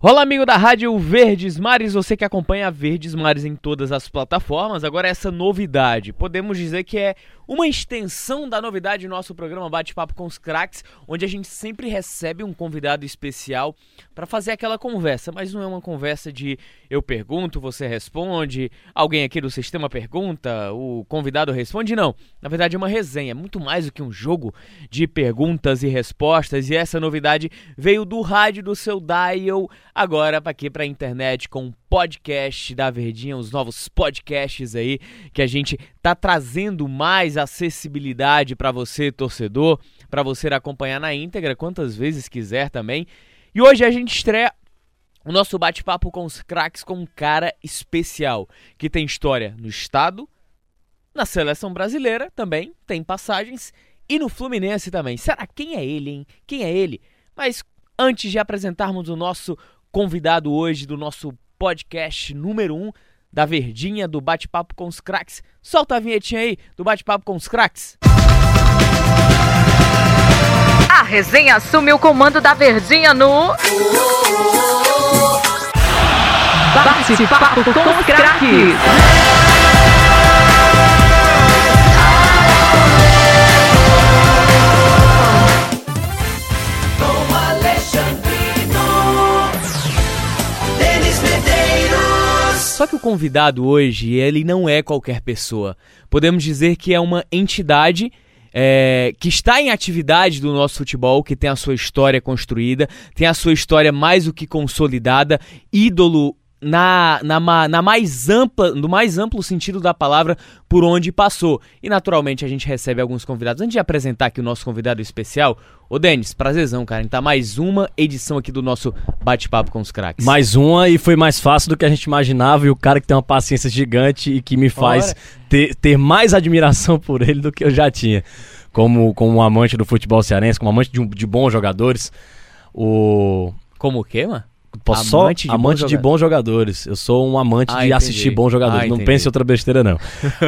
Olá, amigo da Rádio Verdes Mares, você que acompanha a Verdes Mares em todas as plataformas. Agora, essa novidade, podemos dizer que é uma extensão da novidade do nosso programa Bate-Papo com os Cracks, onde a gente sempre recebe um convidado especial para fazer aquela conversa, mas não é uma conversa de eu pergunto, você responde, alguém aqui do sistema pergunta, o convidado responde, não. Na verdade é uma resenha, muito mais do que um jogo de perguntas e respostas, e essa novidade veio do rádio do seu dial agora aqui para a internet com podcast da Verdinha, os novos podcasts aí que a gente tá trazendo mais acessibilidade para você, torcedor, para você acompanhar na íntegra quantas vezes quiser também. E hoje a gente estreia o nosso bate-papo com os craques com um cara especial, que tem história no estado, na seleção brasileira também, tem passagens e no Fluminense também. Será quem é ele, hein? Quem é ele? Mas antes de apresentarmos o nosso convidado hoje do nosso podcast número 1 um da Verdinha do Bate-Papo com os Cracks. Solta a vinhetinha aí do Bate-Papo com os Cracks. A resenha assume o comando da Verdinha no. Bate-Papo com os Cracks. Só que o convidado hoje, ele não é qualquer pessoa. Podemos dizer que é uma entidade é, que está em atividade do nosso futebol, que tem a sua história construída, tem a sua história mais do que consolidada, ídolo na, na, na, mais ampla, no mais amplo sentido da palavra, por onde passou. E naturalmente a gente recebe alguns convidados. Antes de apresentar aqui o nosso convidado especial, ô Denis, prazerzão, cara. Então mais uma edição aqui do nosso bate-papo com os craques. Mais uma e foi mais fácil do que a gente imaginava. E o cara que tem uma paciência gigante e que me faz ter, ter mais admiração por ele do que eu já tinha. Como, como um amante do futebol cearense, como amante de, de bons jogadores. O. Como o quê, mano? Posso amante só de amante bons de bons jogadores. Eu sou um amante ah, de entendi. assistir bons jogadores. Ah, não pense em outra besteira, não.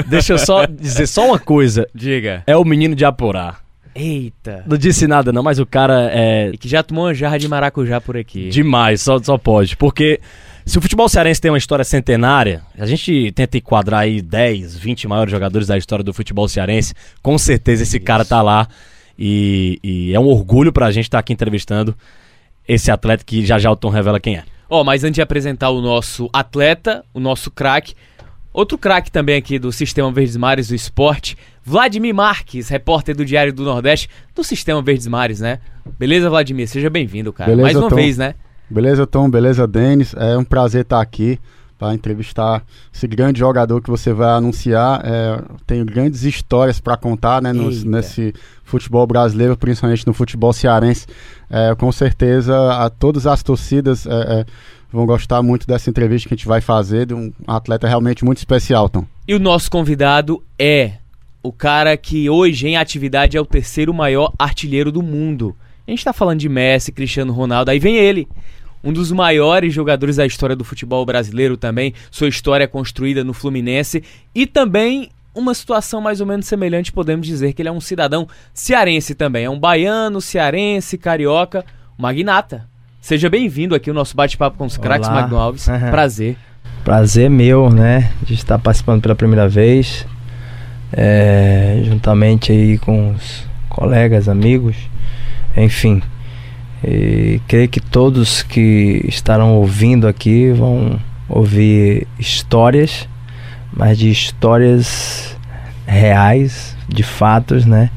Deixa eu só dizer só uma coisa. Diga. É o menino de Aporá. Eita. Não disse nada, não, mas o cara é. E que já tomou uma jarra de maracujá por aqui. Demais, só, só pode. Porque se o futebol cearense tem uma história centenária, a gente tenta enquadrar aí 10, 20 maiores jogadores da história do futebol cearense. Com certeza esse Isso. cara tá lá. E, e, é um orgulho pra gente estar tá aqui entrevistando esse atleta que já já o Tom revela quem é. Ó, oh, mas antes de apresentar o nosso atleta, o nosso craque, outro craque também aqui do Sistema Verdes Mares do esporte, Vladimir Marques, repórter do Diário do Nordeste, do Sistema Verdes Mares, né? Beleza, Vladimir? Seja bem-vindo, cara. Beleza, Mais uma Tom. vez, né? Beleza, Tom. Beleza, Denis. É um prazer estar aqui para entrevistar esse grande jogador que você vai anunciar. É, tenho grandes histórias para contar né, nos, nesse futebol brasileiro, principalmente no futebol cearense. É, com certeza, a todas as torcidas é, é, vão gostar muito dessa entrevista que a gente vai fazer de um atleta realmente muito especial, Tom. E o nosso convidado é o cara que hoje em atividade é o terceiro maior artilheiro do mundo. A gente está falando de Messi, Cristiano Ronaldo, aí vem ele um dos maiores jogadores da história do futebol brasileiro também, sua história é construída no Fluminense e também uma situação mais ou menos semelhante, podemos dizer que ele é um cidadão cearense também, é um baiano, cearense, carioca, magnata. Seja bem-vindo aqui ao nosso bate-papo com os craques, Magno Alves. Prazer. Prazer meu, né, de estar participando pela primeira vez, é, juntamente aí com os colegas, amigos, enfim. E creio que todos que estarão ouvindo aqui vão ouvir histórias, mas de histórias reais, de fatos, né?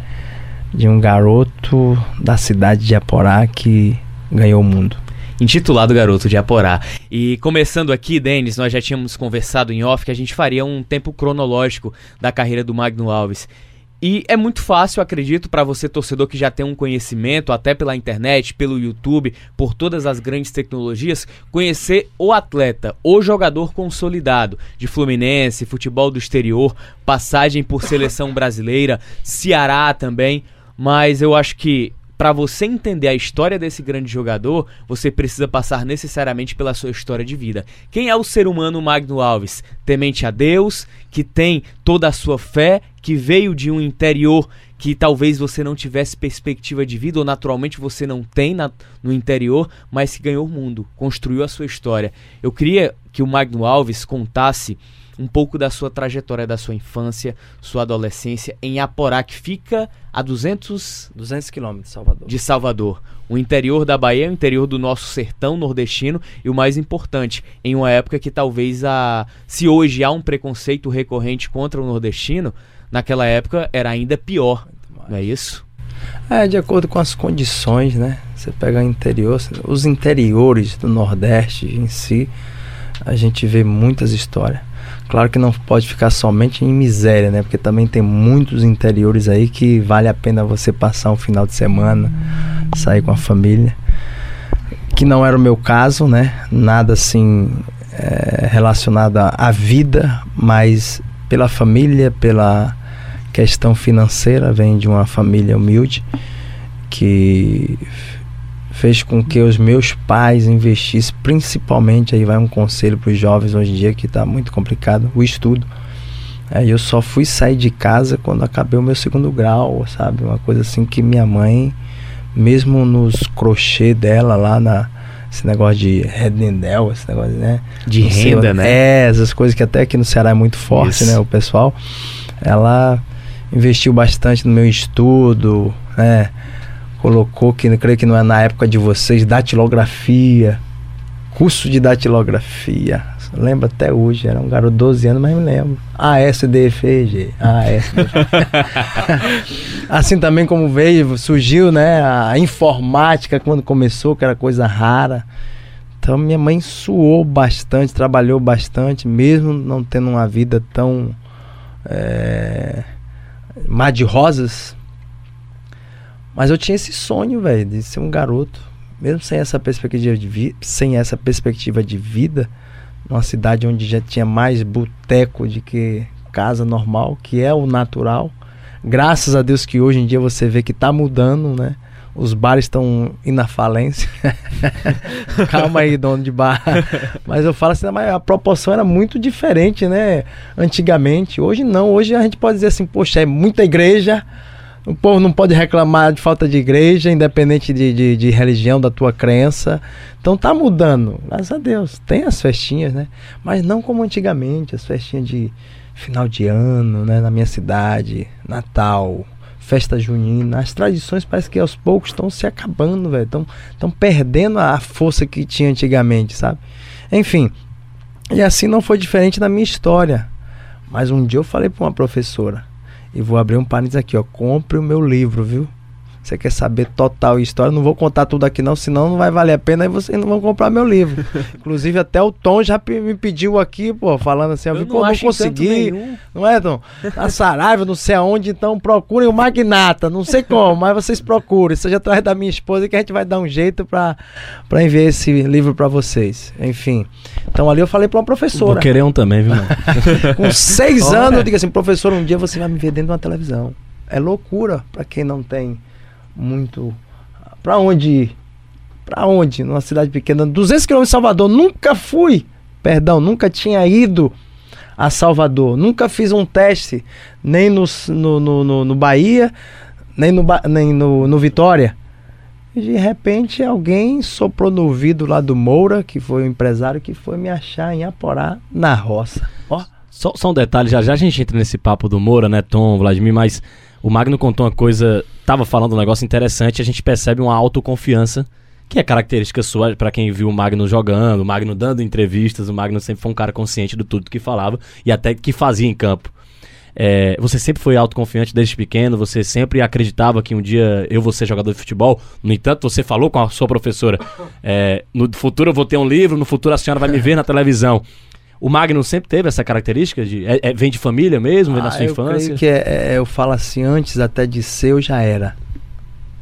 De um garoto da cidade de Aporá que ganhou o mundo. Intitulado Garoto de Aporá. E começando aqui, Denis, nós já tínhamos conversado em off que a gente faria um tempo cronológico da carreira do Magno Alves. E é muito fácil, acredito, para você torcedor que já tem um conhecimento, até pela internet, pelo YouTube, por todas as grandes tecnologias, conhecer o atleta, o jogador consolidado de Fluminense, futebol do exterior, passagem por seleção brasileira, Ceará também. Mas eu acho que para você entender a história desse grande jogador, você precisa passar necessariamente pela sua história de vida. Quem é o ser humano Magno Alves? Temente a Deus, que tem toda a sua fé, que veio de um interior que talvez você não tivesse perspectiva de vida, ou naturalmente você não tem na, no interior, mas que ganhou o mundo, construiu a sua história. Eu queria que o Magno Alves contasse um pouco da sua trajetória, da sua infância, sua adolescência em Aporá, que fica a 200, 200 quilômetros de Salvador. de Salvador. O interior da Bahia, o interior do nosso sertão nordestino e o mais importante, em uma época que talvez a se hoje há um preconceito recorrente contra o nordestino, naquela época era ainda pior, não é isso? É, de acordo com as condições, né? Você pega o interior, os interiores do Nordeste em si, a gente vê muitas histórias. Claro que não pode ficar somente em miséria, né? Porque também tem muitos interiores aí que vale a pena você passar um final de semana, sair com a família. Que não era o meu caso, né? Nada assim é, relacionado à vida, mas pela família, pela questão financeira, vem de uma família humilde que fez com que os meus pais investissem, principalmente aí vai um conselho para os jovens hoje em dia que está muito complicado, o estudo. Aí eu só fui sair de casa quando acabei o meu segundo grau, sabe? Uma coisa assim que minha mãe, mesmo nos crochê dela lá na esse negócio de redendel, esse negócio, né? De Não sei, renda, né? É, essas coisas que até aqui no Ceará é muito forte, Isso. né? O pessoal, ela investiu bastante no meu estudo, né? Colocou que creio que não é na época de vocês, datilografia, curso de datilografia. Lembro até hoje, era um garoto de 12 anos, mas me lembro. ASDFG, ASDFG. assim também como veio, surgiu, né, a informática quando começou, que era coisa rara. Então minha mãe suou bastante, trabalhou bastante, mesmo não tendo uma vida tão é, mar de rosas. Mas eu tinha esse sonho, velho, de ser um garoto, mesmo sem essa perspectiva de vida, sem essa perspectiva de vida, numa cidade onde já tinha mais boteco de que casa normal, que é o natural. Graças a Deus que hoje em dia você vê que tá mudando, né? Os bares estão indo à falência. Calma aí, dono de bar. Mas eu falo assim, mas a proporção era muito diferente, né? Antigamente. Hoje não. Hoje a gente pode dizer assim, poxa, é muita igreja. O povo não pode reclamar de falta de igreja, independente de, de, de religião, da tua crença. Então tá mudando, graças a Deus. Tem as festinhas, né? Mas não como antigamente, as festinhas de final de ano, né? Na minha cidade, Natal, festa junina. As tradições parece que aos poucos estão se acabando, velho. Estão perdendo a força que tinha antigamente, sabe? Enfim, e assim não foi diferente na minha história. Mas um dia eu falei para uma professora, e vou abrir um parênteses aqui, ó. Compre o meu livro, viu? Você quer saber total história? Não vou contar tudo aqui não, senão não vai valer a pena e vocês não vão comprar meu livro. Inclusive até o Tom já me pediu aqui, pô, falando assim, eu, vi, pô, não acho encanto consegui. Não é, Tom? Na Saraiva, não sei aonde, então procurem o Magnata. Não sei como, mas vocês procurem. Seja atrás da minha esposa que a gente vai dar um jeito pra, pra enviar esse livro pra vocês. Enfim. Então ali eu falei pra uma Vou professora. querer um também, viu, mano? Com seis Olha. anos, eu digo assim, professor, um dia você vai me ver dentro de uma televisão. É loucura pra quem não tem muito. Pra onde ir? Pra onde? Numa cidade pequena, 200 quilômetros de Salvador. Nunca fui. Perdão, nunca tinha ido a Salvador. Nunca fiz um teste, nem no, no, no, no- no Bahia, nem no, nem no, no Vitória. E de repente alguém soprou no ouvido lá do Moura, que foi o empresário, que foi me achar em Aporá, na roça. Ó, Só, só um detalhe, já já a gente entra nesse papo do Moura, né, Tom, Vladimir, mas o Magno contou uma coisa, tava falando um negócio interessante, a gente percebe uma autoconfiança, que é característica sua pra quem viu o Magno jogando, o Magno dando entrevistas, o Magno sempre foi um cara consciente de tudo que falava e até que fazia em campo. É, você sempre foi autoconfiante desde pequeno, você sempre acreditava que um dia eu vou ser jogador de futebol. No entanto, você falou com a sua professora: é, no futuro eu vou ter um livro, no futuro a senhora vai me ver na televisão. O Magno sempre teve essa característica de é- é- vem de família mesmo, vem da Ah, sua eu infância. creio que é, é, eu falo assim, antes até de ser, eu já era.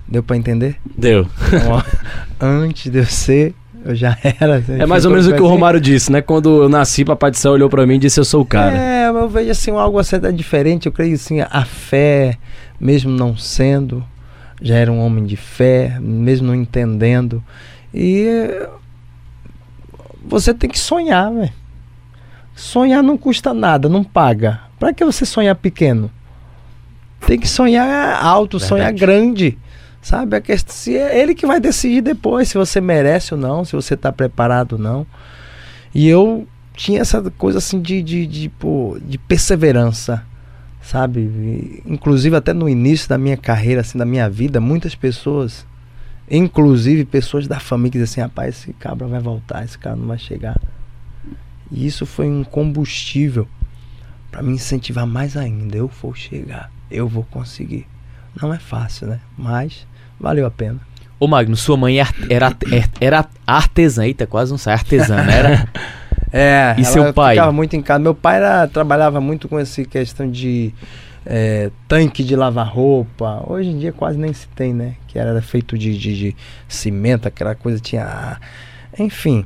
Deu pra entender? Deu. Então, antes de eu ser, eu já era. É mais ou menos o que o Assim, Romário disse, né? Quando eu nasci, Papai do Céu olhou pra mim e disse: Eu sou o cara. É, eu vejo assim algo assim até diferente. Eu creio assim, a fé, mesmo não sendo, já era um homem de fé, mesmo não entendendo. E você tem que sonhar, velho. Sonhar não custa nada, não paga. Para que você sonhar pequeno? Tem que sonhar alto, Verdade. sonhar grande. Sabe? A questão, se é ele que vai decidir depois se você merece ou não, se você está preparado ou não. E eu tinha essa coisa assim de, de, de, pô, de perseverança, sabe? Inclusive até no início da minha carreira, assim, da minha vida, muitas pessoas, inclusive pessoas da família, dizem assim, rapaz, esse cabra vai voltar, esse cara não vai chegar. E isso foi um combustível para me incentivar mais ainda. Eu vou chegar, eu vou conseguir. Não é fácil, né? Mas valeu a pena. Ô Magno, sua mãe era, era, era artesã, eita, quase não sai artesã, né? Era... É, e seu pai? ficava muito em casa. Meu pai era, trabalhava muito com essa questão de é, tanque de lavar roupa. Hoje em dia quase nem se tem, né? Que era feito de, de, de cimento, aquela coisa tinha. Enfim,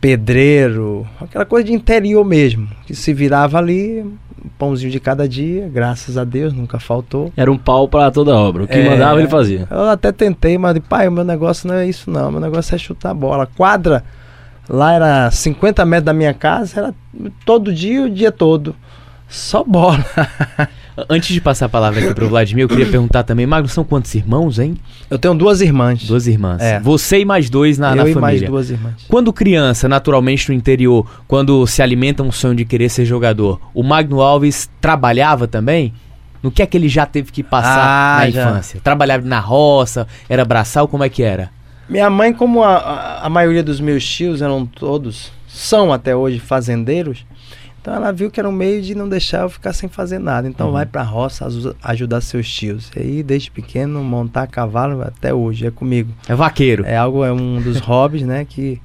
pedreiro, aquela coisa de interior mesmo. Que se virava ali, um pãozinho de cada dia, graças a Deus, nunca faltou. Era um pau para toda obra. O que é, mandava ele fazia. Eu até tentei, mas pai, o meu negócio não é isso não. Meu negócio é chutar bola. Quadra Lá era 50 metros da minha casa, era todo dia, o dia todo. Só bola. Antes de passar a palavra aqui pro Vladimir, eu queria perguntar também, Magno, são quantos irmãos, hein? Eu tenho duas irmãs. Duas irmãs. É. Você e mais dois na, eu na família. Eu e mais duas irmãs. Quando criança, naturalmente no interior, quando se alimenta um sonho de querer ser jogador, o Magno Alves trabalhava também? No que é que ele já teve que passar ah, na já. infância? Trabalhava na roça, era braçal, como é que era? Minha mãe, como a, a, a, maioria dos meus tios eram todos, são até hoje fazendeiros, então ela viu que era um meio de não deixar eu ficar sem fazer nada. Então uhum. vai pra roça ajudar seus tios. E aí, desde pequeno, montar cavalo até hoje é comigo. É vaqueiro. É algo, é um dos hobbies, né, que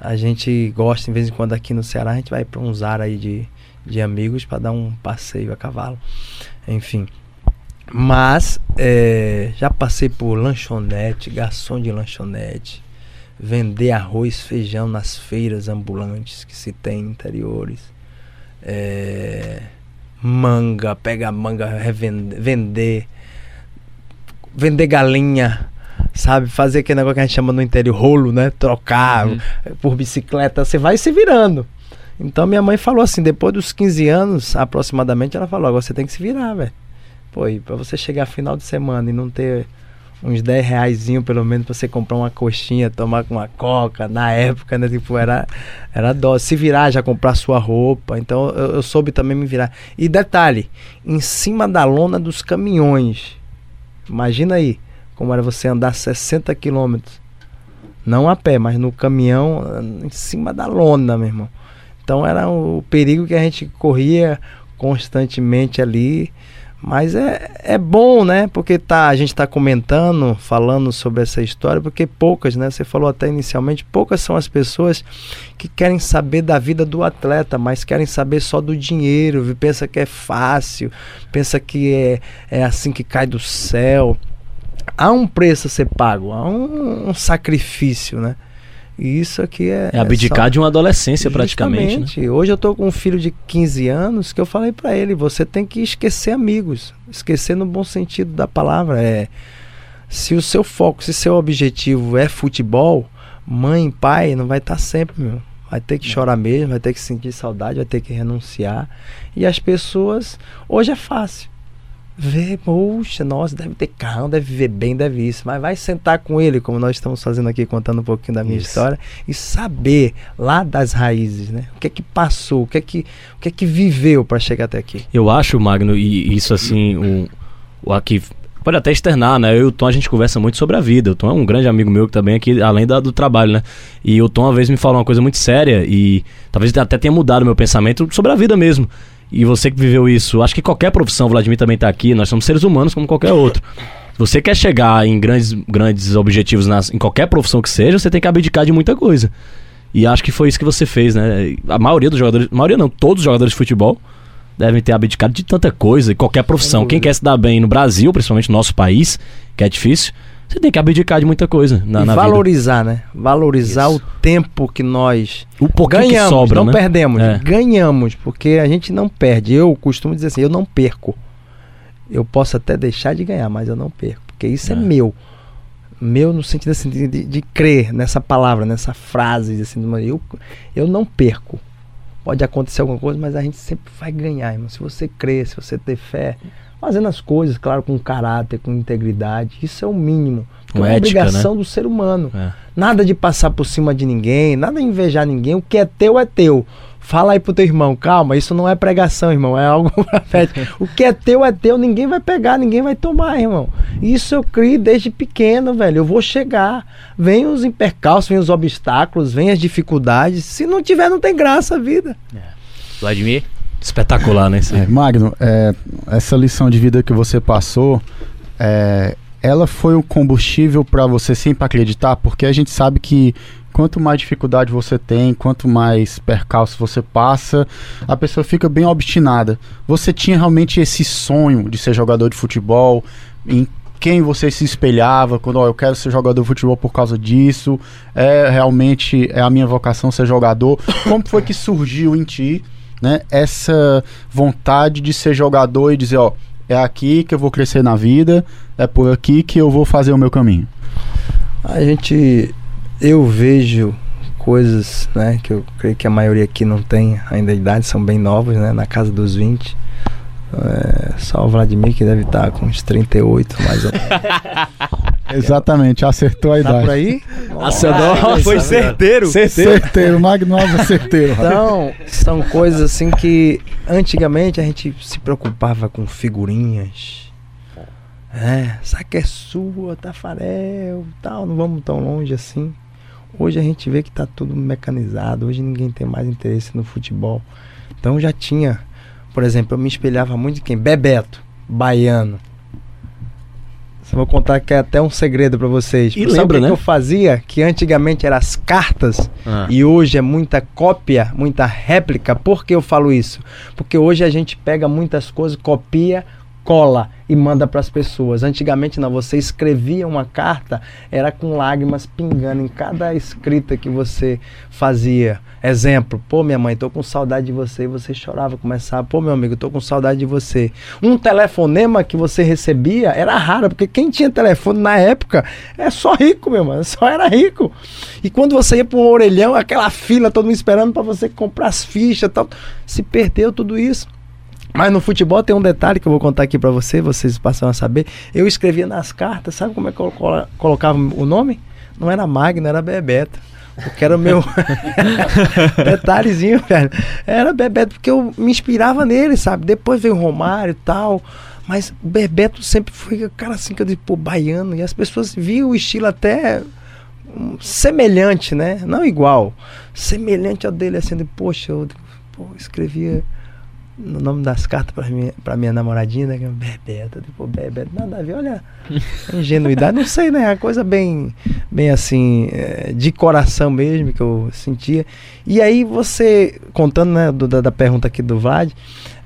a gente gosta, de vez em quando aqui no Ceará, a gente vai pra um zar aí de, de amigos para dar um passeio a cavalo. Enfim. Mas é, já passei por lanchonete, garçom de lanchonete, vender arroz, feijão nas feiras ambulantes que se tem em interiores. É, manga, pegar manga, revender, vender, vender galinha, sabe? Fazer aquele negócio que a gente chama no interior rolo, né? Trocar uhum. por bicicleta, você vai se virando. Então minha mãe falou assim, depois dos 15 anos aproximadamente, ela falou, agora você tem que se virar, velho. Pô, e pra você chegar final de semana e não ter uns 10 reais pelo menos pra você comprar uma coxinha, tomar uma coca, na época, né? Tipo, era, era dó. Se virar, já comprar sua roupa. Então eu, eu soube também me virar. E detalhe, em cima da lona dos caminhões. Imagina aí, como era você andar 60 quilômetros. Não a pé, mas no caminhão, em cima da lona, meu irmão. Então era o perigo que a gente corria constantemente ali. Mas é, é bom, né? Porque tá, a gente está comentando, falando sobre essa história, porque poucas, né? Você falou até inicialmente, poucas são as pessoas que querem saber da vida do atleta, mas querem saber só do dinheiro, pensa que é fácil, pensa que é, é assim que cai do céu. Há um preço a ser pago, há um, um sacrifício, né? E isso aqui é. É abdicar é só... de uma adolescência praticamente. Né? Hoje eu tô com um filho de 15 anos que eu falei para ele: você tem que esquecer amigos. Esquecer no bom sentido da palavra. É. Se o seu foco, se seu objetivo é futebol, mãe, pai, não vai estar tá sempre, meu. Vai ter que chorar mesmo, vai ter que sentir saudade, vai ter que renunciar. E as pessoas. Hoje é fácil vê, poxa, nossa, deve ter carro, deve viver bem, deve isso. Mas vai sentar com ele, como nós estamos fazendo aqui, contando um pouquinho da minha isso. história, e saber lá das raízes, né? O que é que passou, o que é que, o que, é que viveu para chegar até aqui. Eu acho, Magno, e isso assim, um, o aqui pode até externar, né? Eu e o Tom a gente conversa muito sobre a vida. O Tom é um grande amigo meu que também aqui, além da, do trabalho, né? E o Tom uma vez me falou uma coisa muito séria e talvez até tenha mudado meu pensamento sobre a vida mesmo. E você que viveu isso, acho que qualquer profissão, Vladimir também está aqui, nós somos seres humanos como qualquer outro. Se você quer chegar em grandes, grandes objetivos nas, em qualquer profissão que seja, você tem que abdicar de muita coisa. E acho que foi isso que você fez, né? A maioria dos jogadores, a maioria não, todos os jogadores de futebol devem ter abdicado de tanta coisa, qualquer profissão. Quem quer se dar bem no Brasil, principalmente no nosso país, que é difícil, você tem que abdicar de muita coisa na, na valorizar, vida. né? Valorizar Isso. o tempo que nós o ganhamos, sobra, não né? perdemos, é. ganhamos, porque a gente não perde. Eu costumo dizer assim, eu não perco. Eu posso até deixar de ganhar, mas eu não perco. porque isso é, é meu. Meu no sentido assim, de, de, de, crer nessa palavra, nessa frase, assim, eu, eu não perco. Pode acontecer alguma coisa, mas a gente sempre vai ganhar, irmão. Se você crer, se você ter fé, fazendo as coisas, claro, com caráter, com integridade, isso é o mínimo. Com é uma ética, obrigação né? do ser humano. É. Nada de passar por cima de ninguém, nada de invejar ninguém. O que é teu é teu. Fala aí pro teu irmão, calma, isso não é pregação, irmão, é algo profético. O que é teu é teu, ninguém vai pegar, ninguém vai tomar, irmão. Isso eu crio desde pequeno, velho. Eu vou chegar. Vem os impercalços, vem os obstáculos, vem as dificuldades. Se não tiver, não tem graça a vida. É. Vladimir? Espetacular, né? É, Magno, é, essa lição de vida que você passou, é, ela foi o combustível para você sempre acreditar, porque a gente sabe que quanto mais dificuldade você tem, quanto mais percalço você passa, a pessoa fica bem obstinada. Você tinha realmente esse sonho de ser jogador de futebol, em quem você se espelhava, quando ó, eu quero ser jogador de futebol por causa disso, é realmente é a minha vocação ser jogador. Como foi que surgiu em ti, né, essa vontade de ser jogador e dizer, ó, é aqui que eu vou crescer na vida, é por aqui que eu vou fazer o meu caminho? A gente eu vejo coisas, né, que eu creio que a maioria aqui não tem ainda idade, são bem novos, né, na casa dos 20. É, só o Vladimir que deve estar com uns 38, mais ou menos. Exatamente, acertou a tá idade. por aí? Nossa, foi certeiro. Certeiro. Certeiro, Magnosa certeiro. Então, são coisas assim que antigamente a gente se preocupava com figurinhas. É, essa que é sua, Tafarel, tal, não vamos tão longe assim. Hoje a gente vê que está tudo mecanizado, hoje ninguém tem mais interesse no futebol. Então já tinha, por exemplo, eu me espelhava muito em quem? Bebeto, baiano. Só vou contar que é até um segredo para vocês. E Sabe lembra, o que né? que eu fazia? Que antigamente eram as cartas Ah. e hoje é muita cópia, muita réplica. Por que eu falo isso? Porque hoje a gente pega muitas coisas, copia, cola e manda para as pessoas. Antigamente não, você escrevia uma carta, era com lágrimas pingando em cada escrita que você fazia. Exemplo, pô, minha mãe, tô com saudade de você, e você chorava, começava, pô, meu amigo, tô com saudade de você. Um telefonema que você recebia era raro, porque quem tinha telefone na época é só rico, meu mano, só era rico. E quando você ia para um orelhão, aquela fila, todo mundo esperando para você comprar as fichas tal, se perdeu tudo isso. Mas no futebol tem um detalhe que eu vou contar aqui pra você, vocês passam a saber. Eu escrevia nas cartas, sabe como é que eu colo- colocava o nome? Não era Magno, era Bebeto. Porque era o meu. Detalhezinho, velho. Era Bebeto, porque eu me inspirava nele, sabe? Depois veio o Romário e tal. Mas o Bebeto sempre foi o cara assim que eu disse, pô, baiano. E as pessoas viam o estilo até hum, semelhante, né? Não igual. Semelhante ao dele, assim, de, poxa, eu pô, escrevia no nome das cartas pra minha, pra minha namoradinha, né? que é Bebeto, tipo, Bebeto, nada a ver, olha a ingenuidade, não sei, né? A coisa bem, bem assim, é, de coração mesmo que eu sentia. E aí você, contando, né, do- da, da pergunta aqui do Vlad,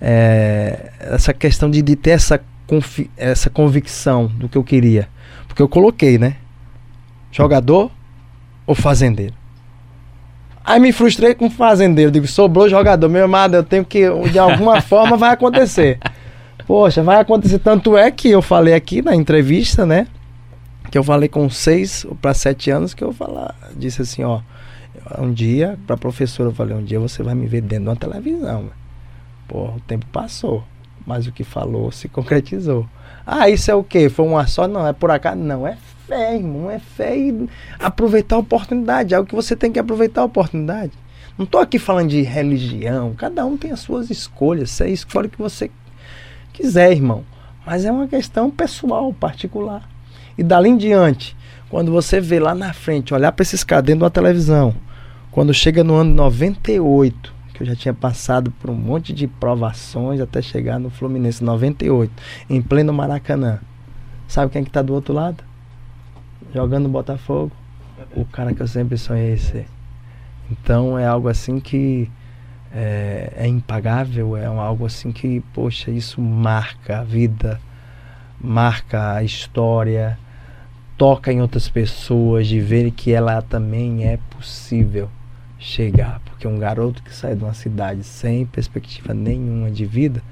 é, essa questão de, de ter essa, confi- essa convicção do que eu queria. Porque eu coloquei, né? Jogador ou fazendeiro? Aí me frustrei com o fazendeiro. Digo, sobrou jogador. Meu amado, eu tenho que. De alguma forma vai acontecer. Poxa, vai acontecer. Tanto é que eu falei aqui na entrevista, né? Que eu falei com seis para sete anos que eu falar, disse assim, ó. Um dia, pra professora, eu falei, um dia você vai me ver dentro de uma televisão. velho. Porra, o tempo passou. Mas o que falou se concretizou. Ah, isso é o quê? Foi uma só? Não, é por acaso? Não, é fé, irmão. É fé e aproveitar a oportunidade. É o que você tem que aproveitar a oportunidade. Não tô aqui falando de religião. Cada um tem as suas escolhas. Você escolhe o que você quiser, irmão. Mas é uma questão pessoal, particular. E dali em diante, quando você vê lá na frente, olhar para esses caras dentro da televisão, quando chega no ano 98, que eu já tinha passado por um monte de provações até chegar no Fluminense 98, em pleno Maracanã. Sabe quem que tá do outro lado? Jogando Botafogo. O cara que eu sempre sonhei ser. Então é algo assim que é, é impagável, é um- algo assim que, poxa, isso marca a vida, marca a história, toca em outras pessoas, de ver que ela também é possível chegar. Porque um garoto que sai de uma cidade sem perspectiva nenhuma de vida,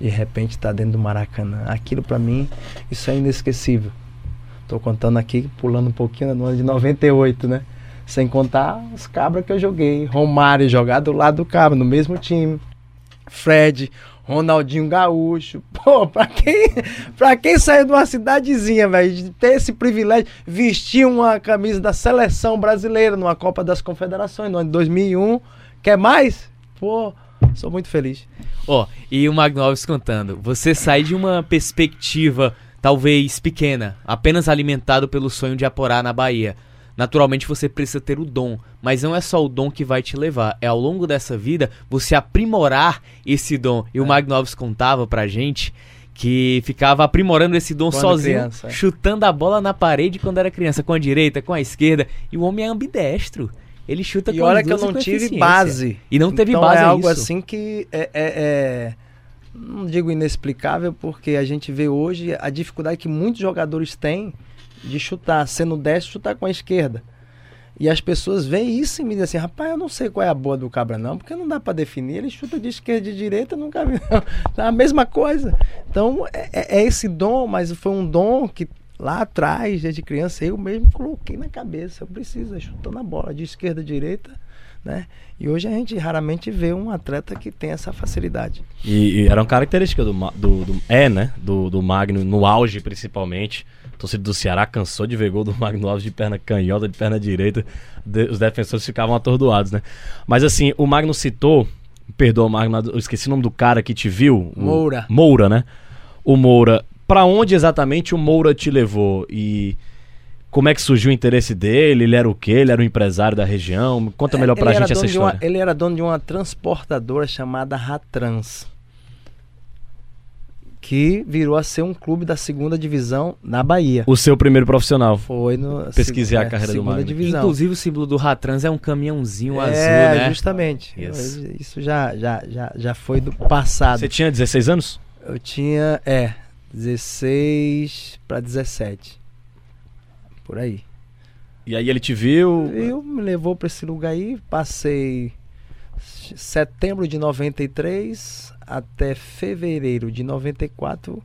de repente está dentro do Maracanã. Aquilo para mim, isso é inesquecível. Tô contando aqui, pulando um pouquinho no ano de 98, né? Sem contar os cabras que eu joguei. Romário jogar do lado do cabra, no mesmo time. Fred, Ronaldinho Gaúcho. Pô, pra quem, pra quem saiu de uma cidadezinha, velho, de ter esse privilégio, vestir uma camisa da seleção brasileira numa Copa das Confederações no ano de 2001. Quer mais? Pô, sou muito feliz. Ó, e o Magno Alves contando, você sai de uma perspectiva talvez pequena, apenas alimentado pelo sonho de aporar na Bahia. Naturalmente você precisa ter o dom, mas não é só o dom que vai te levar, é ao longo dessa vida você aprimorar esse dom. E o Magno Alves contava pra gente que ficava aprimorando esse dom Quando sozinho, criança, é. chutando a bola na parede quando era criança, com a direita, com a esquerda. E o homem é ambidestro. Ele chuta E com olha que eu não tive base. E não teve então base é algo isso. assim que é, é- é- não digo inexplicável porque a gente vê hoje a dificuldade que muitos jogadores têm de chutar, sendo destro, chutar com a esquerda. E as pessoas veem isso e me dizem assim, rapaz, eu não sei qual é a boa do cabra não, porque não dá pra definir, ele chuta de esquerda e de direita, nunca vi. Tá a mesma coisa. Então é, é- é esse dom, mas foi um dom que lá atrás, desde criança, eu mesmo coloquei na cabeça, eu preciso, é chutando a bola de esquerda e direita, né? E hoje a gente raramente vê um atleta que tem essa facilidade. E, e era uma característica do, do, do- É, né? Do, do Magno, no auge principalmente. A torcida do Ceará cansou de ver gol do Magno Alves de perna canhota, de perna direita. De- os defensores ficavam atordoados, né? Mas assim, o Magno citou. Perdoa, Magno, eu esqueci o nome do cara que te viu. o- Moura. Moura, né? O Moura. Pra onde exatamente o Moura te levou? E. Como é que surgiu o interesse dele? Ele era o quê? Ele era um empresário da região? Conta melhor pra Ele era gente essa de uma- história. ele era dono de uma transportadora chamada Ratrans, que virou a ser um clube da segunda divisão na Bahia. O seu primeiro profissional. Foi no Pesquisei a é, carreira do Magno. divisão. Inclusive o símbolo do Ratrans é um caminhãozinho azul, é, né? justamente. Isso. Isso já, já, já, já foi do passado. Você tinha 16 anos? Eu tinha, é, 16 para 17. Por aí. E aí ele te viu. Eu me levou para esse lugar aí, passei setembro de 93 até fevereiro de 94,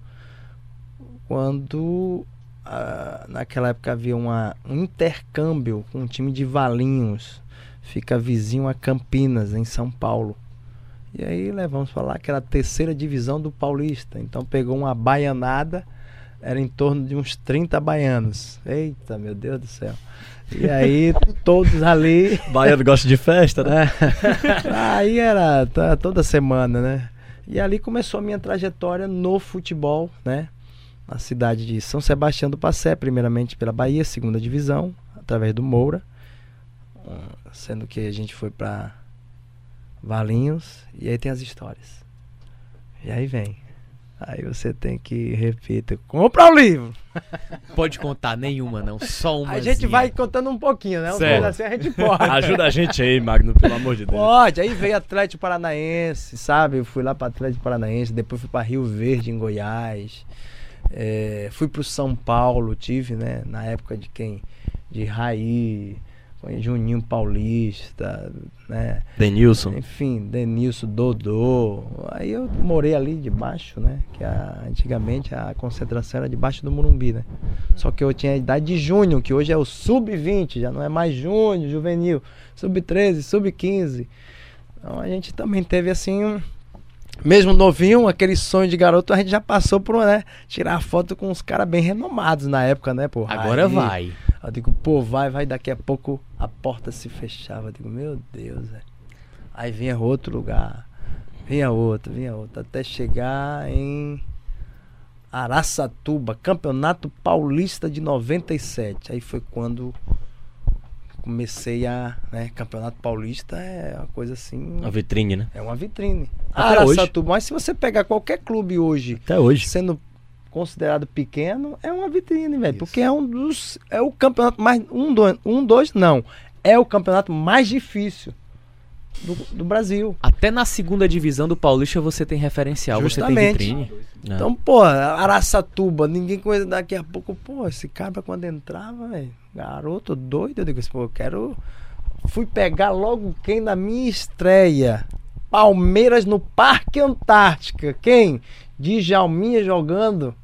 quando ah, naquela época havia uma, um intercâmbio com um time de Valinhos, fica vizinho a Campinas, em São Paulo. E aí levamos para lá que era a terceira divisão do Paulista, então pegou uma baianada, era em torno de uns 30 baianos. Eita, meu Deus do céu. E aí todos ali Baiano gosta de festa, né? é. Aí era tá, toda semana, né? E ali começou a minha trajetória no futebol, né? Na cidade de São Sebastião do Passé, primeiramente pela Bahia, segunda divisão, através do Moura. Ah, Sendo que a gente foi pra Valinhos, e aí tem as histórias. E aí vem. Aí você tem que, repita, compra o livro. Pode contar nenhuma, não. Só uma. A gente vai contando um pouquinho, né? Um pedacinho a gente pode. Ajuda a gente aí, Magno, pelo amor de Deus. Pode, aí veio Atlético Paranaense, sabe? Eu fui lá para Atlético Paranaense, depois fui para Rio Verde, em Goiás. É, fui pro São Paulo, tive, né? Na época de quem? De Raí, Juninho Paulista, né? Denilson. Enfim, Denilson, Dodô. Aí eu morei ali debaixo, né? Que a- antigamente a concentração era debaixo do Morumbi, né? Só que eu tinha a idade de junho, que hoje é o sub-20, já não é mais junho, juvenil. Sub-13, sub-15. Então a gente também teve assim um. Mesmo novinho, aquele sonho de garoto, a gente já passou por, né? Tirar foto com uns caras bem renomados na época, né, pô? Agora Aí, vai. eu digo, pô, vai, vai, daqui a pouco a porta se fechava. Eu digo, meu Deus, velho. Aí vinha outro lugar, vinha outro, vinha outro, até chegar em Araçatuba, Campeonato Paulista de 97. Aí foi quando comecei a, né, Campeonato Paulista é uma coisa assim, A vitrine, né? é uma vitrine. Até hoje. Araçatuba, mas se você pegar qualquer clube hoje Até hoje. sendo considerado pequeno, é uma vitrine, velho. Porque é um dos. É o campeonato mais. Um, dois, um, dois, não. É o campeonato mais difícil do, do Brasil. Até na segunda divisão do Paulista você tem referencial, você Justamente. tem vitrine. É. Então, pô, Araçatuba, ninguém conhece daqui a pouco. Pô, esse cara quando entrava, velho, garoto doido, eu digo assim, pô, eu quero. Fui pegar logo quem na minha estreia. Palmeiras no Parque Antártica. Quem? Djalminha jogando.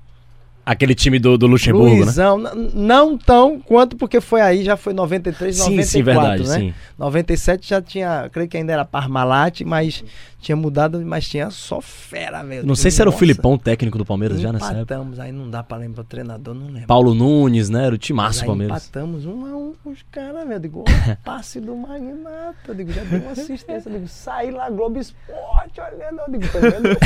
Aquele time do, do Luxemburgo, né? Luizão, n- não tão quanto porque foi aí, já foi 93, Sim, 94, sim, verdade, né? sim. 97 já tinha, creio que ainda era Parmalat, mas tinha mudado, mas tinha só fera, velho. Não sei se era o Nossa, Filipão, técnico do Palmeiras, já nessa época. Empatamos, aí não dá pra lembrar o treinador, não lembro. Paulo Nunes, né? Era o timaço do Palmeiras. empatamos um a um com os caras, velho. Eu Digo, ó, passe do Magnata. Eu digo, já deu uma assistência. Eu digo, saí lá, Globo Esporte, olhando. Eu digo, tá vendo?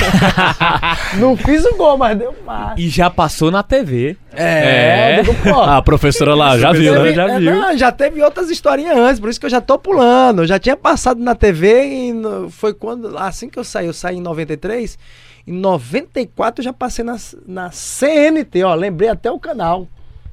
não fiz o gol, mas deu massa. E já passou na TV. É, É. digo, pô. Ah, a professora lá já viu, né? Já é, viu. não, já teve outras historinhas antes, por isso que eu já tô pulando. Eu já tinha passado na TV e foi quando. Assim que eu saí, eu saí em 93. Em 94 eu já passei na, na CNT, ó. Lembrei até o canal.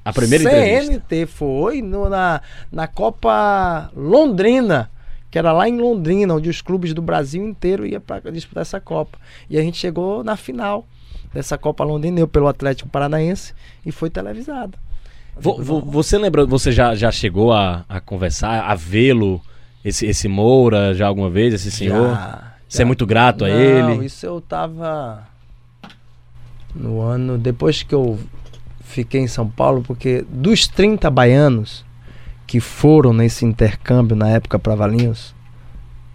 A primeira entrevista. CNT foi no- na, na Copa Londrina, que era lá em Londrina, onde os clubes do Brasil inteiro iam para disputar essa Copa. E a gente chegou na final dessa Copa Londrina, eu pelo Atlético Paranaense, e foi televisada. Vo- vo- você lembra, você já, já chegou a, a conversar, a vê-lo, esse, esse Moura, já alguma vez, esse senhor? Já, Você é muito grato a Não, ele? isso eu tava no ano depois que eu fiquei em São Paulo, porque dos 30 baianos que foram nesse intercâmbio na época para Valinhos,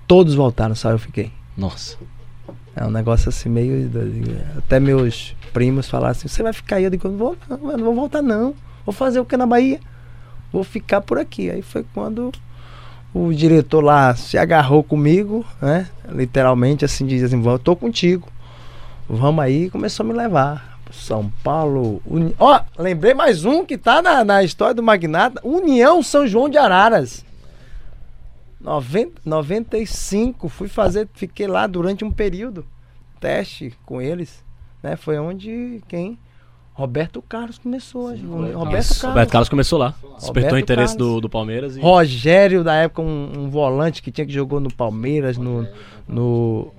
todos voltaram, só eu fiquei. Nossa. É um negócio assim meio até meus primos falaram assim: "Você vai ficar aí?" Eu digo: "Não vou, não, não vou voltar não. Vou fazer o que na Bahia? Vou ficar por aqui". Aí foi quando o diretor lá se agarrou comigo, né? Literalmente assim, diz assim, "Vou- tô contigo. Vamos aí, começou a me levar. São Paulo. Uni... Ó, lembrei mais um que tá na, na história do Magnata. União São João de Araras. 90, 95, fui fazer, fiquei lá durante um período, teste com eles, né? Foi onde quem? Roberto Carlos começou. Roberto Carlos. Roberto Carlos começou lá. Despertou o interesse Carlos. do, do Palmeiras e. Rogério, da época, um, um volante que tinha que jogou no Palmeiras, no, no,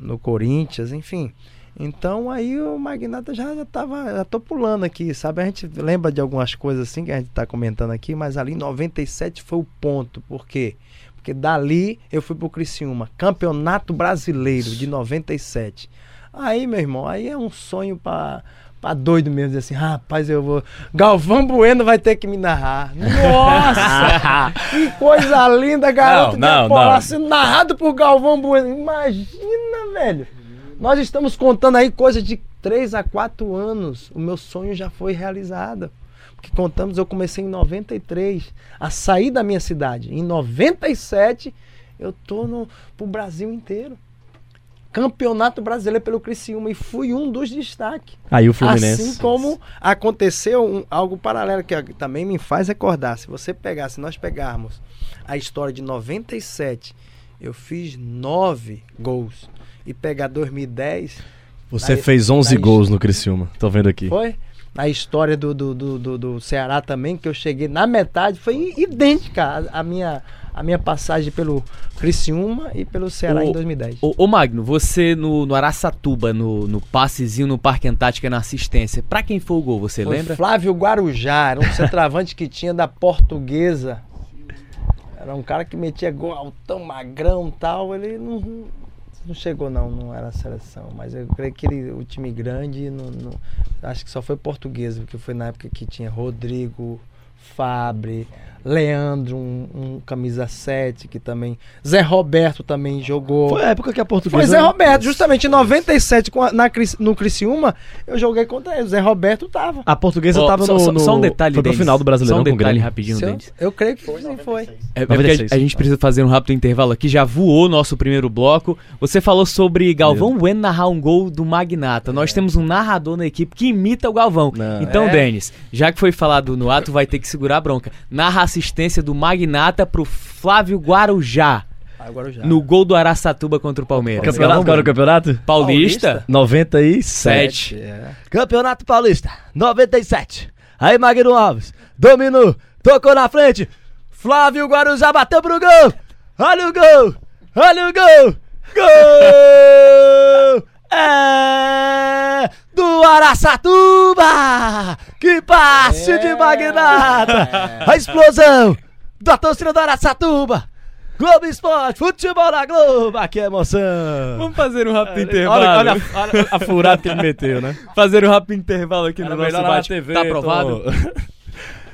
no Corinthians, enfim. Então aí o Magnata já, já tava, já tô pulando aqui, sabe? A gente lembra de algumas coisas assim que a gente tá comentando aqui, mas ali em 97 foi o ponto. Por quê? Porque dali eu fui pro Criciúma, Campeonato Brasileiro de 97. Aí, meu irmão, aí é um sonho pra, pra doido mesmo, dizer assim, rapaz, eu vou. Galvão Bueno vai ter que me narrar. Nossa! que coisa linda, garoto Não, não, não. sendo narrado por Galvão Bueno. Imagina, velho. Nós estamos contando aí coisa de 3 a 4 anos. O meu sonho já foi realizado. Porque contamos, eu comecei em 93 a sair da minha cidade. Em 97 eu tô no pro Brasil inteiro. Campeonato Brasileiro pelo Criciúma e fui um dos destaques. Aí o Fluminense. Assim como aconteceu um- algo paralelo que também me faz recordar. Se você pegar, se nós pegarmos a história de 97, eu fiz nove gols. E pegar 2010, Você Na- fez 11 na- gols no Criciúma. Tô vendo aqui. foi? A história do, do, do, do- do Ceará também, que eu cheguei na metade, foi idêntica a, a minha, a minha passagem pelo Criciúma e pelo Ceará O- em 2010. Ô, ô, Magno, você no, no Araçatuba, no, no passezinho no Parque Antártica na assistência, pra quem foi o gol, você Foi lembra? Flávio Guarujá, era um centroavante que tinha da portuguesa. Era um cara que metia gol altão, magrão e tal. Ele não, não chegou, não, não era a seleção. Mas eu creio que ele, o time grande, não, não- acho que só foi portuguesa, porque foi na época que tinha Rodrigo, Fabre, Leandro, um, um camisa 7 que também. Zé Roberto também jogou. Foi a época que a portuguesa. Foi Zé Roberto, justamente em 97, com a- na, no Criciúma, eu joguei contra ele. Zé Roberto tava. A portuguesa Ó, tava só, no, no- só um detalhe, Foi pro final do Brasileirão Só um detalhe rapidinho, eu, Denis. eu creio que sim, foi. É, é porque 96. a, a gente precisa fazer um rápido intervalo aqui. Já voou o nosso primeiro bloco. Você falou sobre Galvão Bueno narrar um gol do Magnata. Nós temos um narrador na equipe que imita o Galvão. Não. Então, É. Denis, já que foi falado no ato, vai ter que segurar a bronca. Narra a assistência do Magnata pro Flávio Guarujá Agora já. no gol do Araçatuba contra o Palmeiras. Campeonato, qual era o campeonato? Paulista? 97. É. Campeonato Paulista, 97. Aí Magno Alves, dominou, tocou na frente. Flávio Guarujá bateu pro gol. Olha o gol, olha o gol. Gol! É do Araçatuba! Que passe de Magnata! A explosão da torcida do Araçatuba! Globo Esporte, futebol na Globo, aqui é emoção. Vamos fazer um rápido Olha, intervalo. olha, a, olha a furada que ele meteu, né? Fazer um rápido intervalo aqui Era no nosso bate. TV, tá aprovado?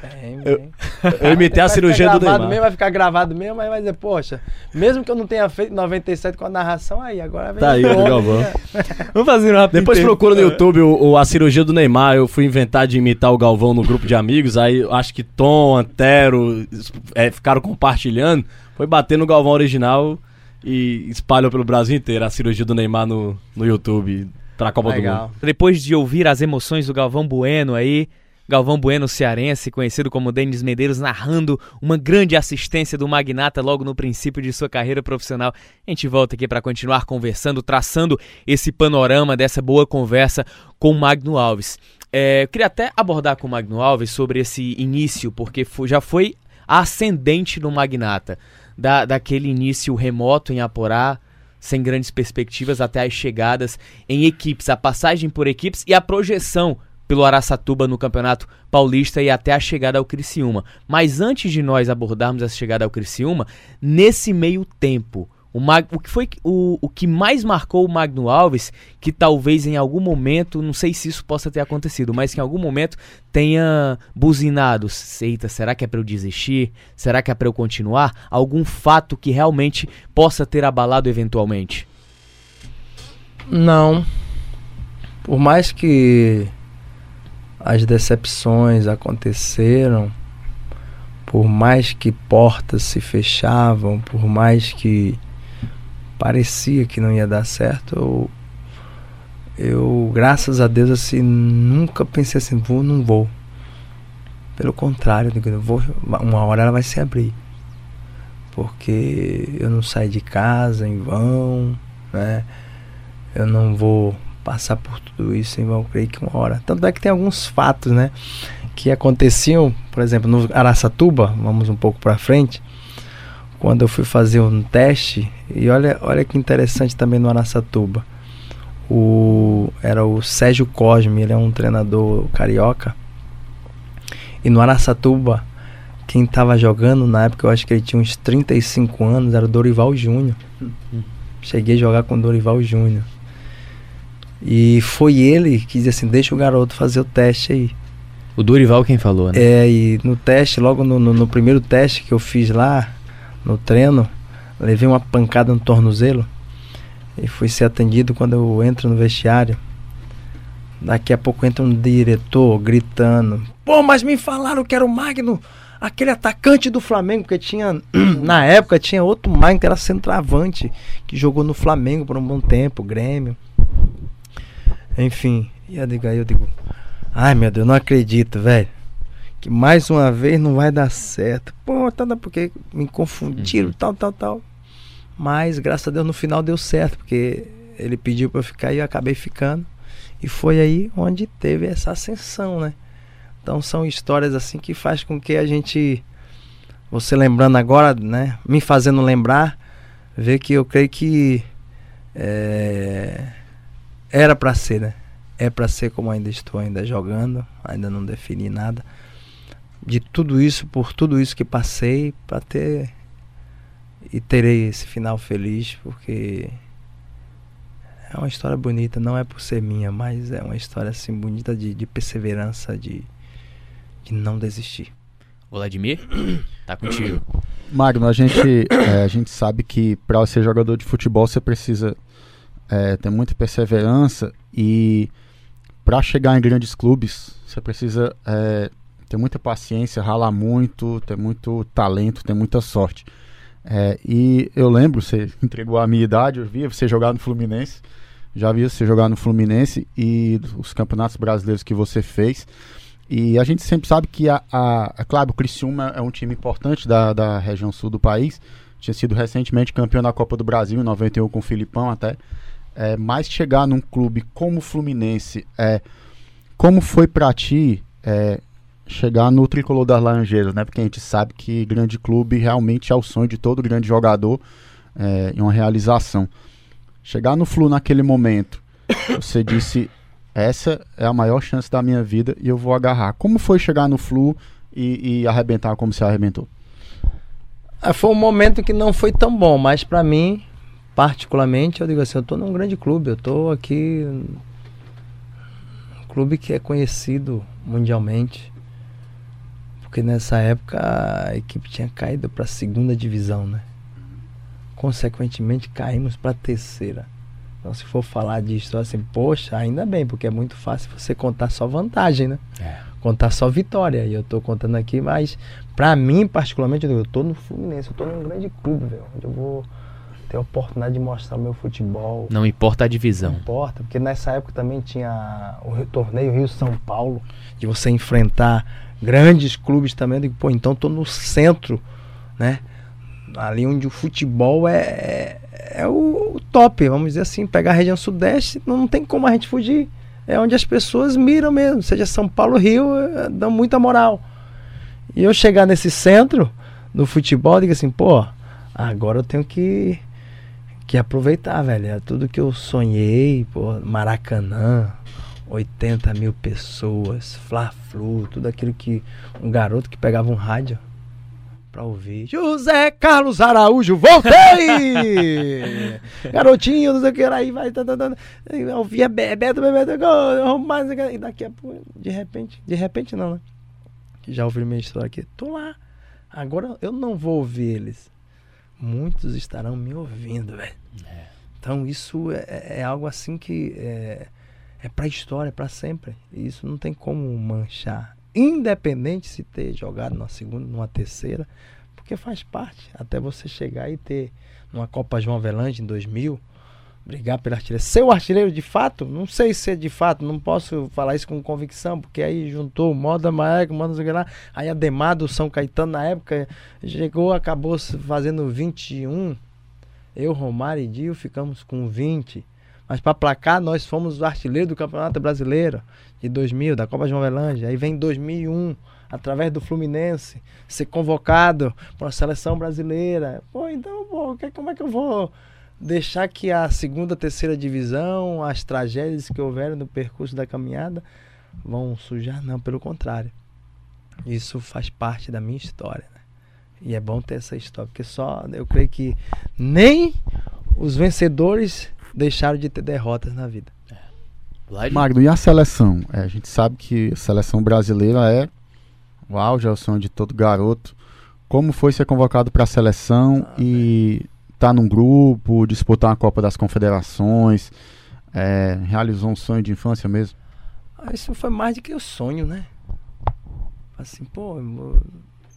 Tô- Bem, Eu- bem. Eu imitei a cirurgia do Neymar. mesmo, vai ficar gravado mesmo, mas vai dizer, poxa, mesmo que eu não tenha feito 97 com a narração, aí agora vem Tá aí, homem, Galvão. né? Vamos fazer um rápido Depois procura no YouTube o, o- a cirurgia do Neymar. Eu fui inventar de imitar o Galvão no grupo de amigos. Aí acho que Tom, Antero é, ficaram compartilhando. Foi bater no Galvão original e espalhou pelo Brasil inteiro a cirurgia do Neymar no, no YouTube pra Copa do Mundo. Legal. Depois de ouvir as emoções do Galvão Bueno aí, Galvão Bueno cearense, conhecido como Denis Medeiros, narrando uma grande assistência do Magnata logo no princípio de sua carreira profissional. A gente volta aqui para continuar conversando, traçando esse panorama dessa boa conversa com Magno Alves. É, eu queria até abordar com o Magno Alves sobre esse início, porque fo- já foi ascendente no Magnata, da, daquele início remoto em Aporá, sem grandes perspectivas até as chegadas em equipes, a passagem por equipes e a projeção pelo Araçatuba no Campeonato Paulista e até a chegada ao Criciúma. Mas antes de nós abordarmos essa chegada ao Criciúma, nesse meio tempo, o, Mag- o que foi o, o que mais marcou o Magno Alves, que talvez em algum momento, não sei se isso possa ter acontecido, mas que em algum momento tenha buzinado, eita, será que é para eu desistir? Será que é para eu continuar? Algum fato que realmente possa ter abalado eventualmente? Não. Por mais que as decepções aconteceram, por mais que portas se fechavam, por mais que parecia que não ia dar certo, eu, eu graças a Deus, assim, nunca pensei assim, vou, não vou. Pelo contrário, eu vou, uma hora ela vai se abrir. Porque eu não saio de casa em vão, né? eu não vou passar por tudo isso em vão, creio que uma hora. Tanto é que tem alguns fatos, né, que aconteciam, por exemplo, no Araçatuba, vamos um pouco para frente, quando eu fui fazer um teste, e olha, olha que interessante também no Araçatuba. O era o Sérgio Cosme, ele é um treinador carioca. E no Araçatuba, quem estava jogando na época, eu acho que ele tinha uns 35 anos, era o Dorival Júnior. Cheguei a jogar com o Dorival Júnior. E foi ele que disse assim: deixa o garoto fazer o teste aí. O Dorival quem falou, né? É, e no teste, logo no, no, no primeiro teste que eu fiz lá, no treino, levei uma pancada no tornozelo e fui ser atendido quando eu entro no vestiário. Daqui a pouco entra um diretor gritando: Pô, mas me falaram que era o Magno, aquele atacante do Flamengo, porque tinha, na época, tinha outro Magno que era centroavante, que jogou no Flamengo por um bom tempo, Grêmio. Enfim, e eu digo, aí eu digo, ai meu Deus, não acredito, velho. Que mais uma vez não vai dar certo. Pô, tá, porque me confundiram, tal, tal, tal. Mas graças a Deus no final deu certo, porque ele pediu pra eu ficar e eu acabei ficando. E foi aí onde teve essa ascensão, né? Então são histórias assim que faz com que a gente, você lembrando agora, né? Me fazendo lembrar, ver que eu creio que é, era pra ser, né? É pra ser como ainda estou ainda jogando, ainda não defini nada. De tudo isso, por tudo isso que passei, pra ter e terei esse final feliz, porque é uma história bonita, não é por ser minha, mas é uma história assim bonita de, de perseverança, de, de não desistir. Vladimir, tá contigo. Magno, a gente, é, a gente sabe que para ser jogador de futebol você precisa é, ter muita perseverança e para chegar em grandes clubes você precisa é, ter muita paciência, ralar muito, ter muito talento, ter muita sorte. É, e eu lembro, você entregou a minha idade, eu via você jogar no Fluminense, já vi você jogar no Fluminense e os campeonatos brasileiros que você fez. E a gente sempre sabe que, a, a, a claro, o Criciúma é um time importante da, da região sul do país. Tinha sido recentemente campeão da Copa do Brasil, em 91, com o Filipão até. É, mas chegar num clube como o Fluminense, é, como foi para ti é, chegar no tricolor das Laranjeiras, né? Porque a gente sabe que grande clube realmente é o sonho de todo grande jogador é, e uma realização. Chegar no Flu naquele momento, você disse essa é a maior chance da minha vida e eu vou agarrar. Como foi chegar no Flu e, e arrebentar como você arrebentou? Ah, Foi um momento que não foi tão bom, mas pra mim, particularmente, eu digo assim, eu tô num grande clube, eu tô aqui um clube que é conhecido mundialmente. Porque nessa época a equipe tinha caído pra segunda divisão, né? Consequentemente caímos pra terceira. Então se for falar disso assim, poxa, ainda bem, porque é muito fácil você contar só vantagem, né? Contar só vitória. E eu tô contando aqui, mas pra mim, particularmente, eu tô no Fluminense, eu tô num grande clube, velho, onde eu vou ter a oportunidade de mostrar o meu futebol. Não importa a Não divisão. importa, porque nessa época também tinha o Rio- torneio Rio-São Paulo, de você enfrentar grandes clubes também. Eu digo, pô, então tô no centro, né? Ali onde o futebol é, é, é o, o top, vamos dizer assim. Pegar a região sudeste, não tem como a gente fugir. É onde as pessoas miram mesmo, seja São Paulo, Rio, eh, dão muita moral. E eu chegar nesse centro do futebol, digo assim, pô, agora eu tenho que que aproveitar, velho. É tudo que eu sonhei, pô, Maracanã, 80 mil pessoas, Fla-Flu, tudo aquilo que um garoto que pegava um rádio pra ouvir. José Carlos Araújo, voltei! Garotinho, não sei o que, aí vai, tá, tá, tá. Eu ouvia Be- Beto, Bebeto, gol, mais, e daqui a pouco, de repente, de repente não, né? Já ouviram minha história aqui, tô lá. Agora eu não vou ouvir eles muitos estarão me ouvindo, velho. Então isso é, é algo assim que é, é pra história, é pra sempre. E isso não tem como manchar. Independente se ter jogado numa segunda, numa terceira, porque faz parte. Até você chegar e ter numa Copa João Avelange em 2000, brigar pelo artilheiro. Ser o artilheiro de fato, não sei se é de fato, não posso falar isso com convicção, porque aí juntou Moda Maego, o Moda não sei o que lá, aí a Demado, São Caetano na época, chegou, acabou fazendo 21. Eu, Romário e Dio ficamos com 20. Mas para placar, nós fomos o artilheiro do Campeonato Brasileiro de 2000, da Copa João Avelange. Aí vem 2001, através do Fluminense, ser convocado para a seleção brasileira. Pô, então, pô, como é que eu vou deixar que a segunda, terceira divisão, as tragédias que houveram no percurso da caminhada, vão sujar? Não, pelo contrário. Isso faz parte da minha história. Né? E é bom ter essa história, porque só eu creio que nem os vencedores deixaram de ter derrotas na vida. Vlad? Magno, e a seleção? É, a gente sabe que a seleção brasileira é o auge, é o sonho de todo garoto. Como foi ser convocado para a seleção Ah, e estar num grupo, disputar uma Copa das Confederações? é, realizou um sonho de infância mesmo? Ah, Isso foi mais do que o sonho, né? Assim, pô,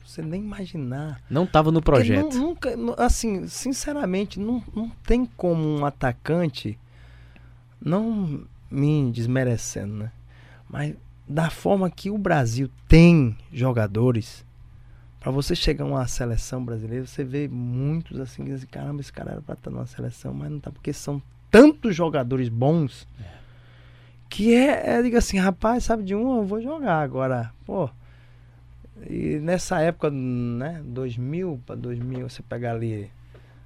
você nem imaginar. Não tava no projeto. nu- nunca, nu- assim, sinceramente, não, não tem como um atacante, não me desmerecendo, né? Mas da forma que o Brasil tem jogadores, pra você chegar a uma seleção brasileira, você vê muitos assim, que dizem, caramba, esse cara era pra estar numa seleção, mas não tá, porque são tantos jogadores bons que é, é diga assim, rapaz, sabe de um, eu vou jogar agora, pô. E nessa época, né, 2000 para 2000, você pegar ali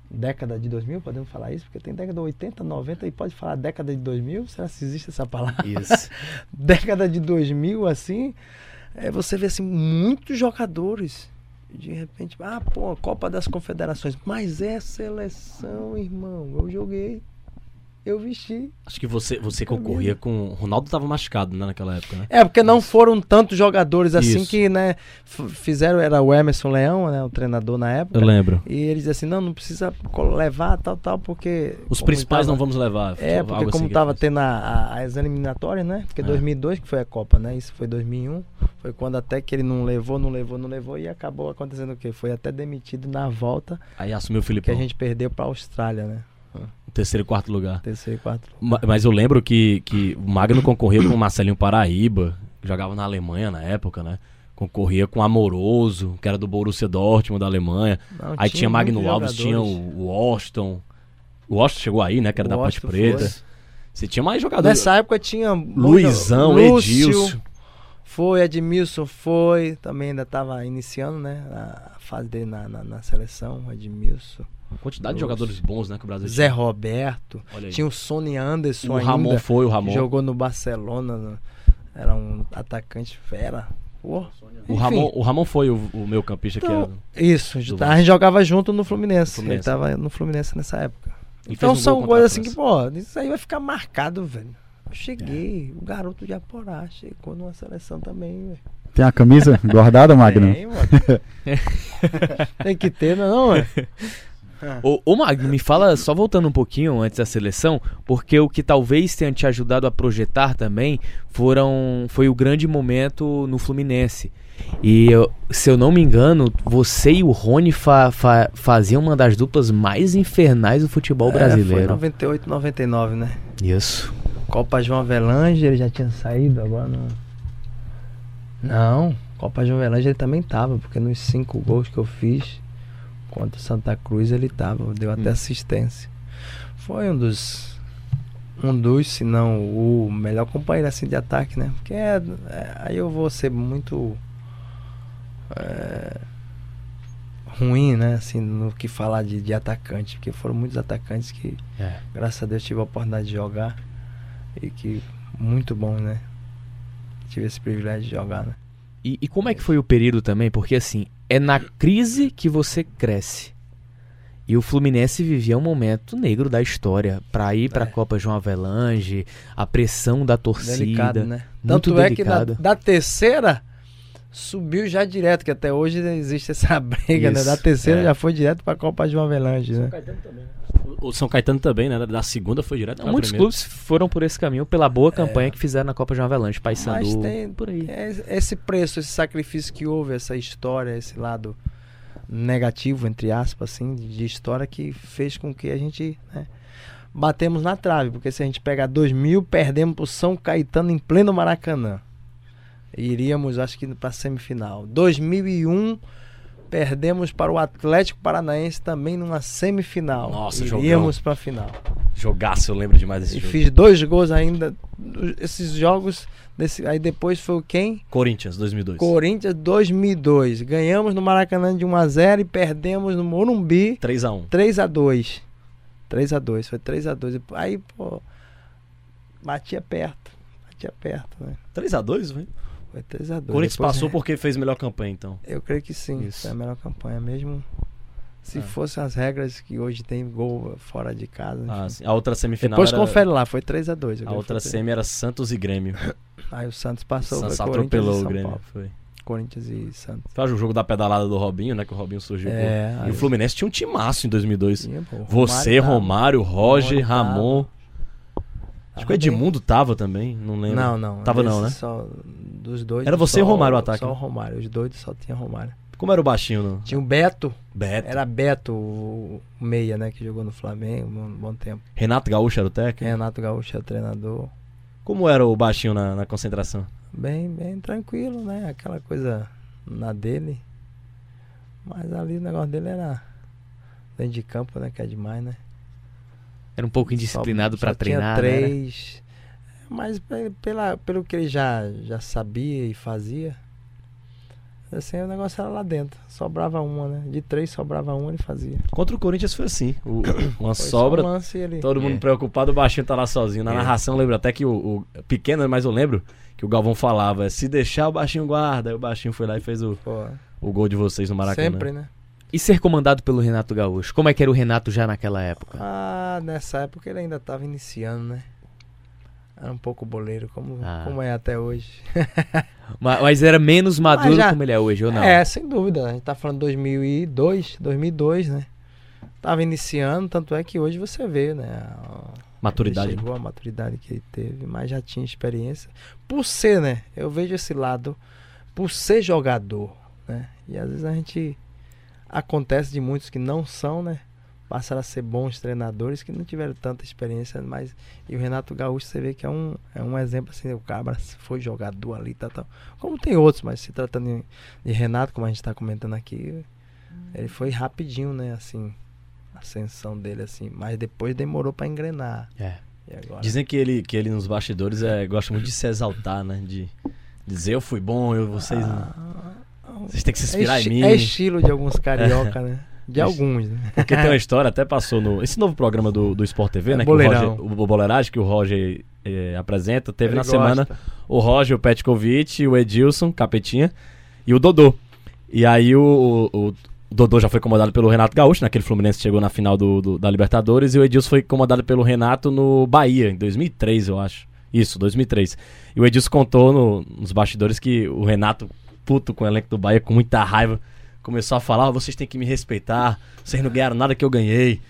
década de 2000, podemos falar isso, porque tem década de 80, 90 e pode falar década de 2000, será que existe essa palavra? Isso. década de 2000 assim, é, você vê assim muitos jogadores de repente, ah, pô, Copa das Confederações, mas é seleção, irmão. Eu joguei, eu vesti. Acho que você, você concorria com. O Ronaldo tava machucado, né, naquela época, né? É, porque não foram tantos jogadores assim Isso. que, né, fizeram, era o Emerson Leão, né, o treinador na época. Eu lembro. E eles assim, não, não precisa levar, tal, tal, porque... Os principais tava- não vamos levar. É, algo porque assim como que tava tendo a- a- as eliminatórias, né? Porque É. 2002 que foi a Copa, né? Isso foi 2001. Foi quando até que ele não levou, não levou, não levou e acabou acontecendo o quê? Foi até demitido na volta Aí assumiu o que Filipão. a gente perdeu pra Austrália, né? Terceiro e quarto lugar. Terceiro e quarto. Ma- Mas eu lembro que, que o Magno concorria com o Marcelinho Paraíba, que jogava na Alemanha na época, né? Concorria com o Amoroso, que era do Borussia Dortmund da Alemanha. Não, Aí tinha Magno muitos Alves, tinha o, Washington. O Washington chegou aí, né? Que era O da Washington Preta. foi. Você tinha mais jogadores. Nessa época tinha Luizão, Lúcio, Edilson. Foi, Edmilson foi, também ainda tava iniciando, né? A fase dele na, na, na seleção, Edmilson. Quantidade de jogadores bons, né? Que o Brasil Zé tinha. Roberto. Olha aí. Tinha o Sony Anderson o ainda. Ramon foi, o Ramon. jogou no Barcelona. no- Era um atacante fera. O. Ramon, o Ramon foi o, o meu campista Então, que era. Isso, a gente tá- gente jogava junto no Fluminense. Fluminense. Ele tava no Fluminense nessa época. E então um são coisas assim que, pô, isso aí vai ficar marcado, velho. Eu cheguei, o garoto de Aporá chegou numa seleção também, velho. Tem a camisa guardada, Magno? Tem, mano. Tem que ter, não é não, velho? Ô, ô Magno, me fala, só voltando um pouquinho antes da seleção, porque o que talvez tenha te ajudado a projetar também foram, foi o grande momento no Fluminense. E eu- se eu não me engano, você e o Rony fa- fa- faziam uma das duplas mais infernais do futebol É, foi brasileiro. 98, 99, né? Isso. Copa João Avelange, ele já tinha saído, agora não. Não, Copa João Avelange ele também tava, porque nos cinco gols que eu fiz contra o Santa Cruz ele tava, deu até Hum. assistência. Foi um dos. Um dos, se não o melhor companheiro assim de ataque, né? Porque é, é- aí eu vou ser muito. é, ruim, né? Assim, no que falar de, de atacante, porque foram muitos atacantes que É. graças a Deus tive a oportunidade de jogar e que muito bom, né? Tive esse privilégio de jogar, né? E, e como é que foi o período também? Porque assim, é na crise que você cresce. E o Fluminense vivia um momento negro da história. Pra ir pra É. Copa João Avelange, a pressão da torcida. Delicado, né? muito Tanto é que da terceira subiu já direto, que até hoje existe essa briga, né? Isso, Da terceira é. já foi direto pra Copa João Avelange, né? O São Caetano também, né? Da segunda foi direto pra Muitos primeira. clubes foram por esse caminho pela boa campanha que fizeram na Copa João Avelange, Mas Paysandu, tem por aí. é esse preço, esse sacrifício que houve, essa história, esse lado negativo, entre aspas, assim, de de história que fez com que a gente né, batemos na trave. Porque se a gente pegar 2000, perdemos pro São Caetano em pleno Maracanã. E iríamos, acho que, para semifinal. 2001, perdemos para o Atlético Paranaense também numa semifinal. Nossa, iríamos para final. Jogaço, eu lembro demais desse E jogo. fiz dois gols ainda. Esses jogos. Desse, aí depois foi o quem? Corinthians, 2002. Corinthians 2002. Ganhamos no Maracanã de 1 a 0 e perdemos no Morumbi 3x1. 3 a 2. 3 a 2, foi 3 a 2. Aí, pô, batia perto. Batia perto, né? 3x2, velho. Foi 3 a 2. Corinthians Depois, passou porque fez melhor campanha, então. Eu creio que sim. Isso. Foi a melhor campanha mesmo. Se É. fossem as regras que hoje tem gol fora de casa. Ah. A outra semifinal Depois era... confere lá, foi 3 a 2. A outra semi era Santos e Grêmio. Aí o Santos passou. Santos foi Corinthians atropelou o Grêmio. Paulo. Foi. Corinthians e Santos. Faz o jogo da pedalada do Robinho, né? Que o Robinho surgiu. É, E o Fluminense tinha um timaço em 2002. Tinha, pô, Você, tava. Romário, Roger, Romário. Ramon. Acho que o Tava bem. Edmundo tava também, não lembro. Não, não. Tava não, né? Só, dos dois. Era você e só- Romário o ataque, Só o né? Romário. Os dois só tinha Romário. Como era o baixinho no Tinha o Beto. Beto? Era Beto, o o meia, né? Que jogou no Flamengo um bom tempo. Renato Gaúcho era o técnico? Renato Gaúcho é o treinador. Como era o baixinho na, na concentração? Bem, bem tranquilo, né? Aquela coisa na dele. Mas ali o negócio dele era dentro de campo, né? Que é demais, né? Era um pouco indisciplinado só treinar, Tinha né? três. Mas pe- pela, pelo que ele já, já sabia e fazia, assim, o negócio era lá dentro. Sobrava uma, né? De três sobrava uma, ele fazia. Contra o Corinthians foi assim. o- uma Foi sobra, um lance ele... todo mundo É. preocupado, o baixinho tá lá sozinho. Na É. narração eu lembro até que o, o- Pequeno, mas eu lembro que o Galvão falava: se deixar o baixinho guarda. Aí o baixinho foi lá e fez o, Pô, o gol de vocês no Maracanã. sempre, né? E ser comandado pelo Renato Gaúcho? Como é que era o Renato já naquela época? Ah, nessa época ele ainda estava iniciando, né? Era um pouco boleiro, como, Ah. como é até hoje. Ma- Mas era menos maduro já- como ele é hoje, ou não? É, sem dúvida. A gente tá falando 2002, 2002, né? Tava iniciando, tanto é que hoje você vê, né? a- Maturidade. Ele chegou a maturidade que ele teve, mas já tinha experiência. Por ser, né? Eu vejo esse lado, por ser jogador, né? E às vezes a gente acontece de muitos que não são, né? Passaram a ser bons treinadores que não tiveram tanta experiência, mas e o Renato Gaúcho você vê que é um, é um exemplo assim, o cara foi jogador ali, tal, tal. Como tem outros, mas se tratando de, de Renato, como a gente está comentando aqui, ele foi rapidinho, né? Assim, a ascensão dele, assim, mas depois demorou para engrenar. É. Dizem que ele, que ele nos bastidores é, gosta muito de se exaltar, né? De dizer eu fui bom, eu, vocês. Ah, Vocês têm que se é, inspirar esti- em mim. é estilo de alguns carioca, né? De alguns, né? Porque tem uma história, até passou no. Esse novo programa do, do Sport TV, É, né? Que o, Boleirão. Roger, o Boleiragem, que o Roger eh, apresenta, teve Ele na gosta. semana o Roger, o Petkovic, o Edilson, Capetinha, e o Dodô. E aí o, o- o Dodô já foi comandado pelo Renato Gaúcho, naquele Fluminense que chegou na final do, do- da Libertadores, e o Edilson foi comandado pelo Renato no Bahia, em 2003, eu acho. Isso, 2003. E o Edilson contou no- nos bastidores que o Renato, puto com o elenco do Bahia, com muita raiva, começou a falar: "Ó, vocês têm que me respeitar, vocês não ganharam nada que eu ganhei.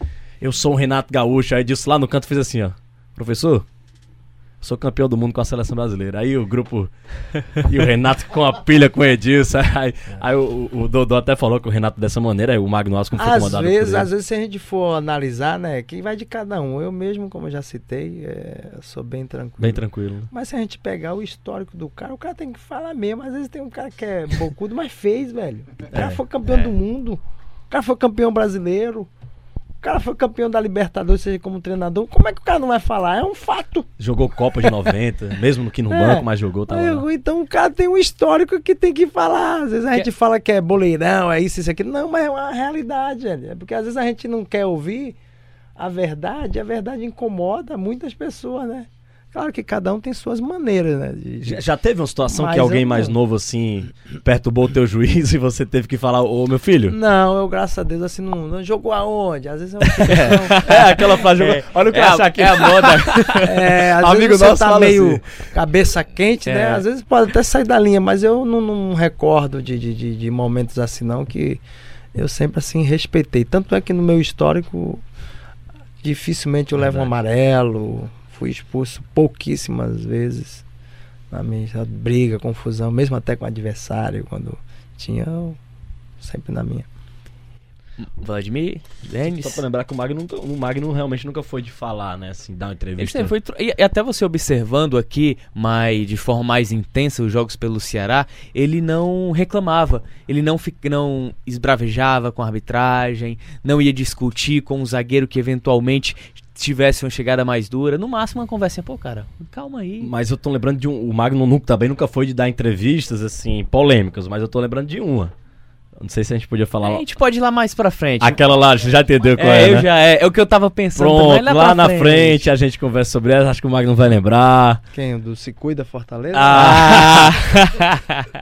Eu sou o Renato Gaúcho. Aí Edilson lá no canto fez assim: ó, professor, sou campeão do mundo com a seleção brasileira. Aí o grupo. e o Renato com a pilha com o Edilson. Aí, aí o, o Dodô até falou que o Renato dessa maneira, aí o Magno Asco foi Às comandado vezes, às vezes, se a gente for analisar, né, quem vai de cada um. Eu mesmo, como eu já citei, é, sou bem tranquilo. Bem tranquilo. Mas se a gente pegar o histórico do cara, o cara tem que falar mesmo. Às vezes tem um cara que é bocudo, mas fez, velho. O cara É, foi campeão é. do mundo. O cara foi campeão brasileiro. O cara foi campeão da Libertadores, seja como treinador. Como é que o cara não vai falar? É um fato. Jogou Copa de 90, mesmo que no É. banco, mas jogou. Aí, Então o cara tem um histórico que tem que falar. Às vezes a Que- gente fala que é boleirão, é isso, isso, aquilo. Não, mas é uma realidade, velho. É porque às vezes a gente não quer ouvir a verdade, e a verdade incomoda muitas pessoas, né? Claro que cada um tem suas maneiras, né? de- Já, já teve uma situação Mas que alguém eu mais novo assim perturbou o teu juiz e você teve que falar, ô meu filho? Não, eu, graças a Deus, assim, não, não jogou aonde? Às vezes é uma questão. É, aquela frase, É, olha o que é eu a- achar aqui. é a moda. É, às Amigo vezes você nosso tá fala meio assim. cabeça quente, né? É. Às vezes pode até sair da linha, mas eu não, não recordo de, de, de, de momentos assim, não, que eu sempre assim respeitei. Tanto é que no meu histórico, dificilmente eu levo um amarelo, fui expulso pouquíssimas vezes na minha briga, confusão, mesmo até com o adversário, quando tinha, eu sempre na minha. Vladimir, Denis. Só pra lembrar que o Magno, nunca, o Magno realmente nunca foi de falar, né? Assim, dar uma entrevista. foi e, e até você observando aqui, mas de forma mais intensa, os jogos pelo Ceará, ele não reclamava, ele não, não esbravejava com a arbitragem, não ia discutir com o zagueiro que eventualmente tivesse uma chegada mais dura. No máximo, uma conversinha, pô, cara, calma aí. Mas eu tô lembrando de um. O Magno nunca, também nunca foi de dar entrevistas, assim, polêmicas, mas eu tô lembrando de uma. Não sei se a gente podia falar. a gente pode ir lá mais pra frente. Aquela lá, você já entendeu qual é, é, eu né? já é, é o que eu tava pensando. Pronto, lá, pra na frente. a gente conversa sobre ela, acho que o Magno vai lembrar. Quem? O do Se Cuida Fortaleza? Ah!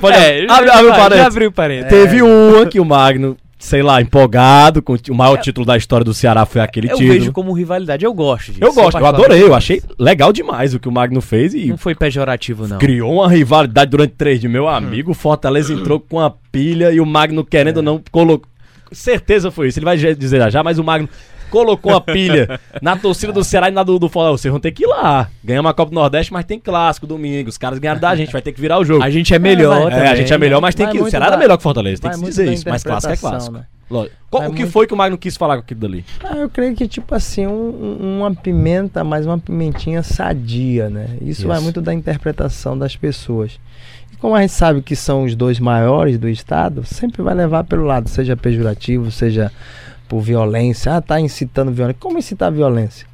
Pode, É, já- abre, já- abre o já parênteses. abriu o parênteses. Teve uma que o Magno, sei lá, empolgado, com o maior título da história do Ceará foi aquele Eu título. vejo como rivalidade, eu gosto disso. Eu gosto, eu adorei, eu achei legal demais o que o Magno fez e Não foi pejorativo, não. criou uma rivalidade durante três de meu amigo. O Fortaleza entrou com a pilha e o Magno, querendo ou não, colocou. Certeza foi isso, ele vai dizer já já, mas o Magno colocou a pilha na torcida do Ceará e na do, do Fortaleza. Vocês vão ter que ir lá. Ganhamos a Copa do Nordeste, mas tem clássico domingo. Os caras ganharam da gente, vai ter que virar o jogo. A gente é melhor É, É, a gente é melhor, mas tem Vai que. O muito Ceará da- era melhor que o Fortaleza, tem vai que se dizer isso. Mas clássico é clássico. né? Lógico. Qual- Vai o que muito- foi que o Magno quis falar com aquilo dali? Ah, eu creio que tipo assim, um- um- uma pimenta, mas uma pimentinha sadia, né? Isso, vai Isso. muito da interpretação das pessoas. E como a gente sabe que são os dois maiores do estado, sempre vai levar pelo lado, seja pejorativo, seja por violência. Ah, tá incitando violência. Como incitar violência?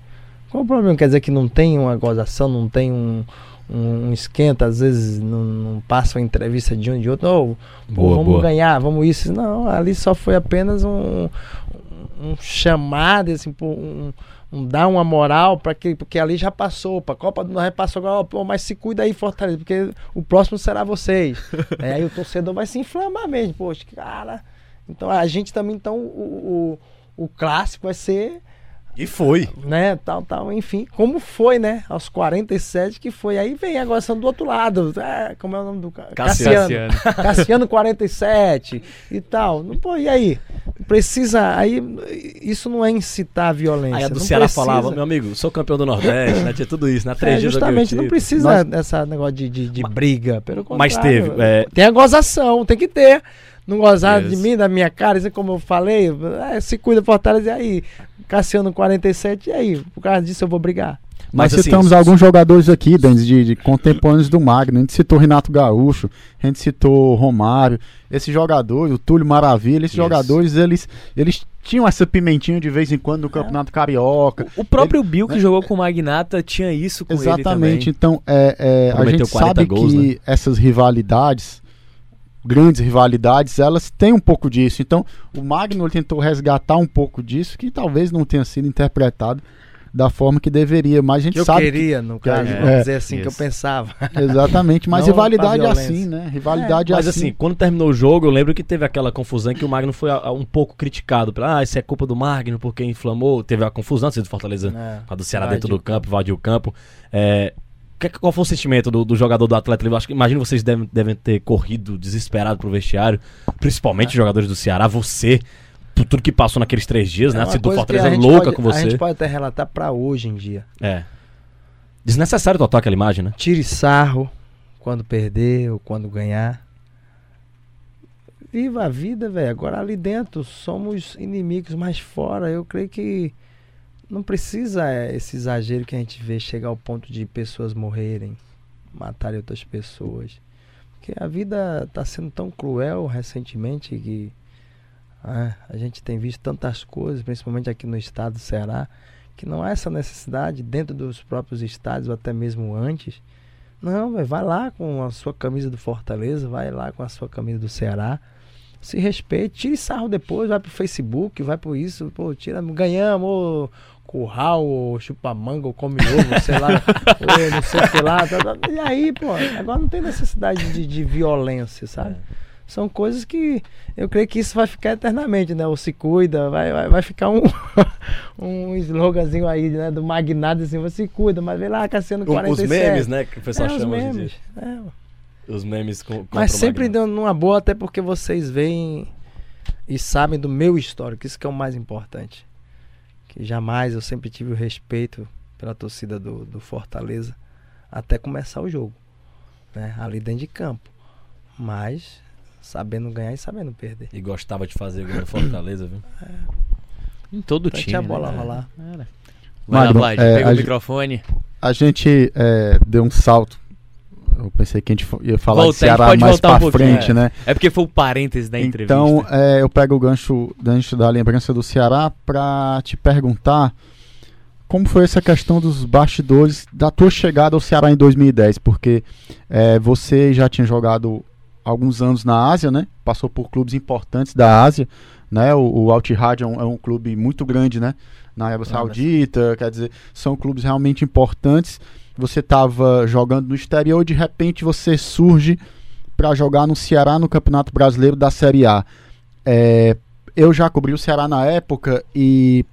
Qual o problema? Quer dizer que não tem uma gozação, não tem um, um, um esquenta, às vezes não, não passa uma entrevista de um de outro. Pô, Boa, vamos boa. ganhar, vamos isso. Não, ali só foi apenas um, um chamado, assim, um, um dar uma moral para que porque ali já passou, para Copa do Nordeste passou agora, pô, mas se cuida aí, Fortaleza, porque o próximo será vocês. É, aí o torcedor vai se inflamar mesmo, poxa, cara. Então a gente também, então, o, o, o clássico vai ser E foi. né, tal, tal, enfim, como foi, né, aos 47 que foi, aí vem agora são do outro lado, é, como é o nome do cara? Cassiano. Cassiano, Cassiano 47 e tal, Não, pô, e aí? Precisa, aí, isso não é incitar a violência. Aí a do não Ceará precisa. falava, meu amigo, sou campeão do Nordeste, né? Tinha tudo isso, na É, três dias ganhei o justamente, não precisa dessa negócio de, de, de briga, pelo contrário. Mas teve, é- Tem a gozação, tem que ter. Não gozar de mim, da minha cara, isso é como eu falei, é, se cuida Fortaleza, e aí? Cassiano 47, e aí? Por causa disso eu vou brigar. Mas, Mas, assim, citamos s- alguns jogadores aqui, Denis, de, de contemporâneos do Magno. A gente citou Renato Gaúcho, a gente citou Romário. Esses jogadores, o Túlio Maravilha, esses Isso. jogadores, eles, eles tinham essa pimentinha de vez em quando no Campeonato Carioca. O próprio Bill que jogou com o Magnata tinha isso com ele Exatamente. também. Então, é, é, a gente 40 sabe gols, que né? essas rivalidades, grandes rivalidades, elas têm um pouco disso. Então, o Magno tentou resgatar um pouco disso, que talvez não tenha sido interpretado da forma que deveria. Mas a gente que eu sabe. queria, no caso, é, vamos dizer assim, que eu isso. pensava. Que, exatamente, mas Não rivalidade é assim, né? Rivalidade é, Mas assim. assim, quando terminou o jogo, eu lembro que teve aquela confusão que o Magno foi ah, um pouco criticado. Pela, ah, isso é culpa do Magno porque inflamou. Teve a confusão antes do Fortaleza, É, a do Ceará dentro do campo, invadiu o campo. É, que- qual foi o sentimento do, do jogador do Atlético? Eu acho que imagino vocês devem, devem ter corrido desesperado pro vestiário, principalmente os jogadores do Ceará, você, por tudo que passou naqueles três dias, É né? A do Fortaleza a louca pode- com A você. gente pode até relatar pra hoje em dia. É. Desnecessário total aquela imagem, né? Tire sarro quando perder ou quando ganhar. Viva a vida, velho. Agora ali dentro somos inimigos, mas fora eu creio que não precisa é, esse exagero que a gente vê chegar ao ponto de pessoas morrerem, matarem outras pessoas. Porque a vida está sendo tão cruel recentemente que ah, a gente tem visto tantas coisas, principalmente aqui no estado do Ceará, que não há essa necessidade dentro dos próprios estádios ou até mesmo antes. Não, vai lá com a sua camisa do Fortaleza, vai lá com a sua camisa do Ceará. Se respeite, tire sarro depois, vai pro Facebook, vai pro isso, pô, tira, ganhamos, curral, ou chupa-manga, ou come ovo, sei lá, ou não sei o que lá. tá, tá. E aí, pô, agora não tem necessidade de, de violência, sabe? São coisas que eu creio que isso vai ficar eternamente, né? O se cuida, vai, vai, vai ficar um, um sloganzinho aí, né? Do magnata assim, você se cuida, mas vem lá, Cassiano O- Os 47. memes, né? Que o pessoal É, os chama hoje em dia. memes. é. Os memes com. Mas sempre dando numa boa, até porque vocês veem e sabem do meu histórico, isso que é o mais importante. Que jamais eu sempre tive o respeito pela torcida do, do Fortaleza até começar o jogo. Né? Ali dentro de campo. Mas sabendo ganhar e sabendo perder. E gostava de fazer gol no Fortaleza, viu? Em todo Então time. tinha a bola né? rolar. Era. Vai lá, Magno, Vlad, é, pega o microfone. A gente é, deu um salto. Eu pensei que a gente ia falar Volta, de Ceará mais um pra pouquinho, frente, é. né? É porque foi o parêntese da entrevista. Então, é, eu pego o gancho, gancho da lembrança do Ceará pra te perguntar como foi essa questão dos bastidores da tua chegada ao Ceará em 2010, porque é, você já tinha jogado alguns anos na Ásia, né? Passou por clubes importantes da Ásia, né? O, o Al Ittihad é um, é um clube muito grande, né? Na Arábia Saudita, quer dizer, são clubes realmente importantes. Você estava jogando no exterior e de repente você surge para jogar no Ceará no Campeonato Brasileiro da Série A. É, eu já cobri o Ceará na época e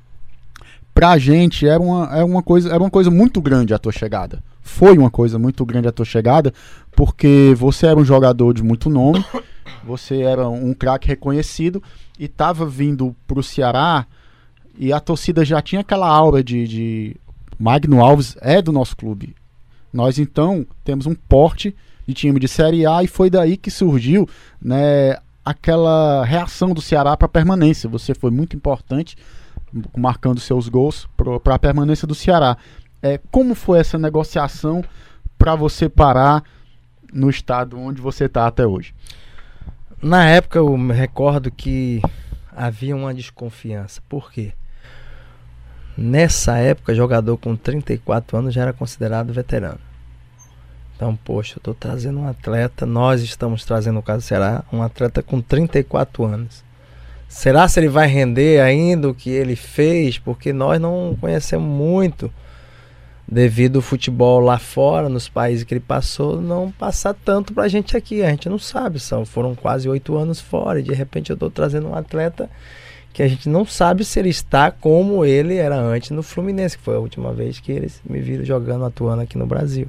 pra gente era uma, era uma coisa era uma coisa muito grande a tua chegada. Foi uma coisa muito grande a tua chegada, porque você era um jogador de muito nome, você era um craque reconhecido e estava vindo pro Ceará e a torcida já tinha aquela aura de, de Magno Alves é do nosso clube. Nós então temos um porte de time de Série A e foi daí que surgiu né, aquela reação do Ceará para a permanência. Você foi muito importante marcando seus gols para a permanência do Ceará. É, como foi essa negociação para você parar no estado onde você está até hoje? Na época eu me recordo que havia uma desconfiança. Por quê? Nessa época, jogador com 34 anos já era considerado veterano. Então, poxa, eu estou trazendo um atleta, nós estamos trazendo, no caso Ceará, um atleta com 34 anos. Será se ele vai render ainda o que ele fez? Porque nós não conhecemos muito devido ao futebol lá fora, nos países que ele passou, não passar tanto pra gente aqui. A gente não sabe, são, foram quase oito anos fora e de repente eu estou trazendo um atleta que a gente não sabe se ele está como ele era antes no Fluminense, que foi a última vez que eles me viram jogando, atuando aqui no Brasil.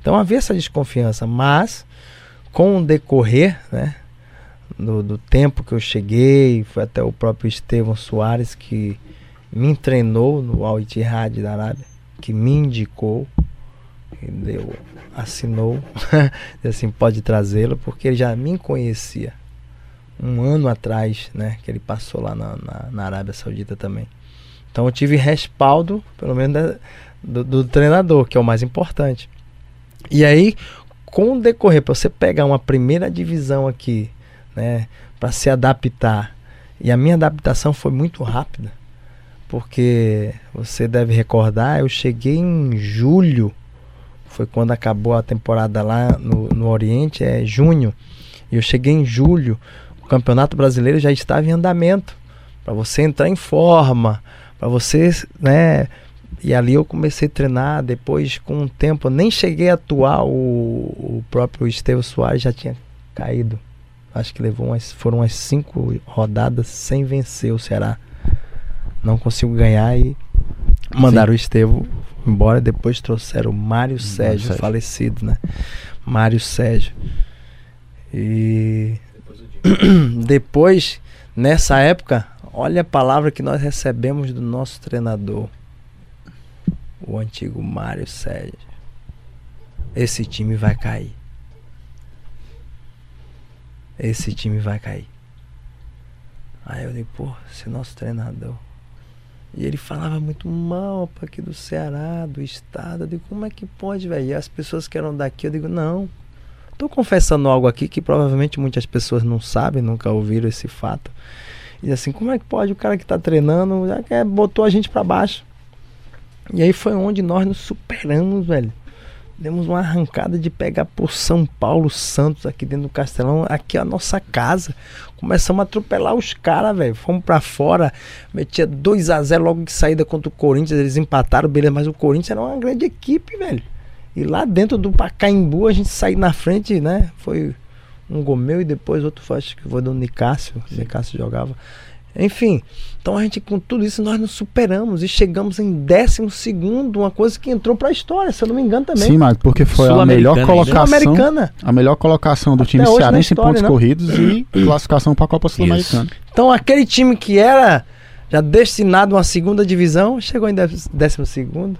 Então havia essa desconfiança, mas com o decorrer né, do, do tempo que eu cheguei, foi até o próprio Estevão Soares que me treinou no Al Ittihad da Arábia, que me indicou, deu, assinou, assim, pode trazê-lo, porque ele já me conhecia um ano atrás, né, que ele passou lá na, na, na Arábia Saudita também. Então eu tive respaldo, pelo menos, da, do, do treinador, que é o mais importante. E aí, com o decorrer, para você pegar uma primeira divisão aqui, né, para se adaptar, e a minha adaptação foi muito rápida, porque você deve recordar, eu cheguei em julho, foi quando acabou a temporada lá no, no Oriente, é junho, e eu cheguei em julho, Campeonato Brasileiro já estava em andamento, para você entrar em forma, para você, né, E ali eu comecei a treinar, depois com um tempo, eu nem cheguei a atuar, o, o próprio Estevam Soares já tinha caído. Acho que levou umas, foram umas cinco rodadas sem vencer o Ceará. Não consigo ganhar e mandaram Sim. o Estevam embora. Depois trouxeram o Mário Sérgio, Sérgio, falecido, né? Mário Sérgio. E depois, nessa época, olha a palavra que nós recebemos do nosso treinador, o antigo Mário Sérgio. Esse time vai cair. Esse time vai cair. Aí eu digo, pô, esse nosso treinador. E ele falava muito mal aqui do Ceará, do estado. Eu digo, como é que pode, velho? E as pessoas que eram daqui, eu digo, não. Tô confessando algo aqui que provavelmente muitas pessoas não sabem, nunca ouviram esse fato. E assim, como é que pode o cara que tá treinando, já que botou a gente para baixo? E aí foi onde nós nos superamos, velho. Demos uma arrancada de pegar por São Paulo Santos aqui dentro do Castelão, aqui é a nossa casa. Começamos a atropelar os caras, velho. Fomos para fora, metia 2 a 0 logo de saída contra o Corinthians, eles empataram, beleza, mas o Corinthians era uma grande equipe, velho. E lá dentro do Pacaembu a gente saiu na frente, né? Foi um gol meu e depois outro foi, acho que foi do Nicásio. O Nicásio jogava. Enfim, então a gente, com tudo isso, nós nos superamos e chegamos em décimo segundo, uma coisa que entrou para a história, se eu não me engano também. Sim, mas porque foi a melhor colocação, a melhor colocação do time cearense em pontos não? corridos e classificação para a Copa Sul-Americana. Então aquele time que era já destinado a uma segunda divisão, chegou em décimo segundo.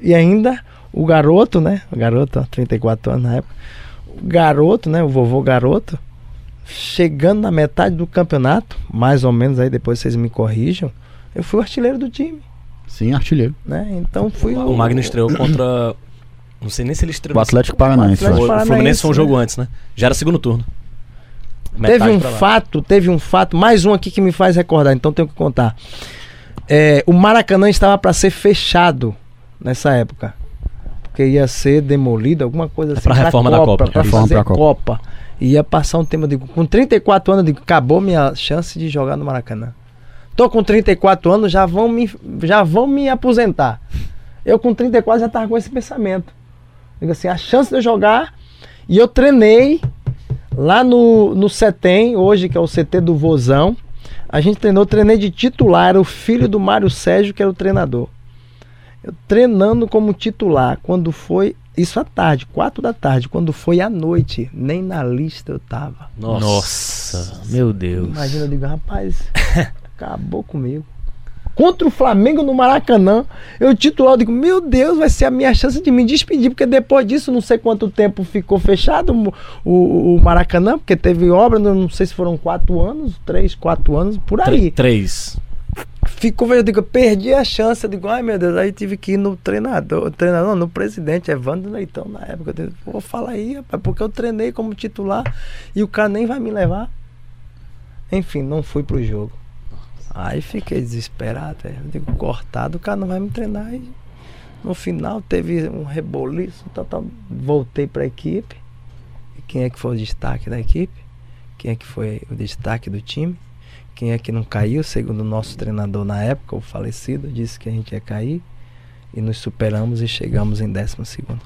E ainda o garoto, né? O garoto, 34 anos na época. O garoto, né? O vovô garoto chegando na metade do campeonato, mais ou menos aí depois vocês me corrijam, eu fui o artilheiro do time. Sim, artilheiro. Né? Então fui o, o Magno estreou contra não sei nem se ele estreou. O Atlético Paranaense. O, o Fluminense foi um jogo né? antes, né? Já era segundo turno. Metade teve um fato, teve um fato, mais um aqui que me faz recordar, então tenho que contar. É, o Maracanã estava para ser fechado nessa época. Porque ia ser demolido, alguma coisa é assim. Para reforma Copa, da Copa. Para fazer Copa. Copa ia passar um tempo, eu digo, com 34 anos, eu digo, acabou minha chance de jogar no Maracanã. Tô com 34 anos, já vão me, já vão me aposentar. Eu com 34 já tava com esse pensamento. Digo assim, a chance de eu jogar, e eu treinei lá no, no CETEM, hoje que é o CT do Vozão, a gente treinou, treinei de titular, era o filho do Mário Sérgio que era o treinador. Eu treinando como titular, quando foi isso à tarde, quatro da tarde, quando foi à noite, nem na lista eu tava. Nossa, Nossa meu Deus. Imagina, eu digo, rapaz, acabou comigo. Contra o Flamengo no Maracanã, eu titular, eu digo, meu Deus, vai ser a minha chance de me despedir, porque depois disso, não sei quanto tempo ficou fechado o, o, o Maracanã, porque teve obra, não sei se foram quatro anos, três, quatro anos, por aí. Três ficou, eu digo, perdi a chance. Eu digo, ai meu Deus, aí tive que ir no treinador, treinador, não, no presidente, Evandro Leitão, na época. Eu digo, vou falar aí, rapaz, porque eu treinei como titular e o cara nem vai me levar. Enfim, não fui pro jogo. Aí fiquei desesperado, eu digo, cortado, o cara não vai me treinar. E no final teve um reboliço, tal, voltei pra equipe. E quem é que foi o destaque da equipe? Quem é que foi o destaque do time? Quem é que não caiu, segundo o nosso treinador na época, o falecido, disse que a gente ia cair. E nos superamos e chegamos em décimo segundo.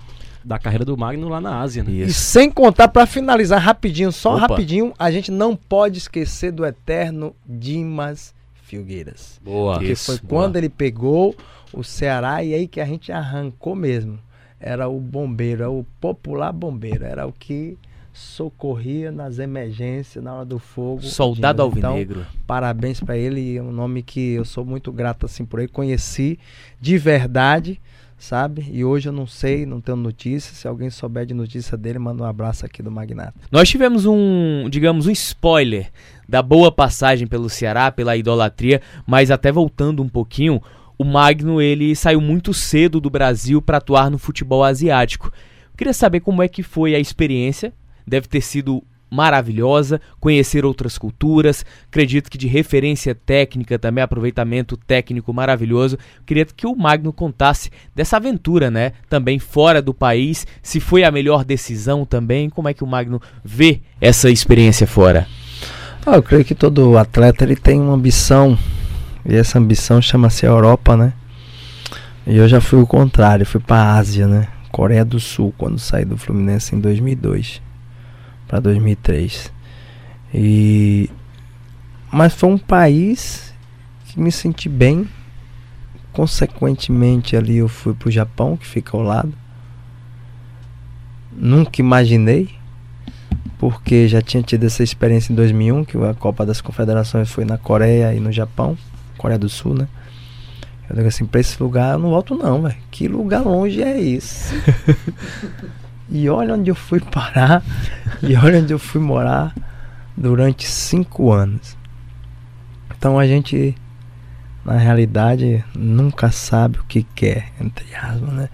Da carreira do Magno lá na Ásia, né? E sem contar, para finalizar rapidinho, só Opa. rapidinho, a gente não pode esquecer do eterno Dimas Filgueiras. Boa. Porque Isso, foi boa. quando ele pegou o Ceará e aí que a gente arrancou mesmo. Era o bombeiro, era o popular bombeiro, era o que socorria nas emergências, na hora do fogo. Soldado Alvinegro. Então, parabéns para ele, é um nome que eu sou muito grato assim por ele. Conheci de verdade, sabe? E hoje eu não sei, não tenho notícia. Se alguém souber de notícia dele, manda um abraço aqui do Magnata. Nós tivemos um, digamos, um spoiler da boa passagem pelo Ceará, pela idolatria, mas até voltando um pouquinho, o Magno ele saiu muito cedo do Brasil para atuar no futebol asiático. queria saber como é que foi a experiência deve ter sido maravilhosa, conhecer outras culturas, acredito que de referência técnica também, aproveitamento técnico maravilhoso. Queria que o Magno contasse dessa aventura, né? Também fora do país, se foi a melhor decisão também, como é que o Magno vê essa experiência fora? Ah, eu creio que todo atleta ele tem uma ambição, e essa ambição chama-se Europa, né? E eu já fui o contrário, fui pra Ásia, né? Coreia do Sul, quando saí do Fluminense em 2002 para 2003. E mas foi um país que me senti bem. Consequentemente ali eu fui pro Japão, que fica ao lado. Nunca imaginei, porque já tinha tido essa experiência em 2001, que a Copa das Confederações foi na Coreia e no Japão, Coreia do Sul, né? Eu digo assim, pra esse lugar eu não volto não, velho. Que lugar longe é esse? e olha onde eu fui parar, e olha onde eu fui morar durante cinco anos. Então a gente, na realidade, nunca sabe o que quer, entre aspas, né?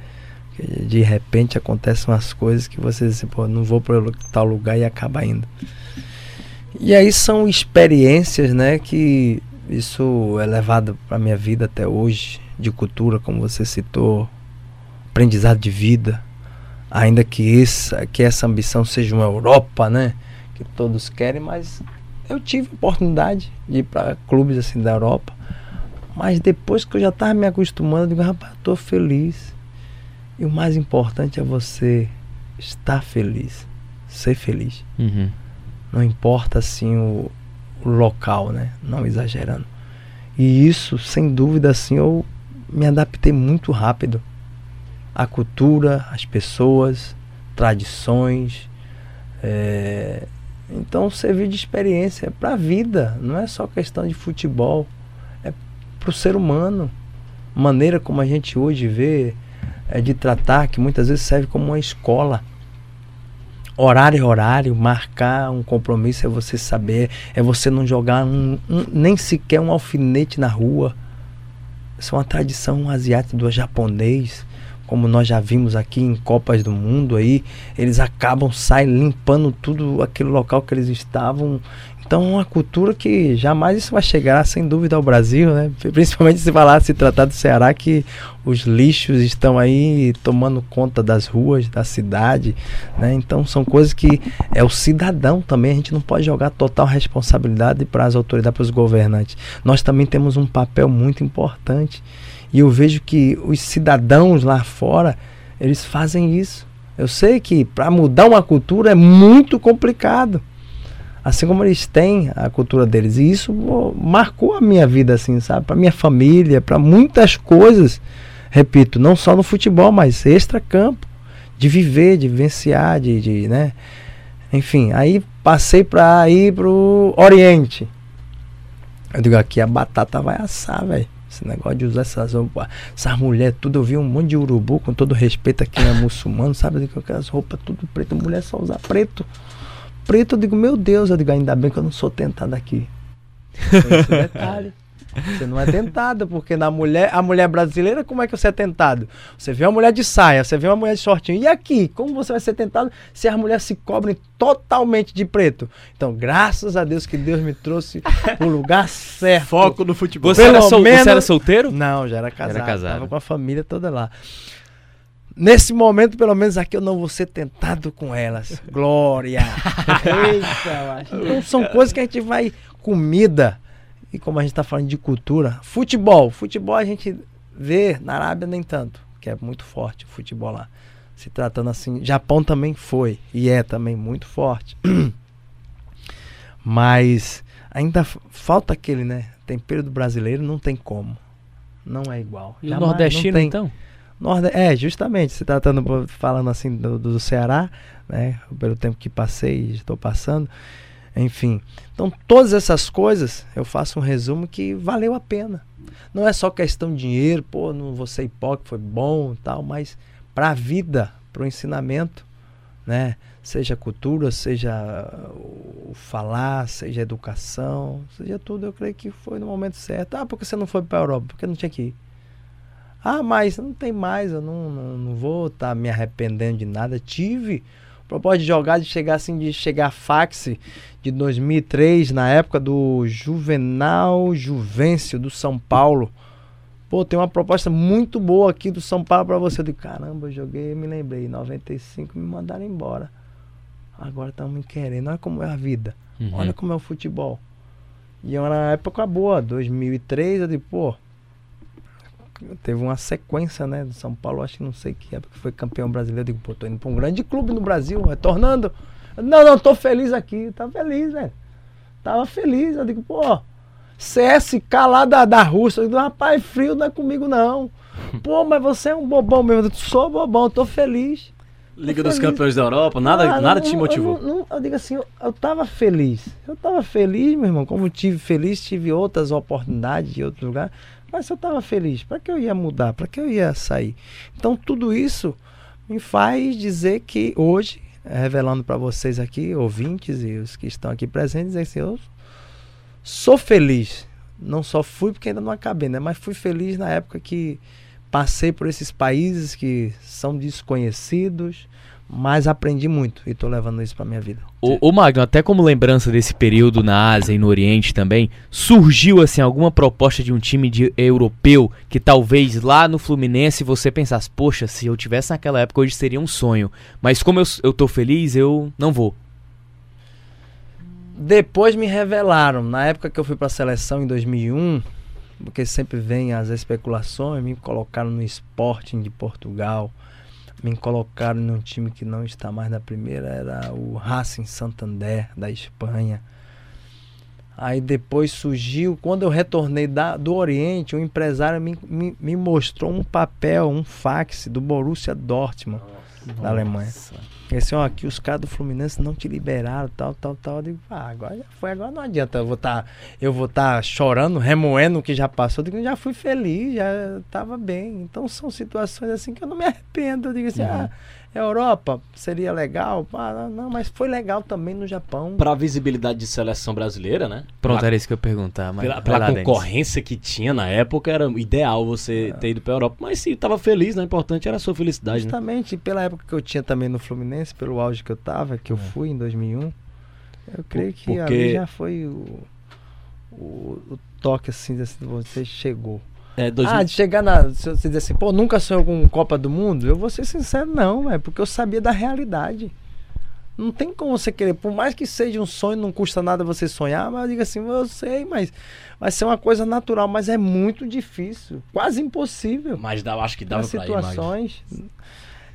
De repente acontecem umas coisas que você diz pô, não vou para tal lugar e acaba indo. E aí são experiências, né, que isso é levado para minha vida até hoje, de cultura, como você citou, aprendizado de vida, ainda que essa, que essa ambição seja uma Europa, né, que todos querem, mas eu tive oportunidade de ir para clubes assim da Europa, mas depois que eu já estava me acostumando, eu digo, rapaz, estou feliz. E o mais importante é você estar feliz, ser feliz. Uhum. Não importa assim o, o local, né? Não exagerando. E isso, sem dúvida, assim, eu me adaptei muito rápido à cultura, às pessoas, tradições. É... Então serviu de experiência para a vida, não é só questão de futebol, é para o ser humano. Maneira como a gente hoje vê é de tratar, que muitas vezes serve como uma escola. Horário é horário, marcar um compromisso é você saber, é você não jogar um, um, nem sequer um alfinete na rua. Isso é uma tradição asiática do japonês, como nós já vimos aqui em Copas do Mundo aí, eles acabam saem limpando tudo aquele local que eles estavam. Então, uma cultura que jamais isso vai chegar, sem dúvida, ao Brasil, né? Principalmente se falar, se tratar do Ceará, que os lixos estão aí tomando conta das ruas, da cidade, né? Então, são coisas que é o cidadão também, a gente não pode jogar total responsabilidade para as autoridades, para os governantes. Nós também temos um papel muito importante. E eu vejo que os cidadãos lá fora, eles fazem isso. Eu sei que para mudar uma cultura é muito complicado. Assim como eles têm a cultura deles. E isso pô, marcou a minha vida, assim, sabe? Para minha família, para muitas coisas. Repito, não só no futebol, mas extra-campo. De viver, de vivenciar, de, de, né? Enfim, aí passei para ir pro Oriente. Eu digo, aqui a batata vai assar, velho. Esse negócio de usar essas essas mulheres, tudo. Eu vi um monte de urubu, com todo respeito a quem é muçulmano, sabe? Com aquelas roupas tudo preto, mulher só usa preto. Preto, eu digo, meu Deus, eu digo, ainda bem que eu não sou tentado aqui. Esse detalhe. Você não é tentado, porque na mulher, a mulher brasileira, como é que você é tentado? Você vê uma mulher de saia, você vê uma mulher de shortinho. E aqui, como você vai ser tentado se as mulheres se cobrem totalmente de preto? Então, graças a Deus que Deus me trouxe o lugar certo. Foco no futebol. Você, era, sol, menos- você era solteiro? Não, já era casado. Era casado. Tava com a família toda lá. Nesse momento, pelo menos aqui, eu não vou ser tentado com elas. Glória! Eita. Então são coisas que a gente vai. Comida. E como a gente tá falando de cultura. Futebol. Futebol a gente vê na Arábia nem tanto. Que é muito forte o futebol lá. Se tratando assim. Japão também foi. E é também muito forte. Mas ainda falta aquele, né? Tempero do brasileiro não tem como. Não é igual. E o nordestino, tem. então? Norde... É, justamente, se tratando, falando assim do, do Ceará, né? Pelo tempo que passei e estou passando. Enfim. Então, todas essas coisas, eu faço um resumo que valeu a pena. Não é só questão de dinheiro, pô, não vou ser hipócrita, foi bom tal, mas para a vida, para o ensinamento, né? Seja cultura, seja o falar, seja educação, seja tudo, eu creio que foi no momento certo. Ah, porque você não foi para a Europa? Porque não tinha que ir. Ah, mas não tem mais, eu não, não, não vou estar me arrependendo de nada. Tive propósito de jogar, de chegar assim, de chegar fax de 2003, na época do Juvenal Juvencio, do São Paulo. Pô, tem uma proposta muito boa aqui do São Paulo pra você. Eu digo, caramba, eu joguei, me lembrei, em 95 me mandaram embora. Agora estão me querendo, olha como é a vida. Uhum. Olha como é o futebol. E era uma época boa, 2003, eu digo, pô, teve uma sequência, né? Do São Paulo, acho que não sei que época foi campeão brasileiro. Eu digo, pô, tô indo pra um grande clube no Brasil, retornando. Não, não, tô feliz aqui. Tá feliz, velho. Tava feliz. Eu digo, pô, CSK lá da, da Rússia. Eu digo, rapaz, frio não é comigo, não. Pô, mas você é um bobão mesmo. Eu sou bobão, tô feliz. Liga dos Campeões da Europa, nada, Ah, nada não, te motivou. Eu, não- eu digo assim, eu, eu tava feliz. Eu tava feliz, meu irmão. Como tive feliz, tive outras oportunidades em outros lugares. Mas eu tava feliz. Para que eu ia mudar? Para que eu ia sair? Então tudo isso me faz dizer que hoje, revelando para vocês aqui, ouvintes e os que estão aqui presentes, dizer assim, eu sou feliz. Não só fui porque ainda não acabei, né? Mas fui feliz na época que passei por esses países que são desconhecidos, mas aprendi muito e tô levando isso pra minha vida. Ô, ô Magno, até como lembrança desse período na Ásia e no Oriente também, surgiu assim alguma proposta de um time de europeu que talvez lá no Fluminense você pensasse, poxa, se eu tivesse naquela época hoje seria um sonho, mas como eu, eu tô feliz, eu não vou. Depois me revelaram, na época que eu fui pra seleção em 2001, porque sempre vem as especulações, me colocaram no Sporting de Portugal, me colocaram num time que não está mais na primeira, era o Racing Santander da Espanha. Aí depois surgiu, quando eu retornei da- do Oriente, o empresário me, me, me mostrou um papel, um fax do Borussia Dortmund, da Alemanha. Esse, ó, aqui os caras do Fluminense não te liberaram, tal, tal, tal. Eu digo, ah, agora já foi, agora não adianta. Eu vou estar eu vou tá chorando, remoendo o que já passou. Eu digo, já fui feliz, já tava bem. Então são situações assim que eu não me arrependo. Eu digo assim, ah, Europa seria legal. Ah, não, mas foi legal também no Japão. Pra visibilidade de seleção brasileira, né? Pronto, Pra- era isso que eu ia perguntar. Mas Pela, pela Denis. concorrência que tinha na época, era ideal você ter ido pra Europa. Mas se tava feliz, né? O importante era a sua felicidade, né? Justamente pela época que eu tinha também no Fluminense, pelo auge que eu tava, que eu fui em 2001, eu creio que porque- ali já foi o, o, o toque assim, assim, você chegou. É, dois Ah, de chegar na. Se você dizer assim, pô, nunca sonhou com Copa do Mundo? Eu vou ser sincero, não, é porque eu sabia da realidade. Não tem como você querer, por mais que seja um sonho, não custa nada você sonhar, mas eu digo assim, eu sei, mas vai ser uma coisa natural, mas é muito difícil, quase impossível. Mas dá, acho que dava Nas pra ir, situações.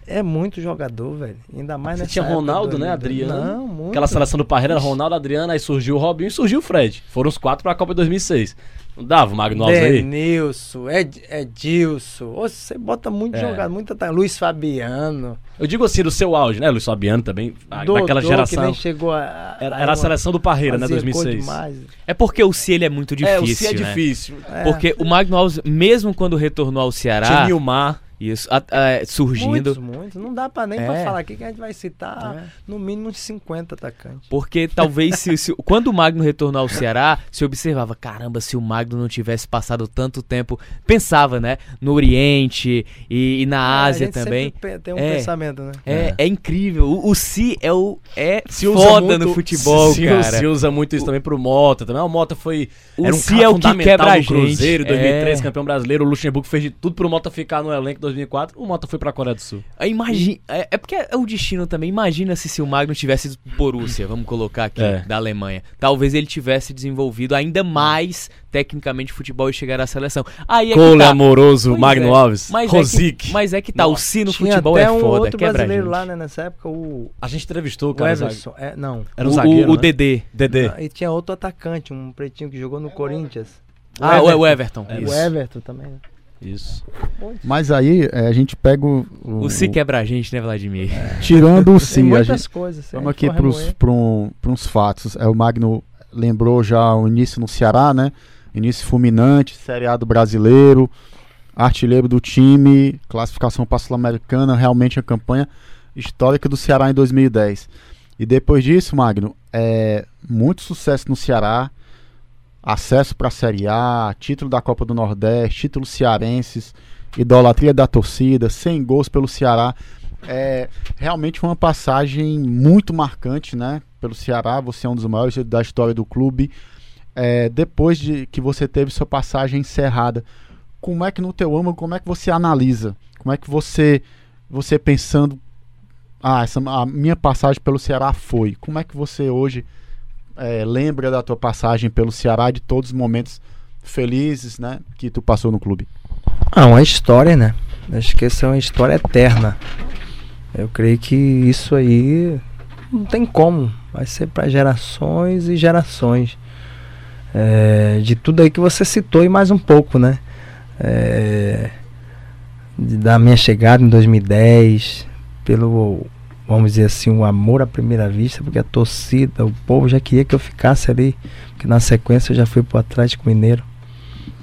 É muito jogador, velho. Ainda mais Você nessa tinha Ronaldo, do- né, Adriano? Não, muito. Aquela seleção do Parreira Ronaldo, Adriano, aí surgiu o Robinho e surgiu o Fred. Foram os quatro pra Copa de 2006. Não dava o Magno Alves aí? Denilson, Ed, Edilson. Ô, Você bota muito É. jogador, muita ta- Luiz Fabiano. Eu digo assim, do seu auge, né? Luiz Fabiano também, Dodô, naquela que geração. nem chegou a, Era, era a seleção do Parreira, né? fazia gol 2006. demais. É porque o C ele é muito difícil, é, o C é né? difícil. É. Porque o Magno Alves, mesmo quando retornou ao Ceará, Tinha Nilmar. Isso, a- a- surgindo, Muitos, muitos. Não dá pra nem É. pra falar aqui que a gente vai citar É. no mínimo uns 50 atacantes. Porque talvez se, se- quando o Magno retornou ao Ceará, se observava, caramba, se o Magno não tivesse passado tanto tempo, pensava, né, no Oriente e, e na É, a Ásia gente também. tem um É. pensamento, né? É, é incrível. O, o Si é o é Se foda muito- no futebol, se, cara. Se usa muito isso também pro Mota também. O Mota foi. O era um Si cara é o que fundamental quebra a gente. Cruzeiro, 2003, É. campeão brasileiro. O Luxemburgo fez de tudo pro Mota ficar no elenco em 2004. O Mota foi pra Coreia do Sul. Aí Imagina, é, é porque é o destino também. Imagina se, se o Magno tivesse ido pro Borussia, vamos colocar aqui, É. da Alemanha. Talvez ele tivesse desenvolvido ainda mais tecnicamente futebol e chegar à seleção. Aí é Cole tá. amoroso, Pois Magno é. Alves. Mas é, Rosic. que, mas é que tá, o Si no Tinha futebol até é um foda, outro quebra a brasileiro gente. lá, né, nessa época, o, A gente entrevistou o o cara. Everson. É, não. Era um o, zagueiro. o, o né? Dedê. Dedê. E tinha outro atacante, um pretinho que jogou no Corinthians. Ah, o, o Everton. É, O. Everton também. né? Isso. Mas aí é, a gente pega o. o- O Si quebra a gente, né, Vladimir? Tirando o Si, a gente, coisas. vamos aqui para um, uns fatos. É, o Magno lembrou já o início no Ceará, né? Início fulminante, Série A do brasileiro, artilheiro do time, classificação para a Sul-Americana, realmente a campanha histórica do Ceará em 2010. E depois disso, Magno, é, muito sucesso no Ceará, acesso para a Série A, título da Copa do Nordeste, títulos cearenses, idolatria da torcida, 100 gols pelo Ceará. É realmente uma passagem muito marcante, né? Pelo Ceará, você é um dos maiores da história do clube. É, depois de que você teve sua passagem encerrada, como é que no teu âmago, como é que você analisa? Como é que você, você pensando, ah, essa, a minha passagem pelo Ceará foi. Como é que você hoje é, lembra da tua passagem pelo Ceará, de todos os momentos felizes, né, que tu passou no clube? Ah, uma história, né? Acho que essa é uma história eterna. Eu creio que isso aí não tem como. Vai ser para gerações e gerações. É, de tudo aí que você citou e mais um pouco, né? É, da minha chegada em 2010, pelo, vamos dizer assim, o amor à primeira vista, porque a torcida, o povo já queria que eu ficasse ali, porque na sequência eu já fui pro Atlético Mineiro.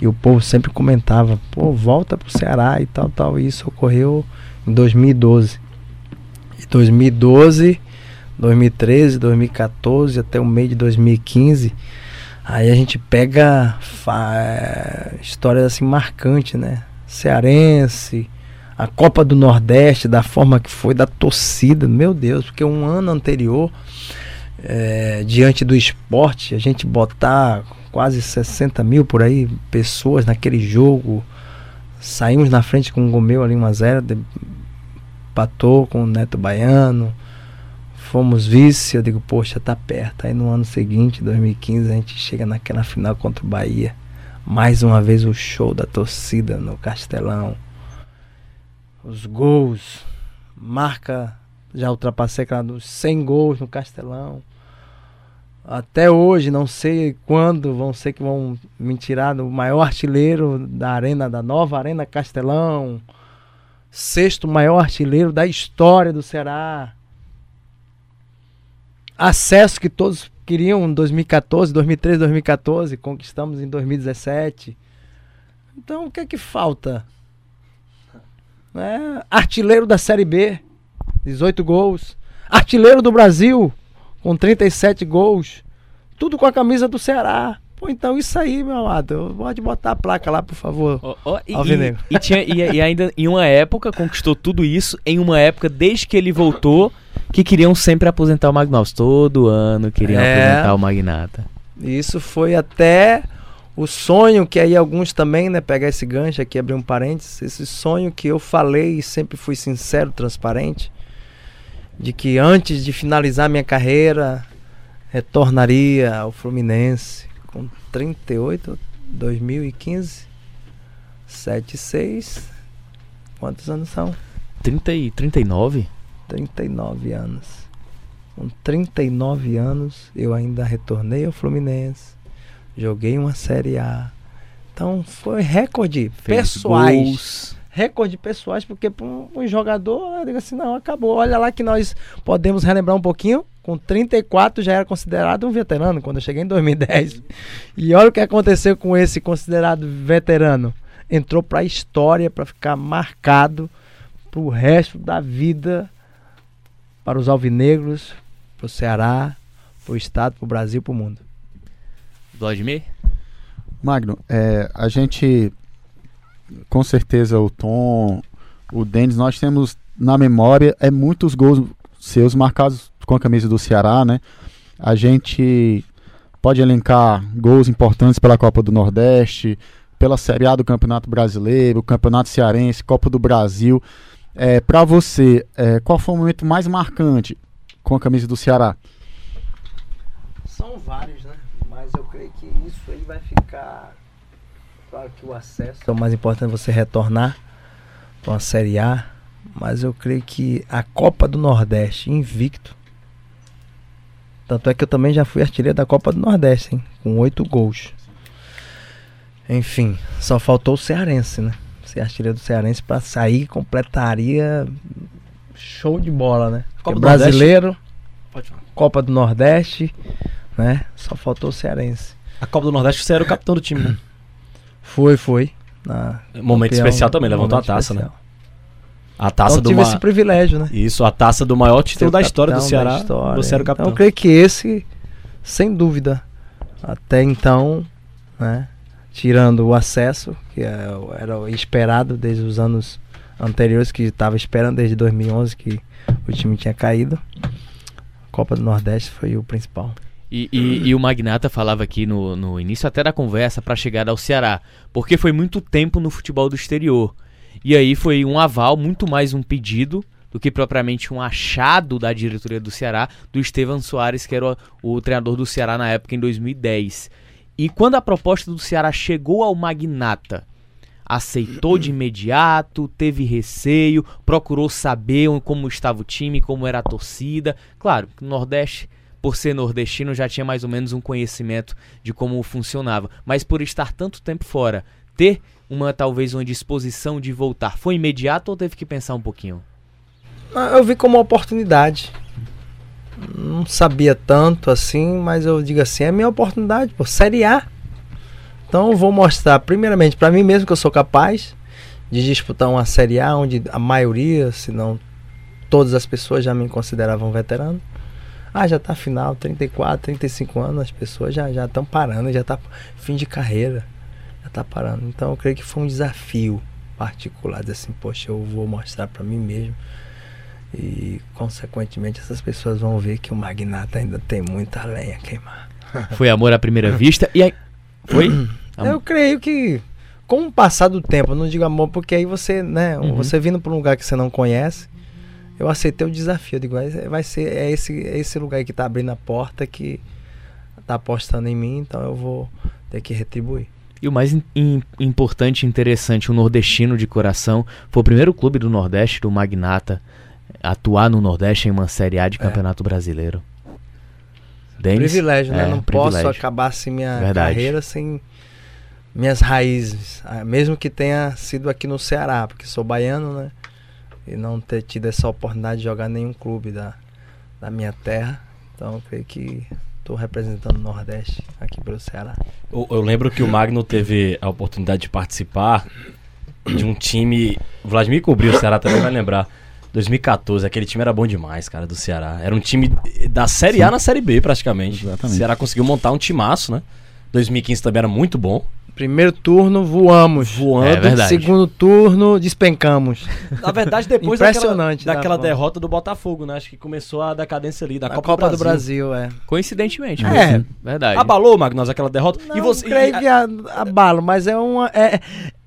E o povo sempre comentava, pô, volta pro Ceará e tal, tal. E isso ocorreu em 2012. Em 2012, 2013, 2014, até o meio de 2015. Aí a gente pega histórias assim marcantes, né? Cearense, a Copa do Nordeste, da forma que foi, da torcida, meu Deus, porque um ano anterior, é, diante do esporte, a gente botar quase 60 mil por aí pessoas naquele jogo, saímos na frente com o Gomeu ali 1x0, empatou com o Neto Baiano, fomos vice, eu digo, poxa, tá perto. Aí no ano seguinte, 2015, a gente chega naquela final contra o Bahia. Mais uma vez o show da torcida no Castelão os gols, marca, já ultrapassei aquela dos 100 gols no Castelão. Até hoje, não sei quando vão ser que vão me tirar do maior artilheiro da arena, da nova Arena Castelão. Sexto maior artilheiro da história do Ceará. Acesso que todos queriam em 2014, 2013, 2014, conquistamos em 2017. Então o que é que falta? Né? artilheiro da Série B, 18 gols, artilheiro do Brasil, com 37 gols, tudo com a camisa do Ceará. Pô, então isso aí, meu amado, pode botar a placa lá, por favor. Oh, oh, e, e, e, tinha, e, e, ainda em uma época conquistou tudo isso, em uma época, desde que ele voltou, que queriam sempre aposentar o Magnus. Todo ano queriam é, aposentar o Magnata. Isso foi até o sonho que aí alguns também, né, pegar esse gancho aqui, abrir um parênteses, esse sonho que eu falei e sempre fui sincero, transparente, de que antes de finalizar minha carreira, retornaria ao Fluminense com 38, 2015, 7, 6, quantos anos são? 30 e 39? 39 anos. Com 39 anos, eu ainda retornei ao Fluminense Joguei uma Série A. Então foi recorde Fez pessoais. Gols. Recorde pessoais, porque para um, um, jogador, eu digo assim, não, acabou. Olha lá que nós podemos relembrar um pouquinho. Com 34 já era considerado um veterano quando eu cheguei em 2010. E olha o que aconteceu com esse considerado veterano. Entrou para a história para ficar marcado para o resto da vida para os alvinegros, para o Ceará, para o estado, para o Brasil, para o mundo. Vladimir? Magno, é, a gente, com certeza o Tom, o Denis, nós temos na memória é muitos gols seus marcados com a camisa do Ceará, né? A gente pode elencar gols importantes pela Copa do Nordeste, pela Série A do Campeonato Brasileiro, Campeonato Cearense, Copa do Brasil. É, Para você, é, qual foi o momento mais marcante com a camisa do Ceará? São vários, né? eu creio que isso aí vai ficar. Claro que o acesso é o mais importante você retornar para uma Série A, mas eu creio que a Copa do Nordeste, invicto. Tanto é que eu também já fui artilheiro da Copa do Nordeste, hein? Com oito gols. Enfim, só faltou o Cearense, né? Ser artilheiro do Cearense para sair completaria show de bola, né? Copa brasileiro, Copa do Nordeste né? Só faltou o Cearense. A Copa do Nordeste você era o capitão do time, né? Foi, foi. Na momento campeão, especial também, levantou a taça, né? especial. né? A taça então, do tive ma... esse privilégio, né? Isso, a taça do maior título da história do Ceará. História. Você era o capitão. Então, eu creio que esse, sem dúvida, até então, né? Tirando o acesso, que é era esperado desde os anos anteriores, que estava esperando desde 2011 que o time tinha caído. Copa do Nordeste foi o principal. E, e, e, o Magnata falava aqui no, no início até da conversa para chegar ao Ceará, porque foi muito tempo no futebol do exterior. E aí foi um aval, muito mais um pedido do que propriamente um achado da diretoria do Ceará, do Estevan Soares, que era o, o treinador do Ceará na época, em 2010. E quando a proposta do Ceará chegou ao Magnata, aceitou de imediato, teve receio, procurou saber como estava o time, como era a torcida. Claro, no Nordeste, por ser nordestino, já tinha mais ou menos um conhecimento de como funcionava. Mas por estar tanto tempo fora, ter uma talvez uma disposição de voltar, foi imediato ou teve que pensar um pouquinho? Ah, eu vi como uma oportunidade. Não sabia tanto assim, mas eu digo assim, é minha oportunidade, pô, Série A. Então eu vou mostrar, primeiramente, para mim mesmo que eu sou capaz de disputar uma Série A onde a maioria, se não todas as pessoas já me consideravam veterano. Ah, já tá final, 34, 35 anos, as pessoas já já estão parando, já tá fim de carreira, já tá parando. Então eu creio que foi um desafio particular, assim, poxa, eu vou mostrar para mim mesmo. E consequentemente essas pessoas vão ver que o magnata ainda tem muita lenha a queimar. Foi amor à primeira vista e aí foi? Eu creio que com o passar do tempo, não digo amor porque aí você, né, Uhum. você vindo para um lugar que você não conhece, eu aceitei o desafio, eu digo, vai vai ser é esse é esse lugar aí que tá abrindo a porta que tá apostando em mim, então eu vou ter que retribuir. E o mais in- importante e interessante, o nordestino de coração, foi o primeiro clube do Nordeste, do Magnata, a atuar no Nordeste em uma Série A de Campeonato Brasileiro. Denis? privilégio, né? É, não privilégio. posso acabar assim minha Verdade. carreira sem minhas raízes, ah, mesmo que tenha sido aqui no Ceará, porque sou baiano, né? E não ter tido essa oportunidade de jogar em nenhum clube da, da minha terra. Então eu creio que estou representando o Nordeste aqui pelo Ceará. Eu, eu lembro que o Magno teve a oportunidade de participar de um time. O Vladimir cobriu o Ceará também vai lembrar. 2014, aquele time era bom demais, cara, do Ceará. Era um time da Série A na Série B, praticamente. Exatamente. O Ceará conseguiu montar um timaço, né? 2015 também era muito bom. Primeiro turno voamos. Voando. É verdade. Segundo turno despencamos. Na verdade, depois daquela, Impressionante, né, daquela Paulo? derrota do Botafogo, né? Acho que começou a decadência ali da Na Copa, Copa, do Brasil. Brasil, é. Coincidentemente. É. né? Verdade. Abalou, Magnus, aquela derrota. Não, e você. creio e- que a- abalo, mas é uma é,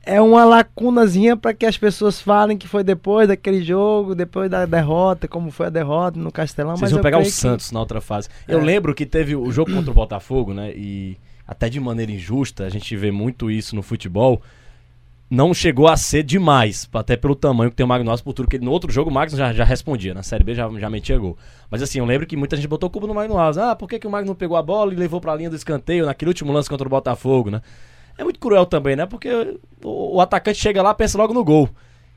é uma lacunazinha para que as pessoas falem que foi depois daquele jogo, depois da derrota, como foi a derrota no Castelão. Vocês mas vão eu pegar o creio que- Santos na outra fase. Eu É. lembro que teve o jogo contra o Botafogo, né? E até de maneira injusta, a gente vê muito isso no futebol. Não chegou a ser demais, até pelo tamanho que tem o Magnus, por tudo que no outro jogo o Magnus já, já respondia, na Série B já, já metia gol. Mas assim, eu lembro que muita gente botou culpa no Magnus. Ah, por que, que o Magnus não pegou a bola e levou pra linha do escanteio naquele último lance contra o Botafogo, né? É muito cruel também, né? Porque o, o atacante chega lá pensa logo no gol.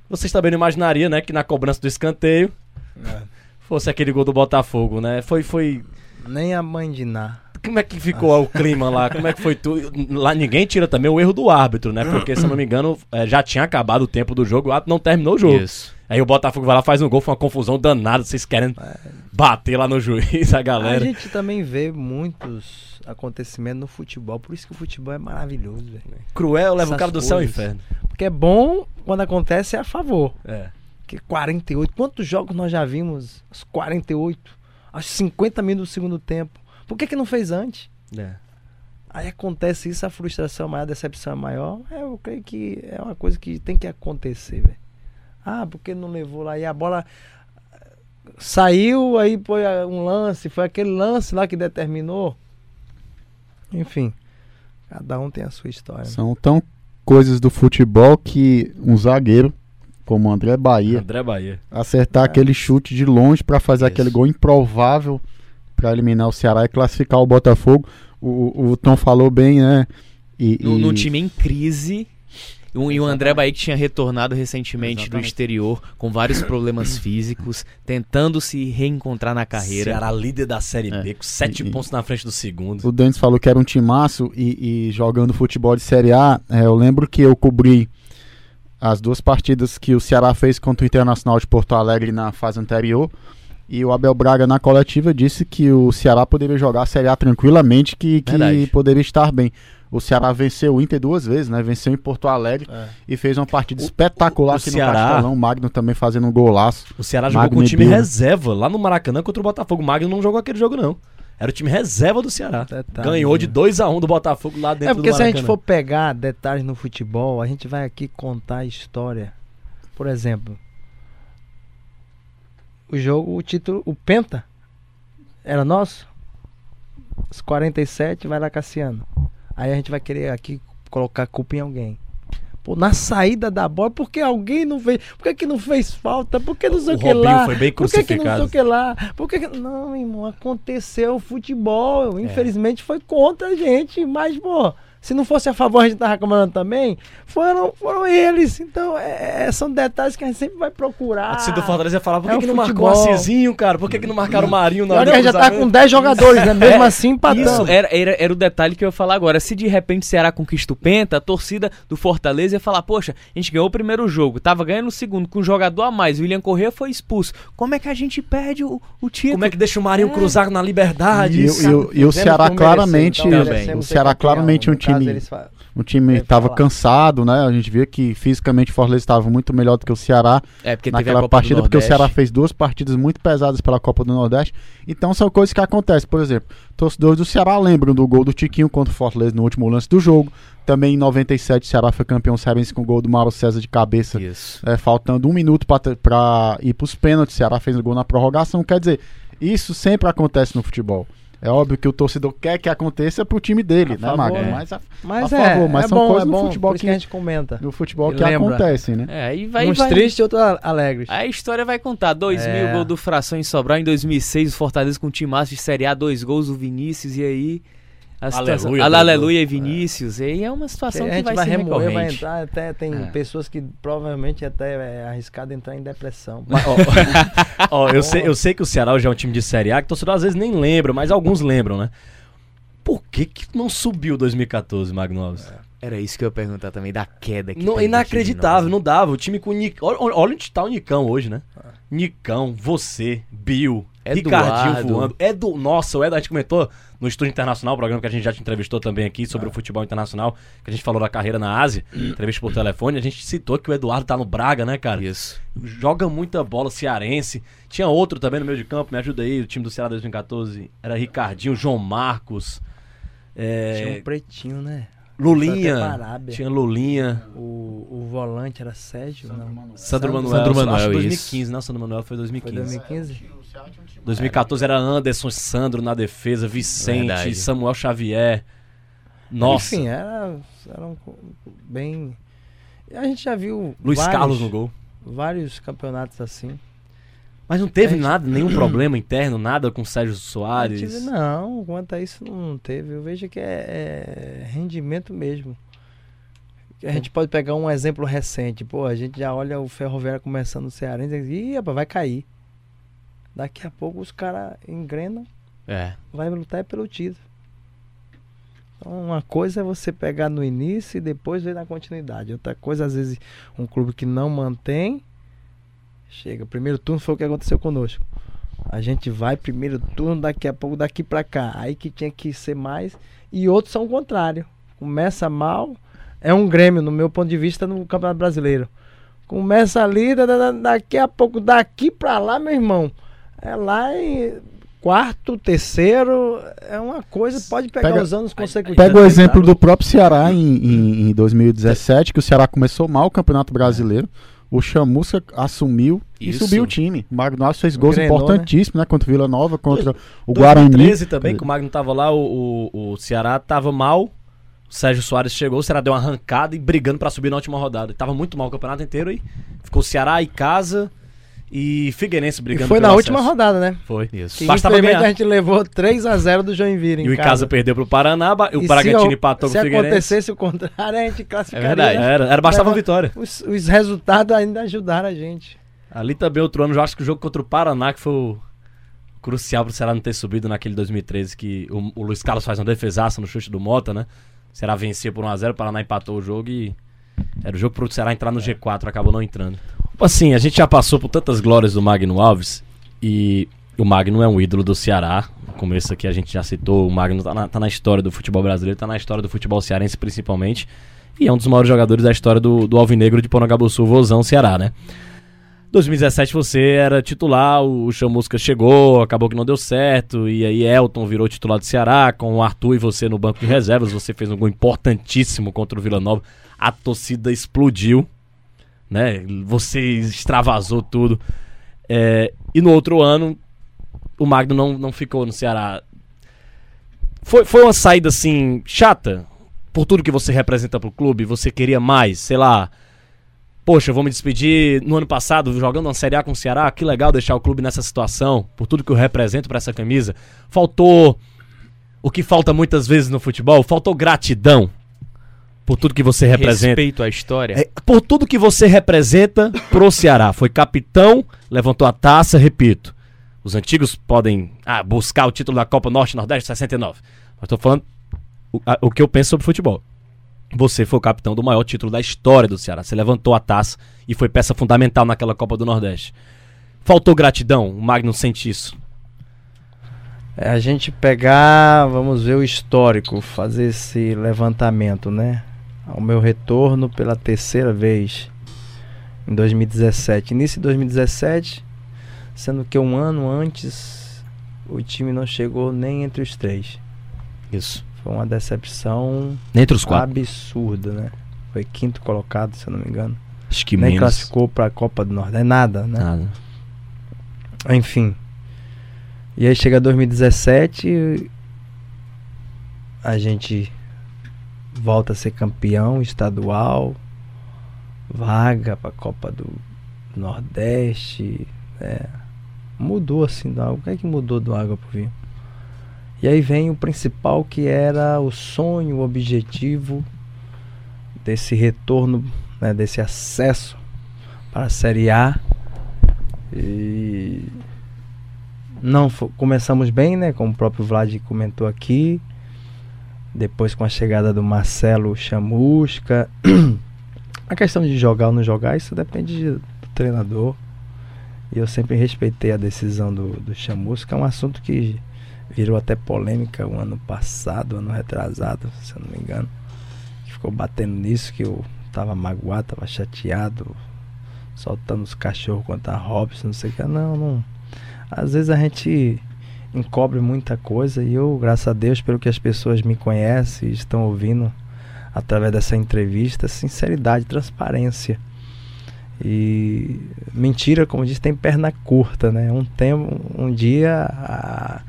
Vocês também não imaginariam, né, que na cobrança do escanteio fosse aquele gol do Botafogo, né? Foi, foi. Nem a mãe de Ná. Como é que ficou o clima lá? Como é que foi tudo? Lá ninguém tira também o erro do árbitro, né? Porque, se eu não me engano, é, já tinha acabado o tempo do jogo, o árbitro não terminou o jogo. Isso. Aí o Botafogo vai lá, faz um gol, foi uma confusão danada. Vocês querem bater lá no juiz, a A galera. gente também vê muitos acontecimentos no futebol, por isso que o futebol é maravilhoso, velho. Cruel, leva o Essas cara do céu ao inferno. Porque é bom quando acontece é a favor. É. Que 48, quantos jogos nós já vimos? Os 48, aos 50 minutos do segundo tempo. Por que que não fez antes? é. Aí acontece isso, a frustração é maior, a decepção é maior. É, eu creio que é uma coisa que tem que acontecer, velho. Ah, porque não levou lá e a bola eh, saiu, aí foi ah, um lance, foi aquele lance lá que determinou. Enfim, cada um tem a sua história. né? São tão coisas do futebol que um zagueiro, como o André Bahia, André Bahia. acertar É. aquele chute de longe para fazer Isso. aquele gol improvável para eliminar o Ceará e classificar o Botafogo. O, o Tom falou bem, né? E, Num, e- num time em crise. Um, e o André Bahia que tinha retornado recentemente do Exatamente. exterior com vários problemas físicos, tentando se reencontrar na carreira. Ceará líder da Série É. B, com sete E- pontos na frente do segundo. O Denis falou que era um timaço e, e jogando futebol de Série A, é, eu lembro que eu cobri as duas partidas que o Ceará fez contra o Internacional de Porto Alegre na fase anterior. E o Abel Braga na coletiva disse que o Ceará poderia jogar a Série A tranquilamente, que, que Verdade. poderia estar bem. O Ceará venceu o Inter duas vezes, né? Venceu em Porto Alegre É. e fez uma partida O- espetacular o aqui Ceará- no Castelão. O Magno também fazendo um golaço. O Ceará jogou Magno com o time Bill. reserva lá no Maracanã contra o Botafogo. O Magno não jogou aquele jogo, não. Era o time reserva do Ceará. Detalhe, Ganhou de né? 2x1 do Botafogo lá dentro É porque do se a gente for pegar detalhes no futebol, a gente vai aqui contar a história. Por exemplo, o jogo, o título, o Penta era nosso. Os 47 vai lá Cassiano. Aí a gente vai querer aqui colocar culpa em alguém. Pô, na saída da bola, porque alguém não fez. Por que, que não fez falta? Por que não sei o, O que Robinho lá? foi bem Por que, que não sei o que lá? Por que, que- Não, irmão, aconteceu o futebol. Infelizmente foi contra a gente. Mas, pô, se não fosse a favor, a gente tava reclamando também. Foram, foram eles. Então, é- é- são detalhes que a gente sempre vai procurar. A torcida do Fortaleza ia falar, por que, é que não marcou o futebol. Ascisinho, cara? Por que, que não marcaram o Marinho na E hora olha que do já tá com 10 jogadores, né? Mesmo assim, empatando. Isso era, era, era o detalhe que eu ia falar agora. Se de repente o Ceará conquista o Penta, a torcida do Fortaleza ia falar: Poxa, a gente ganhou o primeiro jogo, tava ganhando o segundo, com um jogador a mais, o William Corrêa foi expulso. Como é que a gente perde o, o título? Como é que deixa o Marinho É. cruzar na liberdade? E, e o- e o Ceará claramente, Também. o Ceará claramente um time, um time Deve estava falar. cansado, né? A gente via que fisicamente o Fortaleza estava muito melhor do que o Ceará É, porque teve a naquela Copa partida, do porque o. Ceará fez duas partidas muito pesadas pela Copa do Nordeste. Então são coisas que acontecem. Por exemplo, torcedores do Ceará lembram do gol do Tiquinho contra o Fortaleza no último lance do jogo. Também em 97 o Ceará foi campeão cearense com o gol do Mauro César de cabeça Isso. é, faltando um minuto para ir para os pênaltis. O Ceará fez o gol na prorrogação. Quer dizer, isso sempre acontece no futebol. É óbvio que o torcedor quer que aconteça pro time dele, A né, Magno? é. Mas a, Mas a é, favor, mas é são bom, coisas é no bom, futebol que- que a gente comenta. no futebol E que lembra. acontecem, né? É, aí vai, Uns vai. tristes e outros alegres. A história vai contar. 2000, É. gol do Fração em Sobral. Em 2006, o Fortaleza com um time de Série A, dois gols do Vinícius. E aí. A situação, Aleluia, Aleluia e Vinícius. E aí é uma situação a que gente vai, vai, ser remover, vai recorrente. entrar, até tem É. pessoas que provavelmente até é arriscado entrar em depressão. Ó, eu, sei, eu sei que o Ceará hoje é um time de Série A que o torcedor às vezes nem lembra, mas alguns lembram, né? Por que, que não subiu 2014, Magno Alves? Era isso que eu ia perguntar também, da queda que Não, inacreditável, não dava. O time com o Nicão. Olha, olha onde tá o Nicão hoje, né? Nicão, você, Bill, Eduardo. Ricardinho voando. Edu, nossa, o Edu, a gente comentou no Estúdio Internacional, programa que a gente já te entrevistou também aqui sobre o futebol internacional, que a gente falou da carreira na Ásia, entrevista por telefone, a gente citou que o Eduardo tá no Braga, né, cara? Isso. Joga muita bola cearense. Tinha outro também no meio de campo, me ajuda aí, o time do Ceará 2014. Era Ricardinho, João Marcos. é, Tinha um pretinho, né? Lulinha. Tinha Lulinha. O, o volante era Sérgio? Não. Sandro Manuel. Sandro acho Manuel, isso. 2015, não, Sandro Manuel foi Foi 2015. 2015? 2014 era Anderson, Sandro na defesa, Vicente, Verdade. Samuel Xavier. Nossa. Enfim, era, era um, bem. A gente já viu. Luiz vários, Carlos no gol. Vários campeonatos assim. Mas não teve É. nada, nenhum problema interno, nada com o Sérgio gente Soares. vê- Não, quanto a isso não teve. Eu vejo que é, é rendimento mesmo. A gente pode pegar um exemplo recente. Pô, a gente já olha o Ferroviário começando no Cearense e diz, ih, rapaz, vai cair. Daqui a pouco os caras engrenam, É. vai lutar pelo título. Então, uma coisa é você pegar no início e depois ver na continuidade. Outra coisa, às vezes, um clube que não mantém, chega. Primeiro turno foi o que aconteceu conosco. A gente vai primeiro turno, daqui a pouco, daqui pra cá. Aí que tinha que ser mais. E outros são o contrário. Começa mal, é um Grêmio, no meu ponto de vista, no Campeonato Brasileiro. Começa ali, da- da- da- daqui a pouco, daqui pra lá, meu irmão. É lá em quarto, terceiro, é uma coisa, pode pegar Pega- os anos consecutivos. Pega o né, exemplo do próprio Ceará em, em- em 2017, que o Ceará começou mal o Campeonato Brasileiro. O Chamusca assumiu e Isso. subiu o time. O Magno Alves fez gols Engrenou, importantíssimos, né? Contra o Vila Nova, contra o Guarani. 2013 também, que o Magno tava lá, o, o, o Ceará tava mal. O Sérgio Soares chegou, o Ceará deu uma arrancada e brigando pra subir na última rodada. Tava muito mal o campeonato inteiro e ficou Ceará e Casa e Figueirense E brigando foi pelo na última acesso. rodada, né? Foi. Isso. Que Bastava infelizmente ganhar. a gente levou 3x0 do Joinville em E o Icasa perdeu pro Paraná, ba- E o se Bragantino o- empatou com Se o Figueirense. acontecesse o contrário, a gente classificaria. É verdade. Era, era bastava uma vitória. Os, os resultados ainda ajudaram a gente. Ali também outro ano, eu acho que o jogo contra o Paraná que foi o crucial pro Ceará não ter subido naquele 2013, que o, o Luiz Carlos faz uma defesaça no chute do Mota, né? O Ceará vencia por 1x0, o Paraná empatou o jogo e era o jogo pro Ceará entrar no G4, acabou não entrando. Assim, a gente já passou por tantas glórias do Magno Alves e o Magno é um ídolo do Ceará. No começo aqui a gente já citou, o Magno tá na, tá na história do futebol brasileiro, tá na história do futebol cearense principalmente. E é um dos maiores jogadores da história do, do Alvinegro de Pornogabuçu, Vozão, Ceará, né? 2017 você era titular, o Chamusca chegou, acabou que não deu certo, e aí Elton virou titular do Ceará, com o Arthur e você no banco de reservas, você fez um gol importantíssimo contra o Vila Nova, a torcida explodiu, né? Você extravasou tudo. É, e no outro ano, o Magno não, não ficou no Ceará. Foi, foi uma saída assim, chata? por tudo que você representa pro clube, você queria mais, sei lá. Poxa, eu vou me despedir no ano passado jogando uma Série A com o Ceará, que legal deixar o clube nessa situação, por tudo que eu represento para essa camisa. Faltou o que falta muitas vezes no futebol, faltou gratidão por tudo que você representa. Respeito à história. É, por tudo que você representa pro Ceará. Foi capitão, levantou a taça, repito. Os antigos podem ah, buscar o título da Copa Norte Nordeste 69. Mas tô falando o, a, o que eu penso sobre futebol. Você foi o capitão do maior título da história do Ceará. Você levantou a taça e foi peça fundamental naquela Copa do Nordeste. Faltou gratidão? O Magno sente isso. É a gente pegar, vamos ver o histórico, fazer esse levantamento, né? Ao meu retorno pela terceira vez em 2017. Início de 2017, sendo que um ano antes o time não chegou nem entre os três. Isso. Foi uma decepção Entre os quatro. absurda, né? Foi quinto colocado, se eu não me engano. Acho que Nem menos. classificou para a Copa do Nordeste, nada, né? Nada. Enfim. E aí chega 2017, a gente volta a ser campeão estadual, vaga para a Copa do Nordeste, é, mudou assim do água. O que é que mudou do água pro vinho? E aí vem o principal que era o sonho, o objetivo desse retorno, né, desse acesso para a Série A. E não começamos bem, né? Como o próprio Vlad comentou aqui. Depois com a chegada do Marcelo Chamusca. a questão de jogar ou não jogar, isso depende de- do treinador. E eu sempre respeitei a decisão do, do Chamusca. É um assunto que virou até polêmica o ano passado, ano retrasado, se eu não me engano. Ficou batendo nisso, que eu tava magoado, tava chateado, soltando os cachorros contra a Robson, não sei o que. Não, não. Às vezes a gente encobre muita coisa e eu, graças a Deus, pelo que as pessoas me conhecem e estão ouvindo através dessa entrevista, sinceridade, transparência. E mentira, como diz, tem perna curta, né? Um tempo, um dia a,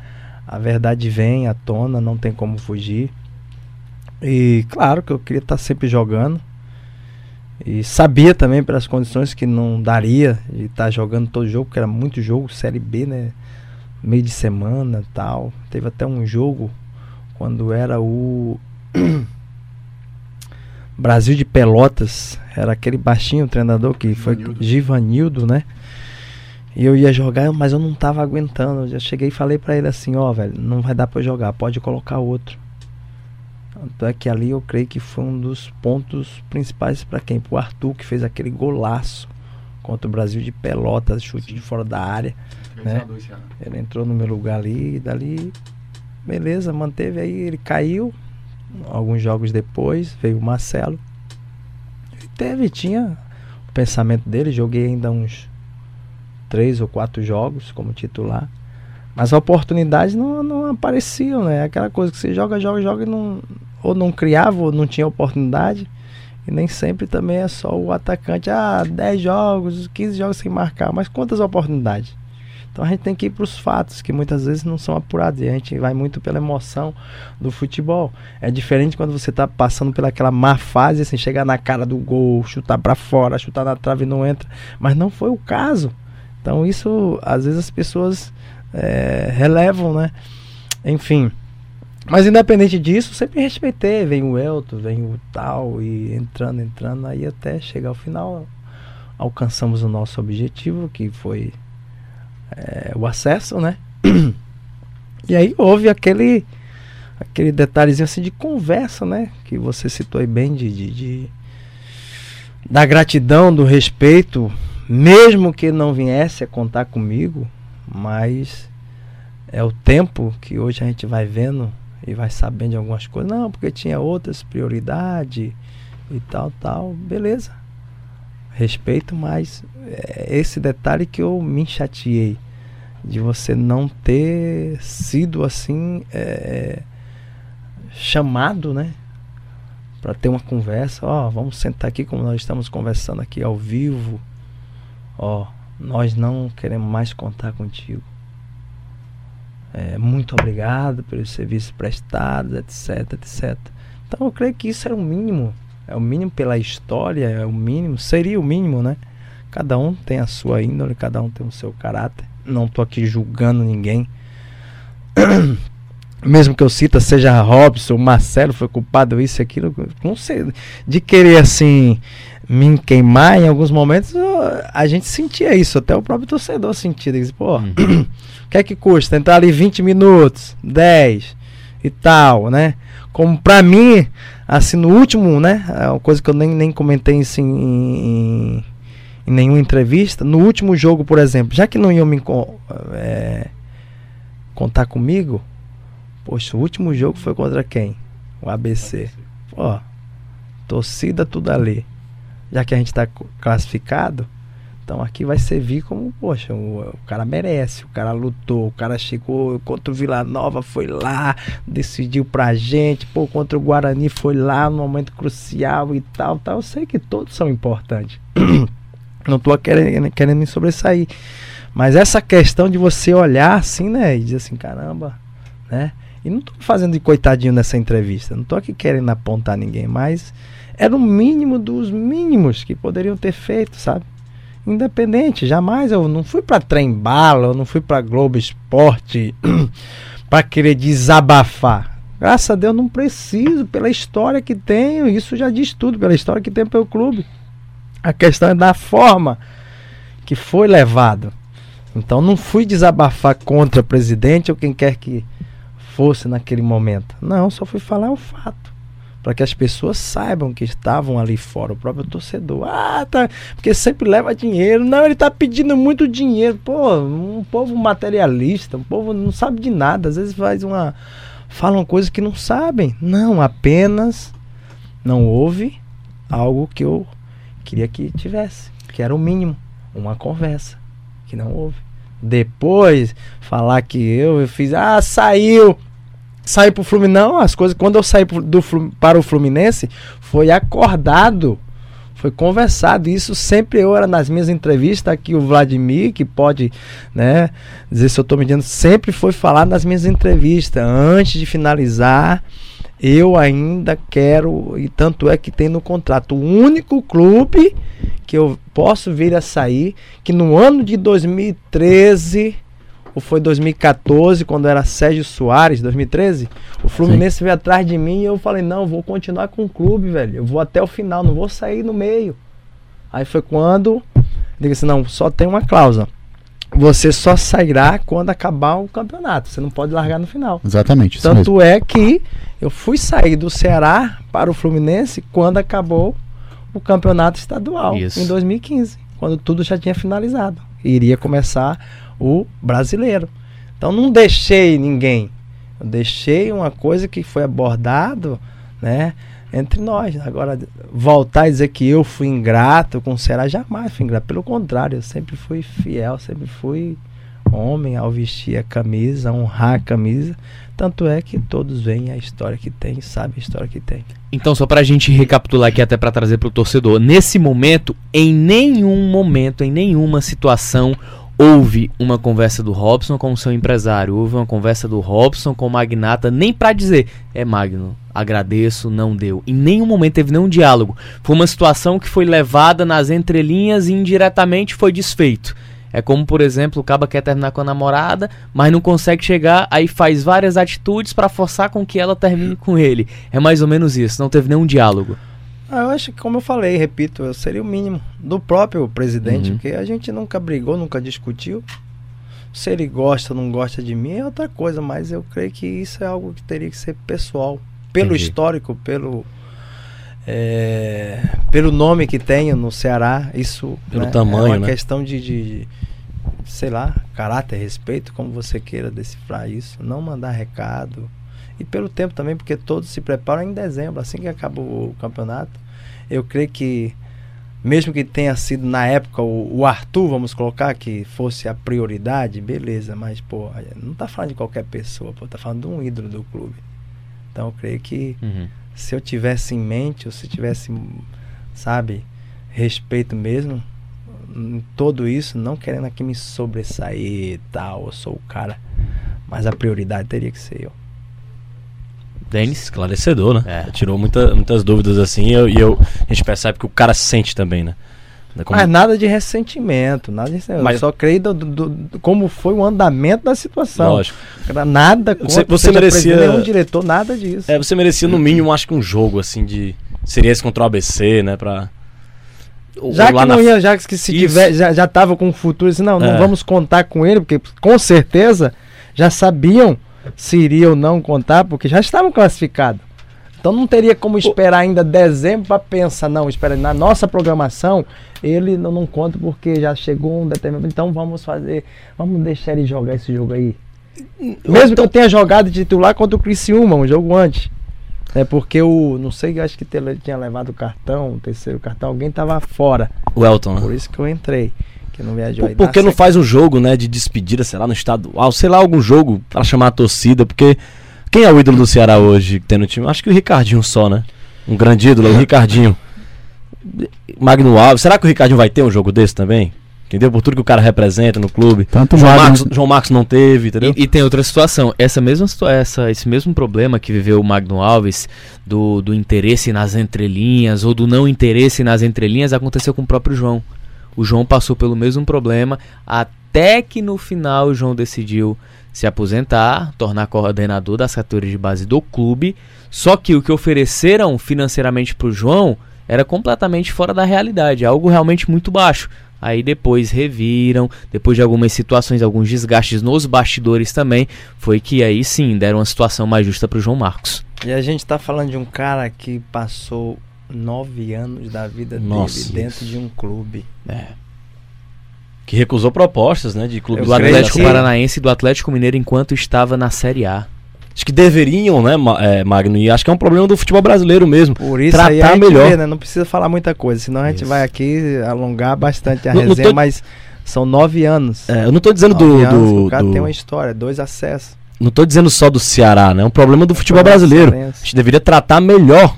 a verdade vem à tona, não tem como fugir. E claro que eu queria estar sempre jogando. E sabia também pelas condições que não daria de estar jogando todo jogo, porque era muito jogo, Série B, né? Meio de semana tal. Teve até um jogo quando era o Brasil de Pelotas. Era aquele baixinho treinador que foi Givanildo. Né? E eu ia jogar, mas eu não tava aguentando. Eu já cheguei e falei pra ele assim, ó, velho, não vai dar pra eu jogar, pode colocar outro. Tanto é que ali eu creio que foi um dos pontos principais pra quem? Pro Arthur, que fez aquele golaço contra o Brasil de Pelotas, chute de fora da área. Né? Ele entrou no meu lugar ali, e dali, beleza, manteve aí, ele caiu. Alguns jogos depois, veio o Marcelo. E teve, tinha o pensamento dele, joguei ainda uns três ou quatro jogos como titular. Mas a oportunidade não, não apareciam, né? Aquela coisa que você joga, joga, joga e não. Ou não criava, ou não tinha oportunidade. E nem sempre também é só o atacante. Ah, 10 jogos, 15 jogos sem marcar. Mas quantas oportunidades? Então a gente tem que ir para os fatos, que muitas vezes não são apurados. E a gente vai muito pela emoção do futebol. É diferente quando você está passando pelaquela má fase, assim, chegar na cara do gol, chutar para fora, chutar na trave e não entra. Mas não foi o caso. Então isso, às vezes as pessoas é, relevam, né? Enfim. Mas independente disso, sempre respeitei. Vem o Elton, vem o tal, e entrando, entrando, aí até chegar ao final, alcançamos o nosso objetivo, que foi é, o acesso, né? E aí houve aquele aquele detalhezinho assim de conversa, né? Que você citou aí bem de, de, de- da gratidão, do respeito, mesmo que não viesse a contar comigo, mas é o tempo que hoje a gente vai vendo e vai sabendo de algumas coisas. Não, porque tinha outras prioridades e tal, tal. Beleza. Respeito, mas é esse detalhe que eu me chateei. De você não ter sido assim é, chamado, né? Para ter uma conversa. Ó, vamos sentar aqui como nós estamos conversando aqui ao vivo. Ó, nós não queremos mais contar contigo. É, muito obrigado pelos serviços prestados, etc, etc. Então eu creio que isso é o mínimo. É o mínimo pela história, é o mínimo, seria o mínimo, né? Cada um tem a sua índole, cada um tem o seu caráter. Não tô aqui julgando ninguém. Mesmo que eu cita, seja Robson, Marcelo foi culpado, isso e aquilo, não sei, de querer assim me queimar em alguns momentos, a gente sentia isso, até o próprio torcedor sentia. Diz, Pô, o que é que custa? Entrar ali 20 minutos, 10 e tal, né? Como pra mim, assim, no último, né? É uma coisa que eu nem, nem comentei assim, em, em nenhuma entrevista. No último jogo, por exemplo, já que não iam me é, contar comigo, poxa, o último jogo foi contra quem? O ABC. Pô, torcida tudo ali já que a gente está classificado, então aqui vai servir como, poxa, o, o, cara merece, o cara lutou, o cara chegou contra o Vila Nova, foi lá, decidiu pra gente, pô, contra o Guarani foi lá no momento crucial e tal, tal. Eu sei que todos são importantes. Não tô querendo, querendo me sobressair. Mas essa questão de você olhar assim, né, e dizer assim, caramba, né? E não tô fazendo de coitadinho nessa entrevista, não tô aqui querendo apontar ninguém, mas era o mínimo dos mínimos que poderiam ter feito, sabe? Independente, jamais eu não fui para trem bala, eu não fui para Globo Esporte para querer desabafar. Graças a Deus não preciso, pela história que tenho, isso já diz tudo, pela história que tem pelo clube. A questão é da forma que foi levado. Então não fui desabafar contra o presidente ou quem quer que fosse naquele momento. Não, só fui falar o fato para que as pessoas saibam que estavam ali fora, o próprio torcedor. Ah, tá, porque sempre leva dinheiro. Não, ele está pedindo muito dinheiro. Pô, um povo materialista, um povo não sabe de nada, às vezes faz uma falam coisas que não sabem. Não, apenas não houve algo que eu queria que tivesse, que era o mínimo, uma conversa, que não houve. Depois falar que eu, eu fiz, ah, saiu sair pro Fluminense. Não, as coisas. Quando eu saí do, para o Fluminense, foi acordado. Foi conversado. Isso sempre eu era nas minhas entrevistas. Aqui o Vladimir, que pode né, dizer se eu estou medindo, sempre foi falar nas minhas entrevistas. Antes de finalizar, eu ainda quero. E tanto é que tem no contrato o único clube que eu posso vir a sair. Que no ano de 2013 ou foi 2014, quando era Sérgio Soares, 2013? O Fluminense Sim. veio atrás de mim e eu falei, não, vou continuar com o clube, velho. Eu vou até o final, não vou sair no meio. Aí foi quando, diga assim, não, só tem uma cláusula. Você só sairá quando acabar o campeonato. Você não pode largar no final. Exatamente. Tanto mesmo. é que eu fui sair do Ceará para o Fluminense quando acabou o campeonato estadual Isso. em 2015, quando tudo já tinha finalizado. E iria começar o brasileiro. Então não deixei ninguém. Eu deixei uma coisa que foi abordado, né, entre nós. Agora voltar e dizer que eu fui ingrato com o Ceará jamais fui ingrato, pelo contrário, eu sempre fui fiel, sempre fui homem ao vestir a camisa, honrar a camisa. Tanto é que todos veem a história que tem, sabem a história que tem. Então, só pra gente recapitular aqui, até para trazer pro torcedor, nesse momento, em nenhum momento, em nenhuma situação, houve uma conversa do Robson com o seu empresário, houve uma conversa do Robson com o magnata, nem para dizer, é Magno, agradeço, não deu. Em nenhum momento teve nenhum diálogo. Foi uma situação que foi levada nas entrelinhas e indiretamente foi desfeito. É como, por exemplo, o caba quer terminar com a namorada, mas não consegue chegar, aí faz várias atitudes para forçar com que ela termine com ele. É mais ou menos isso, não teve nenhum diálogo. Ah, eu acho que, como eu falei, repito, seria o mínimo do próprio presidente, uhum. porque a gente nunca brigou, nunca discutiu. Se ele gosta ou não gosta de mim é outra coisa, mas eu creio que isso é algo que teria que ser pessoal. Pelo Entendi. histórico, pelo. É, pelo nome que tenho no Ceará, isso pelo né, tamanho, é uma né? questão de, de, sei lá, caráter, respeito, como você queira decifrar isso. Não mandar recado e pelo tempo também, porque todos se preparam em dezembro, assim que acaba o campeonato. Eu creio que, mesmo que tenha sido na época o, o Arthur, vamos colocar, que fosse a prioridade, beleza, mas, pô, não tá falando de qualquer pessoa, pô, tá falando de um ídolo do clube. Então eu creio que uhum. se eu tivesse em mente, ou se tivesse, sabe, respeito mesmo, em todo isso, não querendo aqui me sobressair e tal, eu sou o cara, mas a prioridade teria que ser eu. Denis? Esclarecedor, né? É. Tirou muita, muitas dúvidas assim e eu, e eu- a gente percebe que o cara sente também, né? Como- Mas nada de ressentimento, nada de ressentimento. Mas- Eu só creio do, do- do- como foi o andamento da situação. Lógico. Nada contra, Você- você merecia- nenhum diretor, nada disso. É, você merecia no mínimo, acho que um jogo assim de. Seria esse contra o ABC, né? Pra. ou- Já que não na- ia, já que se Isso. tiver, já, já tava com o futuro, assim, não, não É. vamos contar com ele, porque com certeza já sabiam se iria ou não contar, porque já estavam classificados. Então não teria como esperar ainda dezembro para pensar, não, espera, na nossa programação ele não, não conta porque já chegou um determinado. Então vamos fazer, vamos deixar ele jogar esse jogo aí. Mesmo que eu tenha jogado de titular contra o Criciúma, um jogo antes. É porque o, não sei, acho que ele tinha levado o cartão, o terceiro cartão, alguém tava fora. O Elton, né? Por isso que eu entrei. Que não viajou Por, aí. por Na que não faz um jogo, né, de despedida, sei lá, no estadual, sei lá, algum jogo pra chamar a torcida, porque quem é o ídolo do Ceará hoje que tem no time? Acho que o Ricardinho só, né? Um grande ídolo, o Ricardinho. Magno Alves, será que o Ricardinho vai ter um jogo desse também? Entendeu? Por tudo que o cara representa no clube. Tanto João Magno- Marcos, João Marcos não teve, entendeu? E, e tem outra situação. Essa mesma essa, esse mesmo problema que viveu o Magno Alves do, do interesse nas entrelinhas ou do não interesse nas entrelinhas aconteceu com o próprio João. O João passou pelo mesmo problema até que no final o João decidiu se aposentar, tornar coordenador das categorias de base do clube. Só que o que ofereceram financeiramente para o João era completamente fora da realidade, algo realmente muito baixo. Aí depois reviram, depois de algumas situações, alguns desgastes nos bastidores também, foi que aí sim deram uma situação mais justa para o João Marcos. E a gente tá falando de um cara que passou nove anos da vida Nossa, dele dentro de um clube. Que recusou propostas, né, de clubes Eu Do Atlético que- Paranaense e do Atlético Mineiro enquanto estava na Série A. Acho que deveriam, né, é, Magno? E acho que é um problema do futebol brasileiro mesmo. Por isso Tratar aí a gente melhor. vê, né? Não precisa falar muita coisa, senão a gente Isso. vai aqui alongar bastante a Não- não resenha, tô- mas são nove anos. É, eu não tô dizendo do, anos do- o cara do- tem uma história, dois acessos. não tô dizendo só do Ceará, né? É um problema do futebol brasileiro. A gente deveria tratar melhor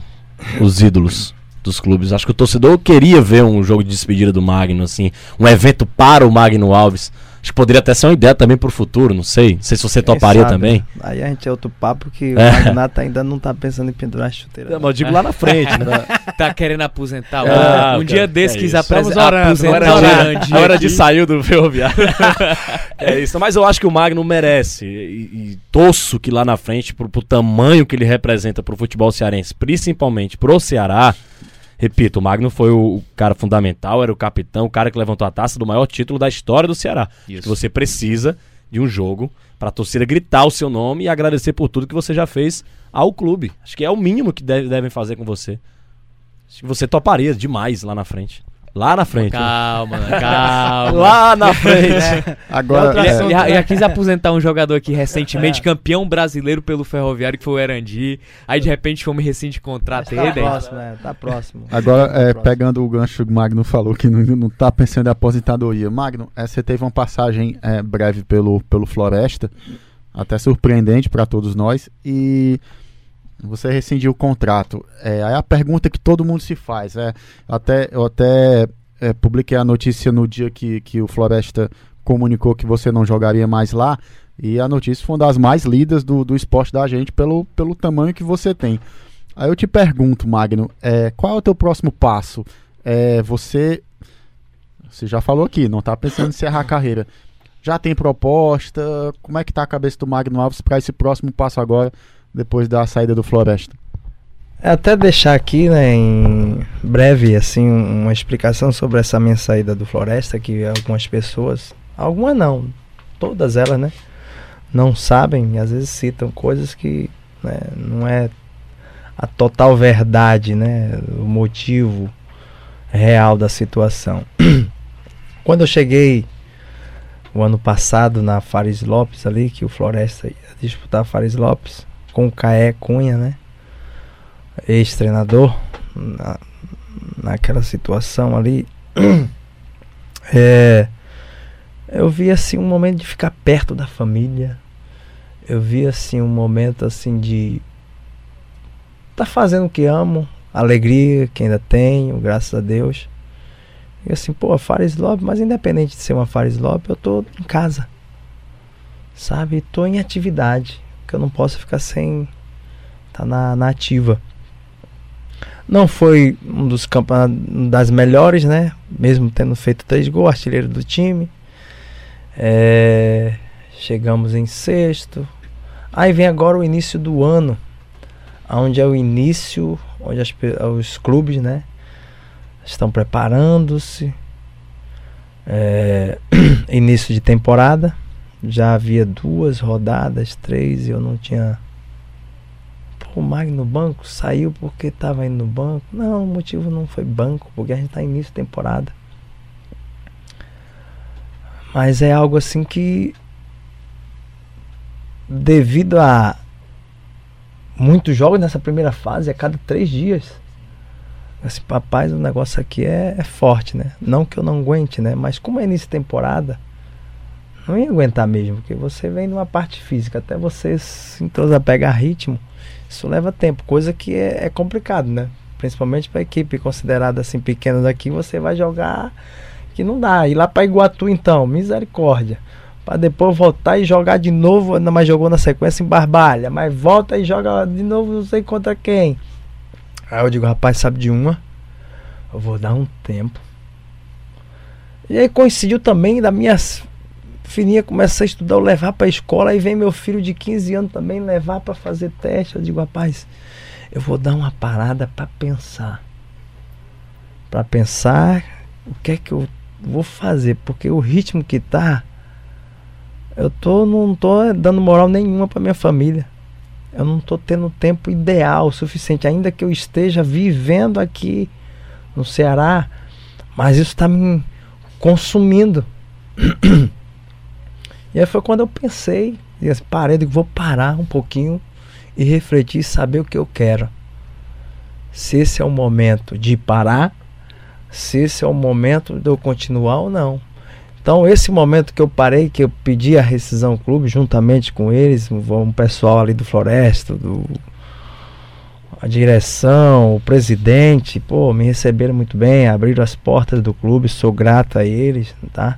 os ídolos dos clubes. Acho que o torcedor queria ver um jogo de despedida do Magno, assim, um evento para o Magno Alves. Acho que poderia até ser uma ideia também pro futuro, não sei. Não sei se você Quem toparia sabe, também. né? Aí a gente é outro papo que É. o Magnata ainda não tá pensando em pendurar a chuteira. Não, mas eu digo lá na frente, né? Tá querendo aposentar? Ah, um cara, dia desse é quis isso. apres- Estamos orando, aposentar agora o de- hora de saiu do ferroviário. é isso, mas eu acho que o Magno merece. E, e torço que lá na frente, pro, pro tamanho que ele representa pro futebol cearense, principalmente pro Ceará. Repito, o Magno foi o, o cara fundamental, era o capitão, o cara que levantou a taça do maior título da história do Ceará. Isso. Que você precisa de um jogo pra torcida gritar o seu nome e agradecer por tudo que você já fez ao clube. Acho que é o mínimo que deve- devem fazer com você. Acho que você toparia demais lá na frente. Lá na frente. né? Calma, calma. Lá na frente. Agora, Ele, é, ele já, já quis aposentar um jogador aqui recentemente, campeão brasileiro pelo Ferroviário, que foi o Erandi. Aí de repente fomos rescinde contrato tá ele. próximo, né? Tá próximo. Agora, Tá é, próximo. pegando o gancho que o Magno falou, que não, não tá pensando em aposentadoria. Magno, é, você teve uma passagem é, breve pelo, pelo Floresta, até surpreendente para todos nós, e você rescindiu o contrato. É, aí a pergunta que todo mundo se faz, é, até, eu até é, publiquei a notícia no dia que, que o Floresta comunicou que você não jogaria mais lá, e a notícia foi uma das mais lidas do, do esporte da gente pelo, pelo tamanho que você tem. Aí eu te pergunto, Magno, é, qual é o teu próximo passo? É, você, você já falou aqui, não tá pensando em encerrar a carreira. Já tem proposta? Como é que tá a cabeça do Magno Alves para esse próximo passo agora, depois da saída do Floresta? É até deixar aqui, né, em breve, assim, um- uma explicação sobre essa minha saída do Floresta, que algumas pessoas, algumas não, todas elas, né, não sabem e às vezes citam coisas que né, não é a total verdade, né, o motivo real da situação. Quando eu cheguei o ano passado na Fares Lopes ali, que o Floresta ia disputar Fares Lopes com o Caé Cunha, né? ex-treinador na, naquela situação ali. É, eu vi assim um momento de ficar perto da família. Eu vi assim um momento assim de tá fazendo o que amo alegria que ainda tenho graças a Deus. E assim pô a Fares Lopes mas independente de ser uma Fares Lopes eu tô em casa sabe? Tô em atividade que eu não posso ficar sem Tá na, na ativa. Não foi um dos campeonatos das melhores, né? Mesmo tendo feito três gols, artilheiro do time. É, chegamos em sexto. Aí vem agora o início do ano, onde é o início, onde as, os clubes, né? Estão preparando-se. É, início de temporada. Já havia duas rodadas, três, e eu não tinha o Magno no banco saiu porque estava indo no banco. Não, o motivo não foi banco, porque a gente está início de temporada. Mas é algo assim que, devido a muitos jogos nessa primeira fase, a cada três dias, esse papai, o negócio aqui é, é, forte, né? Não que eu não aguente, né? Mas como é início de temporada, não ia aguentar mesmo, porque você vem numa parte física, até você se entrosar, pegar ritmo isso leva tempo, coisa que é, é complicado, né? Principalmente para equipe considerada assim pequena daqui, você vai jogar que não dá. Ir lá para Iguatu então, misericórdia. Para depois voltar e jogar de novo, mais jogou na sequência em Barbalha, mas volta e joga de novo não sei contra quem. Aí eu digo, rapaz, sabe de uma? Eu vou dar um tempo. E aí coincidiu também da minhas Fininha começa a estudar, eu levar para a escola, aí vem meu filho de 15 anos também levar para fazer teste. Eu digo, rapaz, eu vou dar uma parada para pensar. Para pensar o que é que eu vou fazer, porque o ritmo que tá, eu tô não tô dando moral nenhuma para minha família. Eu não tô tendo tempo ideal o suficiente, ainda que eu esteja vivendo aqui no Ceará, mas isso está me consumindo. E aí foi quando eu pensei, e assim, parei, digo, vou parar um pouquinho e refletir saber o que eu quero. Se esse é o momento de parar, se esse é o momento de eu continuar ou não. Então, esse momento que eu parei, que eu pedi a rescisão clube, juntamente com eles, um pessoal ali do Floresta, do, a direção, o presidente, pô, me receberam muito bem, abriram as portas do clube, sou grato a eles, tá?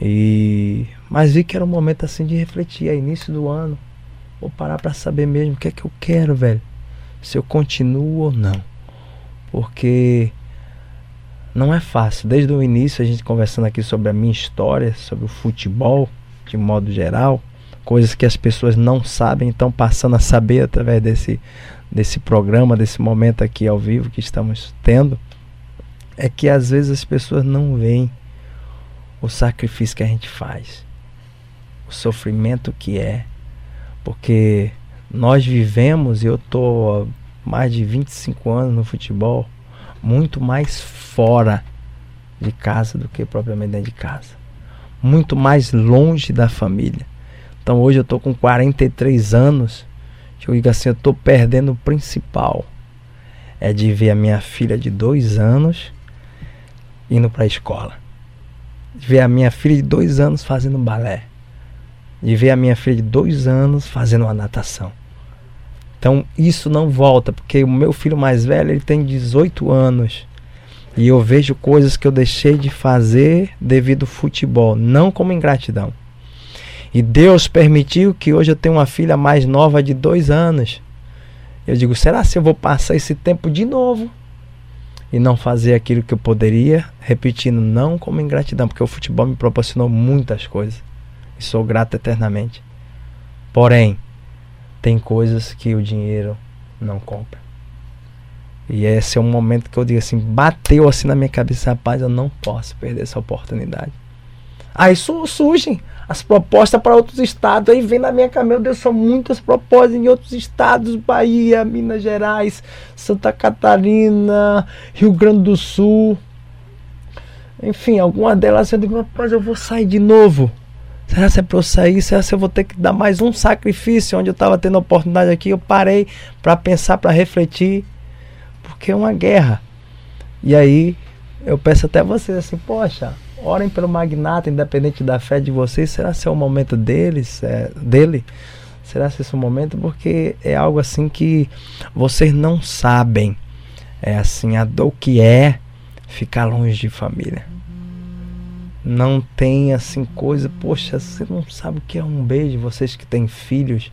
E mas vi que era um momento assim de refletir, é início do ano. Vou parar para saber mesmo o que é que eu quero, velho. Se eu continuo ou não. Porque não é fácil. Desde o início a gente conversando aqui sobre a minha história, sobre o futebol de modo geral, coisas que as pessoas não sabem, estão passando a saber através desse desse programa, desse momento aqui ao vivo que estamos tendo, é que às vezes as pessoas não veem o sacrifício que a gente faz o sofrimento que é, porque nós vivemos, eu tô mais de 25 anos no futebol, muito mais fora de casa do que propriamente dentro de casa. Muito mais longe da família. Então hoje eu tô com 43 anos. Eu digo assim, eu tô perdendo o principal. É de ver a minha filha de dois anos indo para a escola. Ver a minha filha de dois anos fazendo balé de ver a minha filha de dois anos fazendo uma natação. Então isso não volta, porque o meu filho mais velho ele tem 18 anos. E eu vejo coisas que eu deixei de fazer devido ao futebol, não como ingratidão. E Deus permitiu que hoje eu tenha uma filha mais nova de dois anos. Eu digo, será se eu vou passar esse tempo de novo e não fazer aquilo que eu poderia? Repetindo, não como ingratidão, porque o futebol me proporcionou muitas coisas e sou grato eternamente. Porém, tem coisas que o dinheiro não compra. E esse é um momento que eu digo assim, bateu assim na minha cabeça, rapaz, eu não posso perder essa oportunidade. Aí surgem as propostas para outros estados, aí vem na minha cabeça, meu Deus, são muitas propostas em outros estados, Bahia, Minas Gerais, Santa Catarina, Rio Grande do Sul. Enfim, alguma delas eu digo, rapaz, eu vou sair de novo. Será se é para eu sair? Será se eu vou ter que dar mais um sacrifício? Onde eu estava tendo oportunidade aqui, eu parei para pensar, para refletir, porque é uma guerra. E aí eu peço até vocês assim, poxa, orem pelo magnata, independente da fé de vocês. Será se é o momento deles, é, dele? Será se esse é o momento? Porque é algo assim que vocês não sabem. É assim, a dor que é ficar longe de família não tem assim coisa, poxa, você não sabe o que é um beijo, vocês que têm filhos,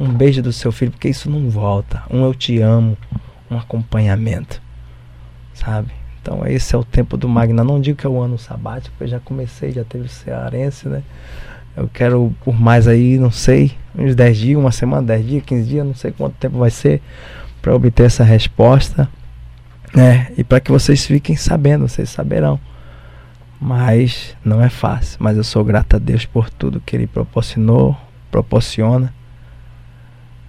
um beijo do seu filho, porque isso não volta. Um eu te amo, um acompanhamento, sabe? Então esse é o tempo do Magna. Não digo que é o ano sabático, porque eu já comecei, já teve o cearense, né? Eu quero por mais aí, não sei, uns 10 dias, uma semana, 10 dias, 15 dias, não sei quanto tempo vai ser para obter essa resposta, né? E para que vocês fiquem sabendo, vocês saberão. Mas não é fácil, mas eu sou grato a Deus por tudo que ele proporcionou, proporciona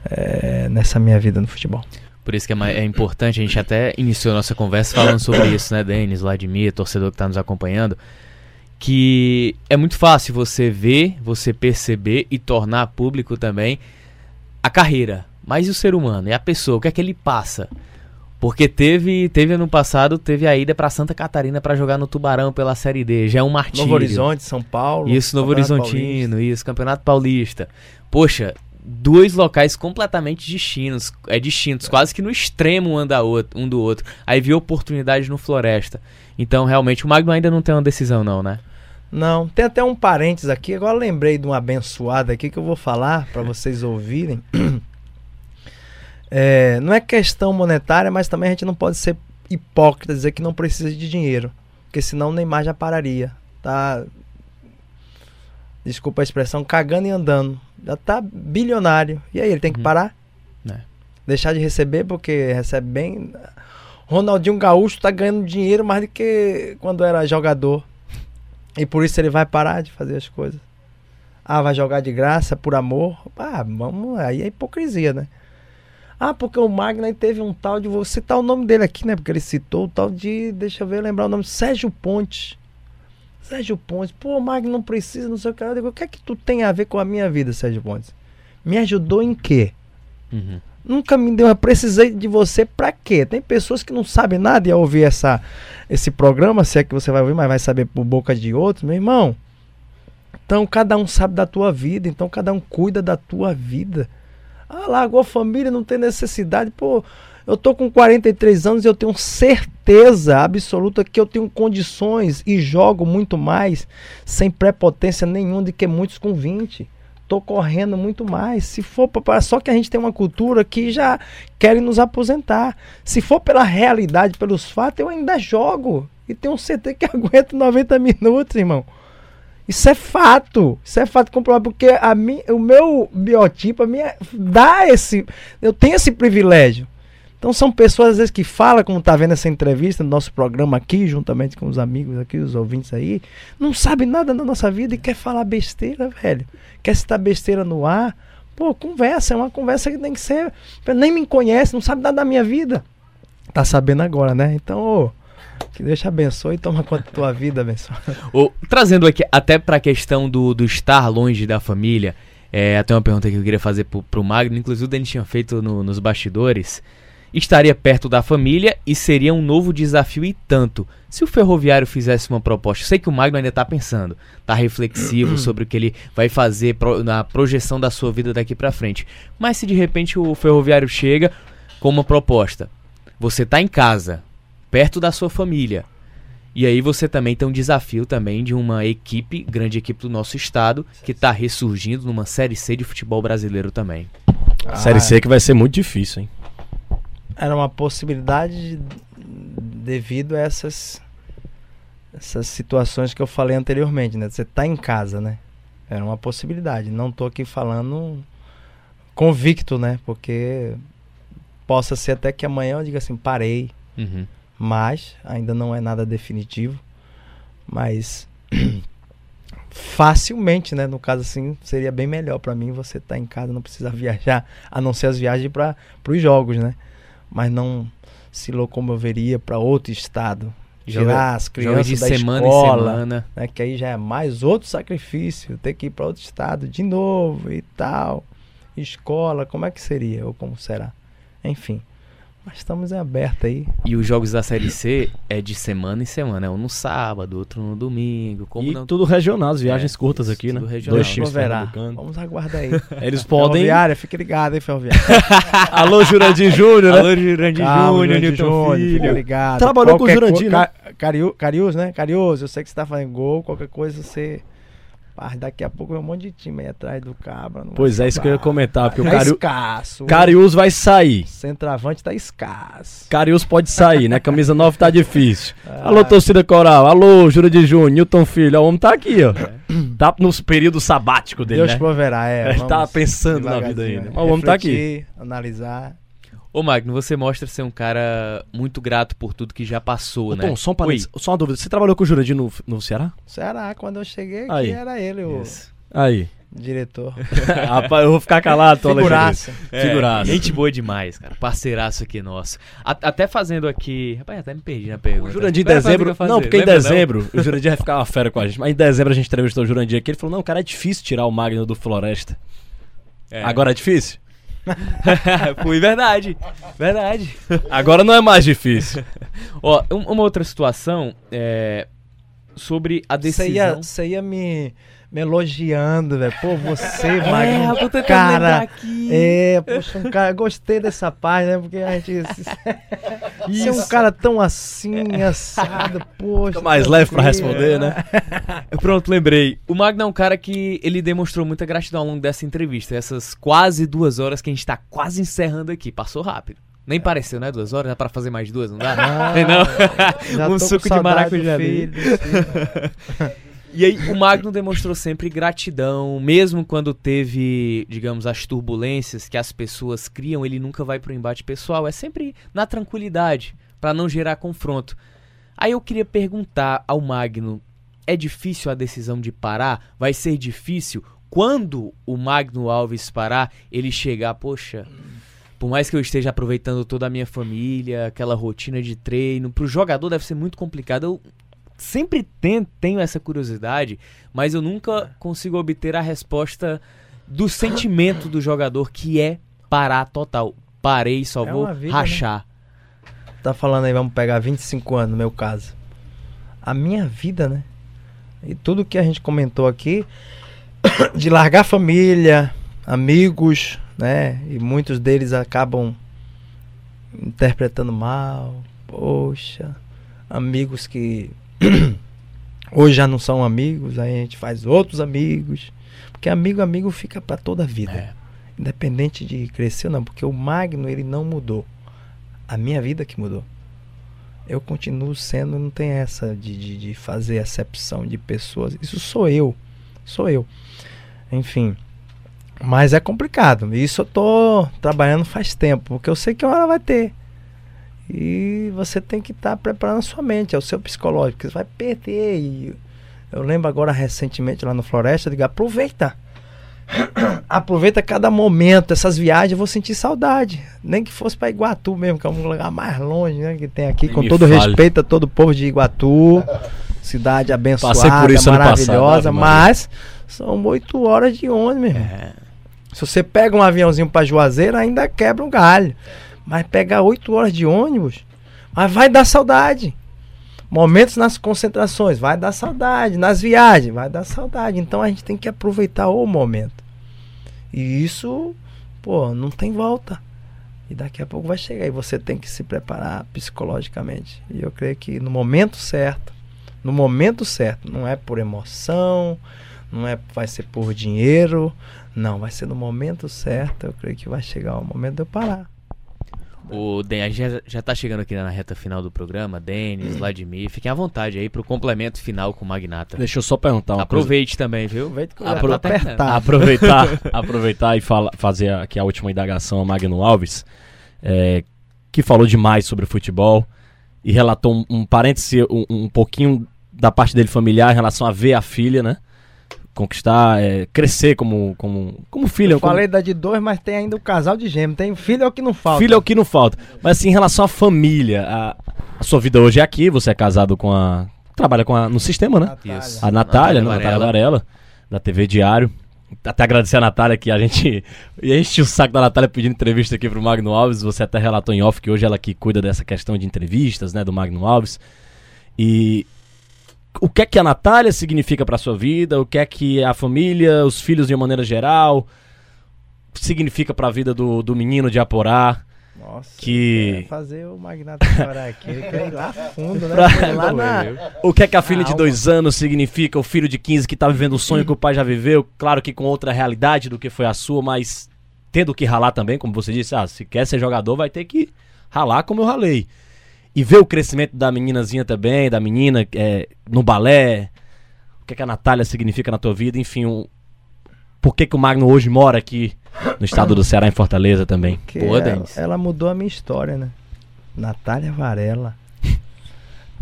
é, nessa minha vida no futebol. Por isso que é, é, importante, a gente até iniciou nossa conversa falando sobre isso, né, Denis, Vladimir, torcedor que está nos acompanhando, que é muito fácil você ver, você perceber e tornar público também a carreira, mas e o ser humano, e a pessoa, o que é que ele passa? Porque teve, teve ano passado, teve a ida para Santa Catarina para jogar no Tubarão pela Série D. Já é um martírio. Novo Horizonte, São Paulo. Isso, Novo Horizontino, Paulista. isso, Campeonato Paulista. Poxa, dois locais completamente distintos, é distintos, quase que no extremo um, da outro, um do outro. Aí viu oportunidade no Floresta. Então, realmente, o Magno ainda não tem uma decisão, não, né? Não, tem até um parênteses aqui. Agora lembrei de uma abençoada aqui que eu vou falar para vocês ouvirem. É, não é questão monetária, mas também a gente não pode ser hipócrita dizer que não precisa de dinheiro, porque senão o Neymar já pararia. Tá desculpa a expressão, cagando e andando. Já tá bilionário. E aí, ele tem que uhum. parar? É. Deixar de receber porque recebe bem. Ronaldinho Gaúcho tá ganhando dinheiro mais do que quando era jogador. E por isso ele vai parar de fazer as coisas. Ah, vai jogar de graça por amor? Ah, vamos, aí é hipocrisia, né? Ah, porque o Magna teve um tal de. Vou citar o nome dele aqui, né? Porque ele citou o tal de. Deixa eu ver, lembrar o nome. Sérgio Pontes. Sérgio Pontes, pô, Magno não precisa, não sei o que. Eu digo, o que é que tu tem a ver com a minha vida, Sérgio Pontes? Me ajudou em quê? Uhum. Nunca me deu, eu precisei de você pra quê? Tem pessoas que não sabem nada e ao ouvir essa, esse programa, se é que você vai ouvir, mas vai saber por boca de outros, meu irmão. Então cada um sabe da tua vida, então cada um cuida da tua vida. Ah, largou a família, não tem necessidade, pô. Eu tô com 43 anos e eu tenho certeza absoluta que eu tenho condições e jogo muito mais sem prepotência nenhuma do que muitos com 20. Tô correndo muito mais. Se for só que a gente tem uma cultura que já querem nos aposentar. Se for pela realidade, pelos fatos, eu ainda jogo e tenho CT que aguenta 90 minutos, irmão. Isso é fato. Isso é fato comprovado. Porque a mim, o meu biotipo a minha, dá esse. Eu tenho esse privilégio. Então são pessoas às vezes que falam, como tá vendo essa entrevista no nosso programa aqui, juntamente com os amigos aqui, os ouvintes aí, não sabe nada da nossa vida e quer falar besteira, velho. Quer citar besteira no ar. Pô, conversa, é uma conversa que tem que ser. Nem me conhece, não sabe nada da minha vida. Tá sabendo agora, né? Então, ô, que Deus te abençoe e toma conta da tua vida, abençoe. Ô, trazendo aqui até pra questão do, do estar longe da família, é, até uma pergunta que eu queria fazer pro, pro Magno, inclusive o Denis tinha feito no, nos bastidores estaria perto da família e seria um novo desafio e tanto. Se o Ferroviário fizesse uma proposta, sei que o Magno ainda está pensando, está reflexivo sobre o que ele vai fazer pro, na projeção da sua vida daqui para frente. Mas se de repente o Ferroviário chega com uma proposta, você está em casa, perto da sua família, e aí você também tem um desafio também de uma equipe, grande equipe do nosso estado, que está ressurgindo numa Série C de futebol brasileiro também. Ah, série C que vai ser muito difícil, hein? era uma possibilidade devido a essas essas situações que eu falei anteriormente, né? Você tá em casa, né? Era uma possibilidade. Não tô aqui falando convicto, né? Porque possa ser até que amanhã eu diga assim, parei. Uhum. Mas ainda não é nada definitivo. Mas facilmente, né? No caso assim, seria bem melhor para mim você estar tá em casa, não precisar viajar, a não ser as viagens para os jogos, né? mas não se locomoveria para outro estado. Tirar as crianças de da semana escola, semana. Né, que aí já é mais outro sacrifício, ter que ir para outro estado de novo e tal. Escola, como é que seria ou como será? Enfim. Mas estamos em aberto aí. E os jogos da Série C é de semana em semana. É um no sábado, outro no domingo. Como e não... tudo regional, as viagens é, curtas aqui, né? Regional. Dois times Vamos aguardar aí. Eles podem... Ferroviária, fique ligado aí, Ferroviária. Alô, Jurandir Júnior, né? Alô, Jurandir Júnior, Newton Filho. Fique ligado. Trabalhou qualquer com o Jurandir, né? Carius, né? Carius, eu sei que você tá fazendo gol, qualquer coisa você Rapaz, daqui a pouco vem um monte de time aí atrás do Cabra. Pois é, isso que eu ia comentar, porque o Tá Cariu... escasso. Cariús vai sair. Centroavante tá escasso. Cariús pode sair, né? Camisa 9 tá difícil. Ah. Alô, torcida coral. Alô, Júlio de Júnior, Newton Filho. O homem tá aqui, ó. Tá no período sabático dele, Deus né? proverá, é. Ele tá vamos pensando na vida ainda. é. Mas o homem tá aqui. Analisar. Ô Magno, você mostra ser um cara muito grato por tudo que já passou, Ô, né? Tom, só, um parênteses, só uma dúvida. Você trabalhou com o Jurandir no, no Ceará? Ceará, quando eu cheguei aqui, Aí. era ele o Isso. Aí. diretor. Rapaz, eu vou ficar calado, Tom Figuraça. Alexandre. Figuraça. É, Gente boa demais, cara. Parceiraço aqui nosso. A- até fazendo aqui. Rapaz, até me perdi na pergunta. O Jurandir em Vai fazer o que dezembro. fazer, Não, porque em lembra, dezembro o Jurandir vai ficar uma fera com a gente. Mas em dezembro a gente entrevistou o Jurandir aqui. Ele falou: não, cara, é difícil tirar o Magno do Floresta. É. Agora é difícil? Foi verdade. Verdade. Agora não é mais difícil. Ó, um- uma outra situação é sobre a Você ia, decisão. você ia me, me elogiando, velho. Pô, você, É, Magno, eu tô cara. aqui. É, poxa, um cara, gostei dessa parte, né? Porque a gente. Você é um cara tão assim, assado, poxa. Fica mais leve pra responder, né? Pronto, lembrei. O Magno é um cara que ele demonstrou muita gratidão ao longo dessa entrevista. Essas quase duas horas que a gente tá quase encerrando aqui. Passou rápido. Nem pareceu, né? Duas horas? Dá pra fazer mais duas, não dá? Não, Tem não? Já um tô com suco de maracujá. filho. E aí, o Magno demonstrou sempre gratidão, mesmo quando teve, digamos, as turbulências que as pessoas criam, ele nunca vai pro embate pessoal, é sempre na tranquilidade, pra não gerar confronto. Aí eu queria perguntar ao Magno, é difícil a decisão de parar? Vai ser difícil quando o Magno Alves parar, ele chegar, poxa, por mais que eu esteja aproveitando toda a minha família, aquela rotina de treino, pro jogador deve ser muito complicado. Eu sempre ten- tenho essa curiosidade, mas eu nunca consigo obter a resposta do sentimento do jogador, que é parar total. Parei, só É vou vida, rachar. Tá falando aí, vamos pegar 25 anos no meu caso. A minha vida, né? E tudo que a gente comentou aqui, de largar família, amigos, né? E muitos deles acabam interpretando mal. Poxa, amigos que hoje já não são amigos, aí a gente faz outros amigos. Porque amigo, amigo fica pra toda a vida. É. Independente de crescer ou não, porque o Magno ele não mudou. A minha vida que mudou. Eu continuo sendo, não tem essa de, de, de fazer acepção de pessoas. Isso sou eu. Sou eu. Enfim. Mas é complicado. Isso eu tô trabalhando faz tempo. Porque eu sei que uma hora vai ter. E você tem que estar preparando a sua mente, é o seu psicológico. Você vai perder. E eu lembro agora recentemente lá no Floresta, de aproveita. Aproveita cada momento, essas viagens, eu vou sentir saudade. Nem que fosse para Iguatu mesmo, que é um lugar mais longe, né? Que tem aqui, Nem com todo fale. respeito a todo o povo de Iguatu. Cidade abençoada, passado, maravilhosa, Maria. mas são oito horas de ônibus. É. Se você pega um aviãozinho para Juazeiro, ainda quebra um galho. Mas pegar oito horas de ônibus, mas vai dar saudade. Momentos nas concentrações, vai dar saudade. Nas viagens, vai dar saudade. Então a gente tem que aproveitar o momento. E isso, pô, não tem volta. E daqui a pouco vai chegar. E você tem que se preparar psicologicamente. E eu creio que no momento certo, no momento certo, não é por emoção, não é vai ser por dinheiro, não, vai ser no momento certo. Eu creio que vai chegar o momento de eu parar. O Den, a gente já, já tá chegando aqui na reta final do programa. Denis, Vladimir, fiquem à vontade aí pro complemento final com o Magnata. Deixa eu só perguntar uma coisa. Aproveite também, viu? Eu Apro- já tô apertado. aproveitar, aproveitar e fala, fazer aqui a última indagação ao Magno Alves, é, que falou demais sobre futebol e relatou um, um parêntese, um, um pouquinho da parte dele familiar em relação a ver a filha, né? Conquistar, é, crescer como, como, como filho. Eu como- falei da de dois, mas tem ainda o casal de gêmeos. Tem filho é o que não falta. Filho é o que não falta. Mas assim, em relação à família, a, a sua vida hoje é aqui, você é casado com a. Trabalha com a, no sistema, né? Natália. Isso. A Natália, né? Natália Natália Varela, da TV Diário. Até agradecer a Natália que a gente. E enche o saco da Natália pedindo entrevista aqui pro Magno Alves. Você até relatou em off que hoje ela que cuida dessa questão de entrevistas, né? Do Magno Alves. E. O que é que a Natália significa pra sua vida? O que é que a família, os filhos de uma maneira geral, significa pra vida do, do menino de Aporá? Nossa, Que- fazer o magnata chorar aqui. Ele quer ir lá fundo, né? Pra- lá na... O que é que a filha de dois anos significa? O filho de 15 que tá vivendo o sonho que o pai já viveu, claro que com outra realidade do que foi a sua, mas tendo que ralar também, como você disse, ah, se quer ser jogador vai ter que ralar como eu ralei. E ver o crescimento da meninazinha também, da menina é, no balé, o que, é que a Natália significa na tua vida, enfim, um- por que, que o Magno hoje mora aqui no estado do Ceará, em Fortaleza também. Porque Pô, ela, ela mudou a minha história, né? Natália Varela.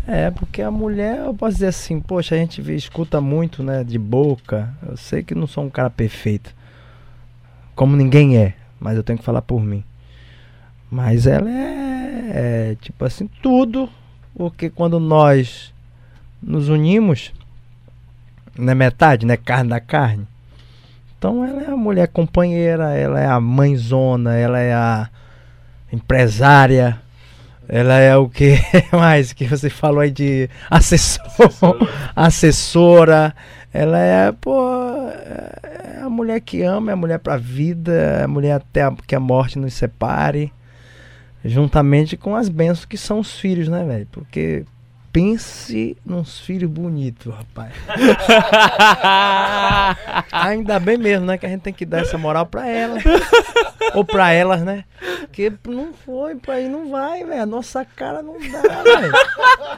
É, porque a mulher, eu posso dizer assim, poxa, a gente vê- escuta muito, né, de boca. Eu sei que não sou um cara perfeito. Como ninguém é, mas eu tenho que falar por mim. Mas ela é, é, tipo assim, tudo. Porque quando nós nos unimos, não é metade, né? Carne da carne. Então ela é a mulher companheira, ela é a mãezona, ela é a empresária, ela é o que mais que você falou aí de assessor, assessora. Ela é, pô, é a mulher que ama, é a mulher pra vida, é a mulher até a- que a morte nos separe. Juntamente com as bênçãos que são os filhos, né, velho? Porque pense nos filhos bonitos, rapaz. Ainda bem mesmo, né? Que a gente tem que dar essa moral pra ela. Ou pra elas, né? Porque não foi, pra aí não vai, velho. A nossa cara não dá, velho.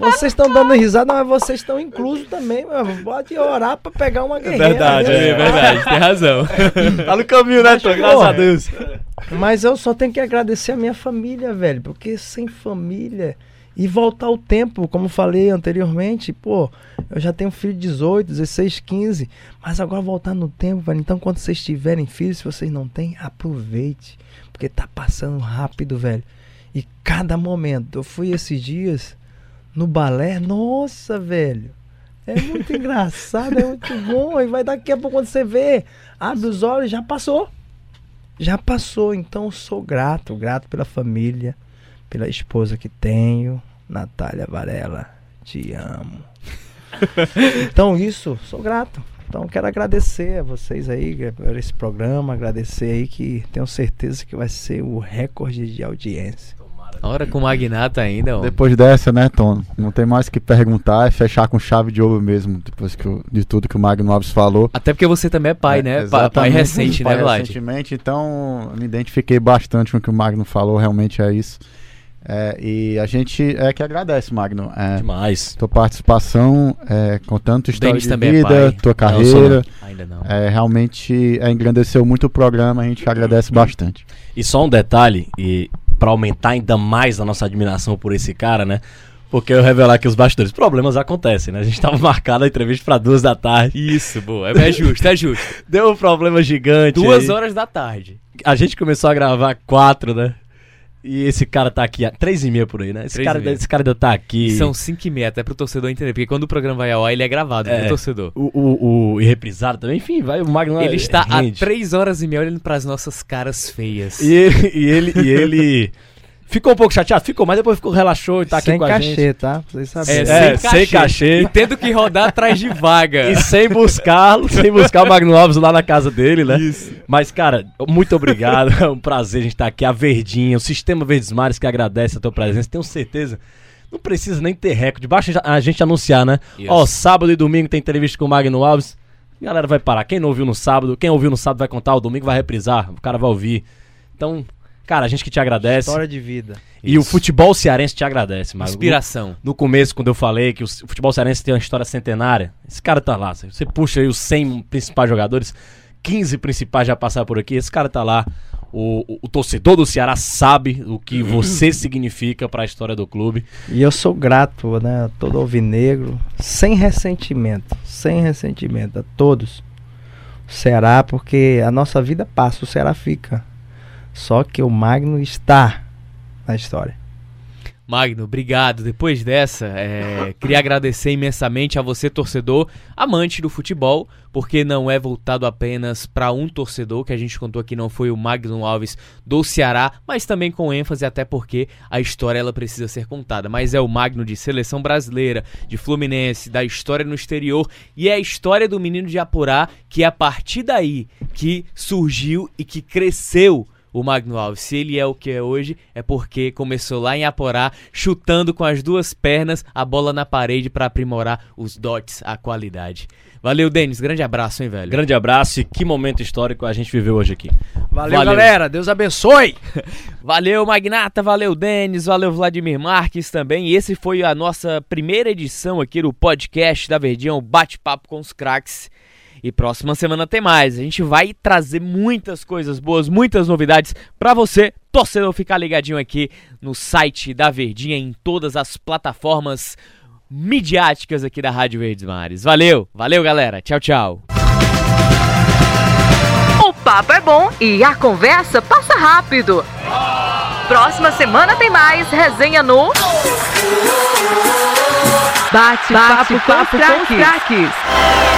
Vocês estão dando risada, mas vocês estão inclusos também, velho. Pode orar pra pegar uma guerreira. verdade, viu? É verdade, tem razão. Tá no caminho, né, Tô? Graças a Deus. Mas eu só tenho que agradecer a minha família, velho. Porque sem família. E voltar ao tempo, como falei anteriormente, pô, eu já tenho filho de 18, 16, 15. Mas agora voltar no tempo, velho. Então, quando vocês tiverem filhos, se vocês não têm, aproveite. Porque tá passando rápido, velho. E cada momento. Eu fui esses dias no balé. Nossa, velho. É muito engraçado, é muito bom. E vai daqui a pouco quando você vê, abre os olhos, já passou. Já passou, então sou grato, grato pela família, pela esposa que tenho, Natália Varela, te amo. então isso, sou grato. Então quero agradecer a vocês aí por esse programa, agradecer aí que tenho certeza que vai ser o recorde de audiência. Hora com o Magnata ainda, ó. Depois dessa, né, Tom? Não tem mais o que perguntar, é fechar com chave de ouro mesmo, depois que o- de tudo que o Magno Alves falou. Até porque você também é pai, É, né? Pai recente, Pai né, Vlad? Recentemente, então eu me identifiquei bastante com o que o Magno falou, realmente é isso. É, e a gente é que agradece, Magno. É, Demais. tua participação, é, contando tua história de é vida, pai. tua Não, carreira. Ainda não. É, realmente é, engrandeceu muito o programa, a gente agradece bastante. E só um detalhe, e pra aumentar ainda mais a nossa admiração por esse cara, né? Porque eu revelar aqui os bastidores. Problemas acontecem, né? A gente tava marcado a entrevista pra duas da tarde. Isso, boa. É, é justo, é justo. Deu um problema gigante. Duas aí. horas da tarde. A gente começou a gravar quatro, né? E esse cara tá aqui, três e meia por aí, né? Esse, cara, e esse cara ainda tá aqui. São cinco e meia, até pro torcedor entender. Porque quando o programa vai ao ar, ele é gravado É. pro torcedor. O, o, o irreprisado também, enfim, vai, o Magno Ele está rende. há três horas e meia olhando pras nossas caras feias. E ele, e ele, e ele ficou um pouco chateado, ficou, mas depois ficou, relaxou e tá aqui sem com a cachê, gente. tá? Pra vocês É, saberem. É, sem cachê. E tendo que rodar atrás de vaga. E sem buscá-lo, sem buscar o Magno Alves lá na casa dele, né? Isso. Mas, cara, muito obrigado. É um prazer a gente estar aqui. A Verdinha, o Sistema Verdes Mares que agradece a tua presença. Tenho certeza. Não precisa nem ter recorde. Basta a gente anunciar, né? Isso. Ó, sábado e domingo tem entrevista com o Magno Alves. A galera vai parar. Quem não ouviu no sábado, quem ouviu no sábado vai contar, o domingo vai reprisar, o cara vai ouvir. Então, cara, a gente que te agradece. História de vida. E o Isso. futebol cearense te agradece, Magno. Inspiração. No começo, quando eu falei que o o futebol cearense tem uma história centenária, esse cara tá lá. Você puxa aí os 100 principais jogadores, 15 principais já passaram por aqui, esse cara tá lá. O, o- o torcedor do Ceará sabe o que você significa pra história do clube. E eu sou grato, né, a todo alvinegro, sem ressentimento, sem ressentimento a todos. O Ceará, porque a nossa vida passa, o Ceará fica. Só que o Magno está na história. Magno, obrigado. Depois dessa, é, queria agradecer imensamente a você, torcedor, amante do futebol, porque não é voltado apenas para um torcedor, que a gente contou aqui não foi o Magno Alves do Ceará, mas também com ênfase, até porque a história ela precisa ser contada. Mas é o Magno de seleção brasileira, de Fluminense, da história no exterior, e é a história do menino de Apurá, que é a partir daí que surgiu e que cresceu o Magno Alves. Se ele é o que é hoje, é porque começou lá em Aporá, chutando com as duas pernas a bola na parede para aprimorar os dots, a qualidade. Valeu, Denis. Grande abraço, hein, velho? Grande abraço e que momento histórico a gente viveu hoje aqui. Valeu, valeu. galera. Deus abençoe. valeu, Magnata. Valeu, Denis. Valeu, Vladimir Marques também. E esse foi a nossa primeira edição aqui do podcast da Verdinha, o Bate-Papo com os Cracks. E próxima semana tem mais. A gente vai trazer muitas coisas boas, muitas novidades para você, torcedor, ficar ligadinho aqui no site da Verdinha, em todas as plataformas midiáticas aqui da Rádio Verdes Mares. Valeu, valeu galera. Tchau, tchau. O papo é bom e a conversa passa rápido. Próxima semana tem mais resenha no Bate, Bate papo, papo com, com craques.